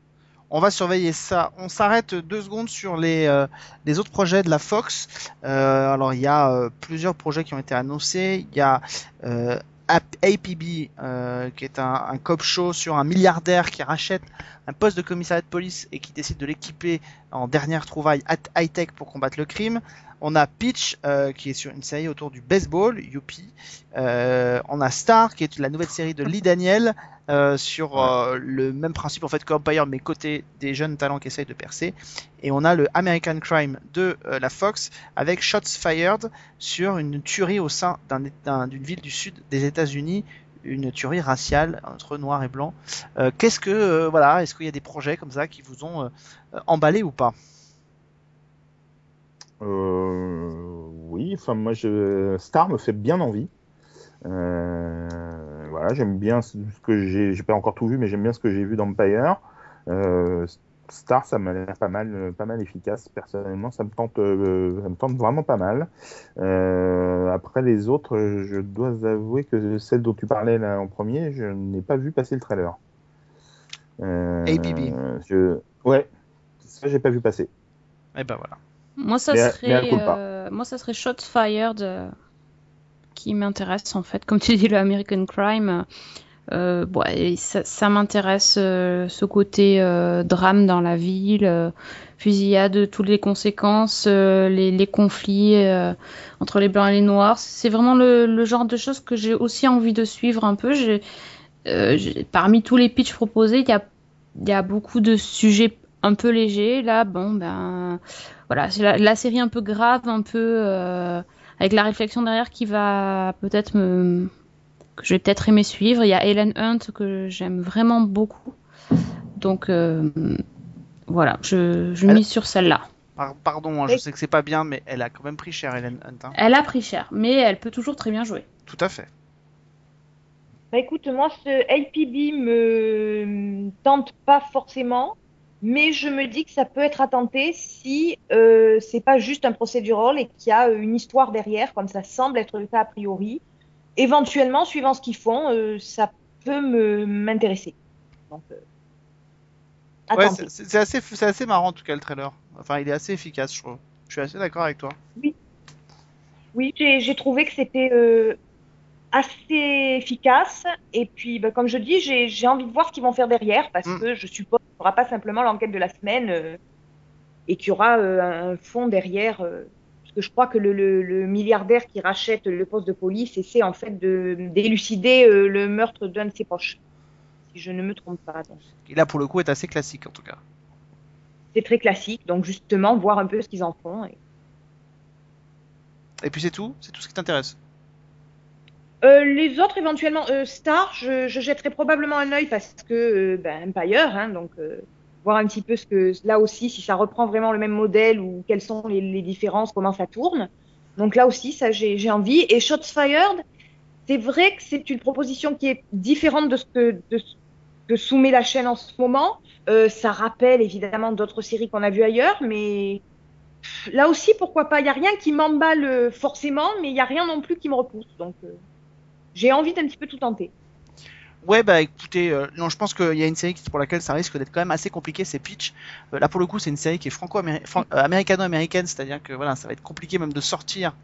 On va surveiller ça. On s'arrête deux secondes sur les, euh, les autres projets de la Fox. Euh, alors, il y a euh, plusieurs projets qui ont été annoncés. Il y a euh, APB, euh, qui est un, un cop show sur un milliardaire qui rachète un poste de commissariat de police et qui décide de l'équiper en dernière trouvaille high-tech pour combattre le crime. On a Pitch, euh, qui est sur une série autour du baseball, Youpi. Euh, on a Star, qui est la nouvelle série de Lee Daniel, euh, sur le même principe en fait qu'Empire, mais côté des jeunes talents qui essayent de percer. Et on a le American Crime de la Fox avec Shots Fired sur une tuerie au sein d'un- d'un- d'une ville du sud des États-Unis, une tuerie raciale entre noir et blanc. Euh, Qu'est-ce que voilà, est-ce qu'il y a des projets comme ça qui vous ont emballé ou pas? Oui, enfin moi je Star me fait bien envie. Euh, voilà, j'aime bien ce que j'ai, j'ai pas encore tout vu, mais j'aime bien ce que j'ai vu d'Empire. Euh, Star, ça m'a l'air pas mal, euh, pas mal efficace. Personnellement, ça me tente, euh, ça me tente vraiment pas mal. Euh, après les autres, je dois avouer que celle dont tu parlais là en premier, je n'ai pas vu passer le trailer. Euh, ABB. Je... Ouais, ça j'ai pas vu passer. Eh ben voilà. Moi, ça Mais- mais serait, pas. euh, moi, ça serait Shots Fired euh, qui m'intéresse en fait. Comme tu dis, le American Crime, euh, bon, ça, ça m'intéresse euh, ce côté euh, drame dans la ville, fusillade, toutes les conséquences, les, les conflits entre les blancs et les noirs. C'est vraiment le, le genre de choses que j'ai aussi envie de suivre un peu. Parmi tous les pitchs proposés, il y a, il y a beaucoup de sujets un peu légers. Là, bon, ben voilà, c'est la, la série un peu grave, un peu euh, avec la réflexion derrière qui va peut-être me que je vais peut-être aimer suivre. Il y a Helen Hunt que j'aime vraiment beaucoup, donc euh, voilà, je, je mise sur celle-là. Par- pardon, hein, je sais que c'est pas bien, mais elle a quand même pris cher, Helen Hunt. hein. Elle a pris cher, mais elle peut toujours très bien jouer. Tout à fait. Bah écoute, moi, ce LPB me tente pas forcément, mais je me dis que ça peut être tenter si euh, c'est pas juste un procédural et qu'il y a une histoire derrière, comme ça semble être le cas a priori. Éventuellement, suivant ce qu'ils font, euh, ça peut me m'intéresser. Donc, euh, Ouais, c'est assez, marrant en tout cas le trailer. Enfin, il est assez efficace, je trouve. Je suis assez d'accord avec toi. Oui, j'ai j'ai trouvé que c'était euh, assez efficace. Et puis, bah, comme je dis, j'ai envie de voir ce qu'ils vont faire derrière parce Mm. que je suppose qu'il n'y aura pas simplement l'enquête de la semaine euh, et qu'il y aura euh, un fond derrière. euh, parce que je crois que le, le, le milliardaire qui rachète le poste de police essaie en fait de d'élucider le meurtre d'un de ses proches. Si je ne me trompe pas. Donc, Et là, pour le coup, est assez classique en tout cas. C'est très classique. Donc, justement, voir un peu ce qu'ils en font. Et... Et puis c'est tout? C'est tout ce qui t'intéresse? Les autres, éventuellement, euh, Star, je, je jetterai probablement un œil parce que euh, ben, Empire, hein, donc euh, voir un petit peu ce que là aussi, si ça reprend vraiment le même modèle ou quelles sont les, différences, comment ça tourne. Donc là aussi, ça j'ai envie. Et Shots Fired, c'est vrai que c'est une proposition qui est différente de ce que, soumet la chaîne en ce moment. Euh, ça rappelle évidemment d'autres séries qu'on a vues ailleurs, mais là aussi, pourquoi pas? Il n'y a rien qui m'emballe euh, forcément, mais il n'y a rien non plus qui me repousse. Donc euh, j'ai envie d'un petit peu tout tenter. Ouais, bah écoutez, euh, non, je pense qu'il y a une série pour laquelle ça risque d'être quand même assez compliqué, c'est Pitch. Euh, là, pour le coup, c'est une série qui est franco-américano-américaine, c'est-à-dire que voilà, ça va être compliqué même de sortir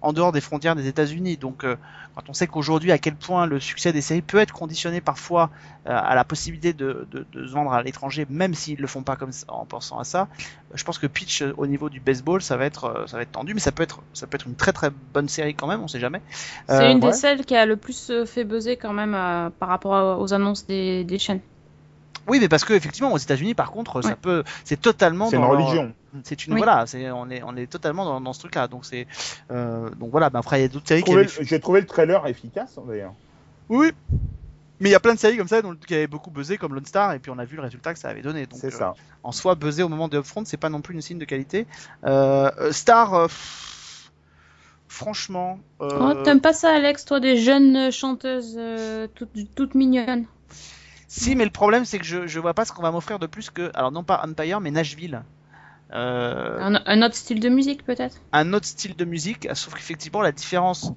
en dehors des frontières des États-Unis. Donc, euh, quand on sait qu'aujourd'hui, à quel point le succès des séries peut être conditionné parfois euh, à la possibilité de, de, de se vendre à l'étranger, même s'ils le font pas comme ça, en pensant à ça, euh, je pense que Pitch, au niveau du baseball, ça va être, ça va être tendu, mais ça peut être, ça peut être une très très bonne série quand même, on sait jamais. C'est une ouais. des celles qui a le plus fait buzzer quand même euh, par rapport aux annonces des, des chaînes. Oui, mais parce que effectivement, aux États-Unis, par contre, ça Ouais. peut, c'est totalement C'est une leur- religion. C'est une Oui. voilà, c'est on est on est totalement dans, dans ce truc-là. Donc c'est euh, donc voilà. Ben après il y a d'autres séries J'ai qui trouvé, avaient... j'ai trouvé le trailer efficace hein, d'ailleurs. Oui. Mais il y a plein de séries comme ça dont, qui avaient beaucoup buzzé comme Lone Star et puis on a vu le résultat que ça avait donné. Donc C'est euh, ça. en soi buzzer au moment de Upfront, c'est pas non plus une signe de qualité. Euh, euh, Star euh, pff, franchement euh, Oh, t'aimes pas ça, Alex, toi, des jeunes euh, chanteuses euh, toutes, toutes mignonnes? Si mais le problème c'est que je je vois pas ce qu'on va m'offrir de plus que alors non pas Empire mais Nashville. Euh, un, un autre style de musique, peut-être? un autre style de musique, sauf qu'effectivement la différence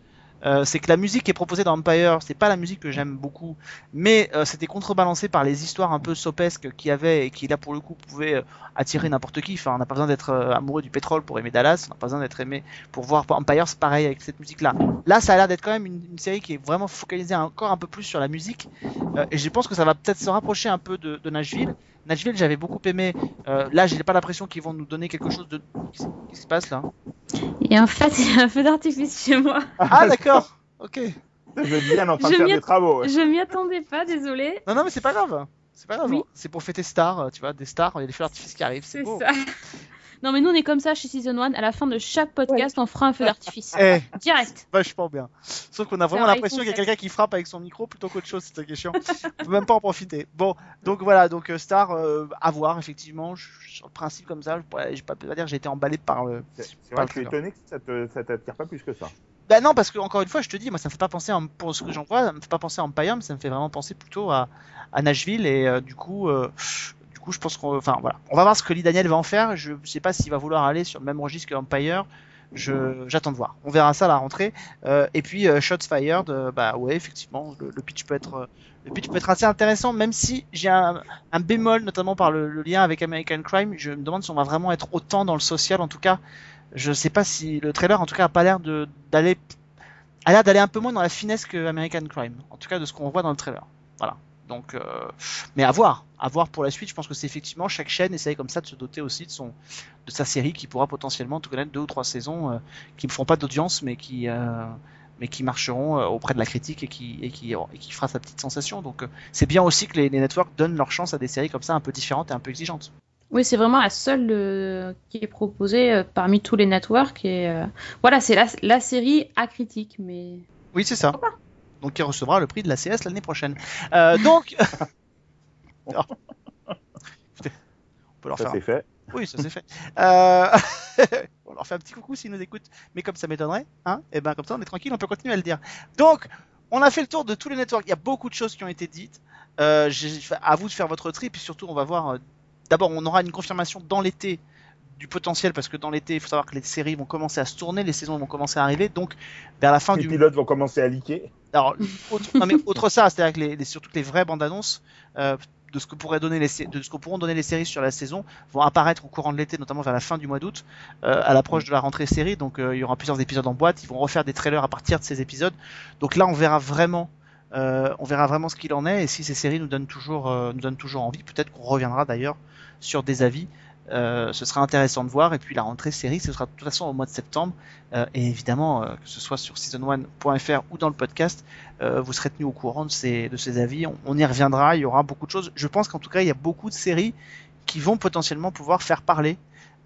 euh, c'est que la musique qui est proposée dans Empire, c'est pas la musique que j'aime beaucoup, mais euh, c'était contrebalancé par les histoires un peu sopesques qu'il y avait et qui là pour le coup pouvaient euh, attirer n'importe qui. Enfin, on n'a pas besoin d'être euh, amoureux du pétrole pour aimer Dallas, on n'a pas besoin d'être aimé pour voir Empire, c'est pareil avec cette musique-là. Là, ça a l'air d'être quand même une, série qui est vraiment focalisée encore un peu plus sur la musique, et je pense que ça va peut-être se rapprocher un peu de, de Nashville. Nashville, j'avais beaucoup aimé. Euh, là, j'ai pas l'impression qu'ils vont nous donner quelque chose de. Qu'est-ce qui se passe là Et en fait, *laughs* il y a un feu d'artifice chez moi. Ah d'accord. Ok. Je veux bien en train de faire des travaux. ouais. Je m'y attendais pas, désolée. Non non mais c'est pas grave. C'est pas grave. Oui. C'est pour fêter Star, tu vois, des stars, il y a des feux d'artifice qui arrivent, c'est ça. Non, mais nous, on est comme ça chez Season 1. À la fin de chaque podcast, on fera un feu *laughs* d'artifice. Eh, Direct. vachement bien. Sauf qu'on a vraiment l'impression qu'il y a 7. quelqu'un qui frappe avec son micro plutôt qu'autre chose, c'est ça qui est chiant. *laughs* On peut même pas en profiter. Bon, donc voilà, donc euh, Star, euh, à voir, effectivement. Je- Sur le principe comme ça, je pourrais- je peux pas dire j'ai été emballé par le. C'est vrai que je suis étonné que ça t'attire pas plus que ça. Bah non, parce que encore une fois, je te dis, moi, ça me fait pas penser, à, pour ce que j'en vois, ça me fait pas penser à Empire, mais ça me fait vraiment penser plutôt à, à Nashville et euh, du coup, euh, du coup, je pense qu'on, enfin voilà, on va voir ce que Lee Daniel va en faire. Je sais pas s'il va vouloir aller sur le même registre que Empire. Je, j'attends de voir. On verra ça à la rentrée. Euh, et puis euh, Shots Fired, euh, bah ouais, effectivement, le, pitch peut être, le pitch peut être assez intéressant, même si j'ai un, bémol, notamment par le, lien avec American Crime. Je me demande si on va vraiment être autant dans le social, en tout cas. Je sais pas si le trailer, en tout cas, a pas l'air de d'aller a l'air d'aller un peu moins dans la finesse que American Crime, en tout cas de ce qu'on voit dans le trailer. Voilà. Donc, euh, mais à voir, à voir pour la suite. Je pense que c'est effectivement chaque chaîne essaye comme ça de se doter aussi de son, de sa série qui pourra potentiellement te connaître deux ou trois saisons euh, qui ne feront pas d'audience, mais qui, euh, mais qui marcheront auprès de la critique et qui, et qui, et qui fera sa petite sensation. Donc, c'est bien aussi que les, les networks donnent leur chance à des séries comme ça un peu différentes et un peu exigeantes. Oui, c'est vraiment la seule euh, qui est proposée euh, parmi tous les networks. Et euh, voilà, c'est la, la série à critique. Mais Oui, c'est ça. Donc, il recevra le prix de la CS l'année prochaine. Euh, donc, *laughs* on peut leur Ça faire. c'est fait. Oui, ça c'est fait. Euh... *laughs* on leur fait un petit coucou s'ils nous écoutent. Mais comme ça m'étonnerait, hein, et ben comme ça on est tranquille, on peut continuer à le dire. Donc, on a fait le tour de tous les networks. Il y a beaucoup de choses qui ont été dites. Euh, à vous de faire votre tri, puis surtout on va voir. euh, D'abord, on aura une confirmation dans l'été du potentiel parce que dans l'été, il faut savoir que les séries vont commencer à se tourner, les saisons vont commencer à arriver. Donc, vers la fin Les du pilotes vont commencer à liquer. Alors, *laughs* autre, non, mais autre ça, c'est-à-dire que les, les- surtout que les vraies bandes annonces euh, de ce que pourraient donner les de ce que pourront donner les séries sur la saison vont apparaître au courant de l'été, notamment vers la fin du mois d'août, euh, à l'approche de la rentrée série. Donc, euh, il y aura plusieurs épisodes en boîte. Ils vont refaire des trailers à partir de ces épisodes. Donc là, on verra vraiment. euh, on verra vraiment ce qu'il en est et si ces séries nous donnent toujours, euh, nous donnent toujours envie. Peut-être qu'on reviendra d'ailleurs sur des avis. Euh, ce sera intéressant de voir. Et puis la rentrée série, ce sera de toute façon au mois de septembre. Euh, et évidemment, euh, que ce soit sur season1.fr ou dans le podcast, euh, vous serez tenu au courant de ces, de ces avis. On, on y reviendra, il y aura beaucoup de choses. Je pense qu'en tout cas, il y a beaucoup de séries qui vont potentiellement pouvoir faire parler.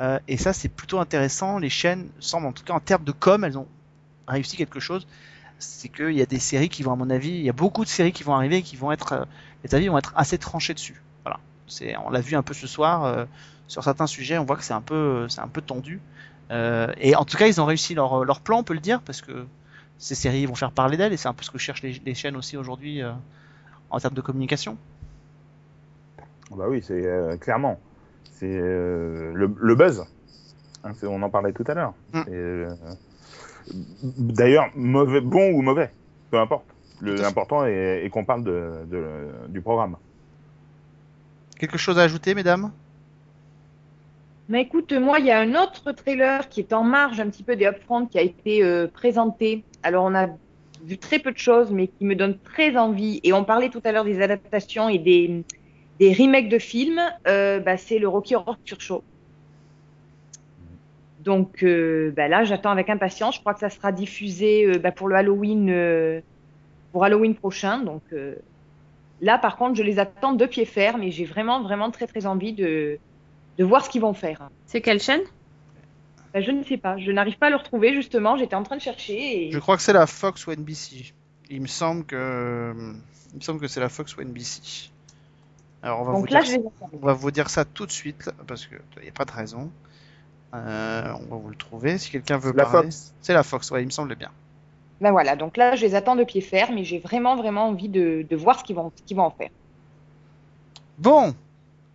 Euh, et ça, c'est plutôt intéressant. Les chaînes semblent, en tout cas en termes de com, elles ont réussi quelque chose. C'est qu'il y a des séries qui vont, à mon avis, il y a beaucoup de séries qui vont arriver et qui vont être, euh, les avis vont être assez tranchés dessus. C'est, on l'a vu un peu ce soir euh, sur certains sujets, on voit que c'est un peu, c'est un peu tendu. Euh, et en tout cas, ils ont réussi leur, leur plan, on peut le dire, parce que ces séries vont faire parler d'elles et c'est un peu ce que cherchent les, les chaînes aussi aujourd'hui euh, en termes de communication. Bah oui, c'est euh, clairement. C'est euh, le, le buzz. Hein, on en parlait tout à l'heure. Mm. D'ailleurs, mauvais, bon ou mauvais, peu importe. L'important est, est qu'on parle de, de- du programme. Quelque chose à ajouter, mesdames? Écoute, moi, il y a un autre trailer qui est en marge un petit peu des upfront qui a été euh, présenté. Alors, on a vu très peu de choses, mais qui me donne très envie. Et on parlait tout à l'heure des adaptations et des, remakes de films. Euh, bah, c'est le Rocky Horror Picture Show. Donc euh, bah, là, j'attends avec impatience. Je crois que ça sera diffusé bah, pour le Halloween, Halloween prochain. Donc là, par contre, je les attends de pied ferme et j'ai vraiment, vraiment très, très envie de, de voir ce qu'ils vont faire. c'est quelle chaîne? Bah, je ne sais pas. Je n'arrive pas à le retrouver, justement. J'étais en train de chercher. Et... Je crois que c'est la Fox ou NBC. Il me semble que, il me semble que c'est la Fox ou NBC. Alors on va, vous Donc là, dire, je les attends. on va vous dire ça tout de suite parce que il n'y a pas de raison. Euh, on va vous le trouver si quelqu'un veut La parler. Fox. C'est la Fox, ouais, il me semble bien. Ben voilà. Donc là, je les attends de pied ferme et j'ai vraiment, vraiment envie de, voir ce qu'ils vont, en faire. Bon,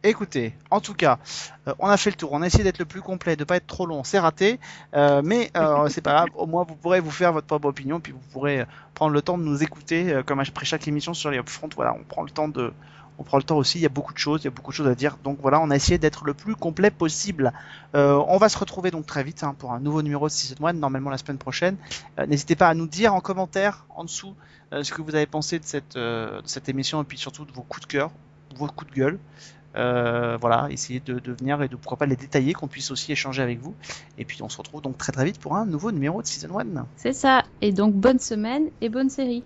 écoutez, en tout cas, euh, on a fait le tour. On a essayé d'être le plus complet, de pas être trop long. C'est raté, euh, mais euh, *laughs* c'est pas grave. Au moins, vous pourrez vous faire votre propre opinion, puis vous pourrez prendre le temps de nous écouter, comme après chaque émission sur les upfront. Voilà, on prend le temps de, on prend le temps aussi. Il y a beaucoup de choses, il y a beaucoup de choses à dire. Donc voilà, on a essayé d'être le plus complet possible. Euh, on va se retrouver donc très vite hein, pour un nouveau numéro de Season 1, normalement la semaine prochaine. Euh, N'hésitez pas à nous dire en commentaire en dessous euh, ce que vous avez pensé de cette, émission et puis surtout de vos coups de cœur, vos coups de gueule. Voilà, essayez de, de venir et de pourquoi pas les détailler, qu'on puisse aussi échanger avec vous. Et puis on se retrouve donc très très vite pour un nouveau numéro de Season 1. C'est ça. Et donc, bonne semaine et bonne série.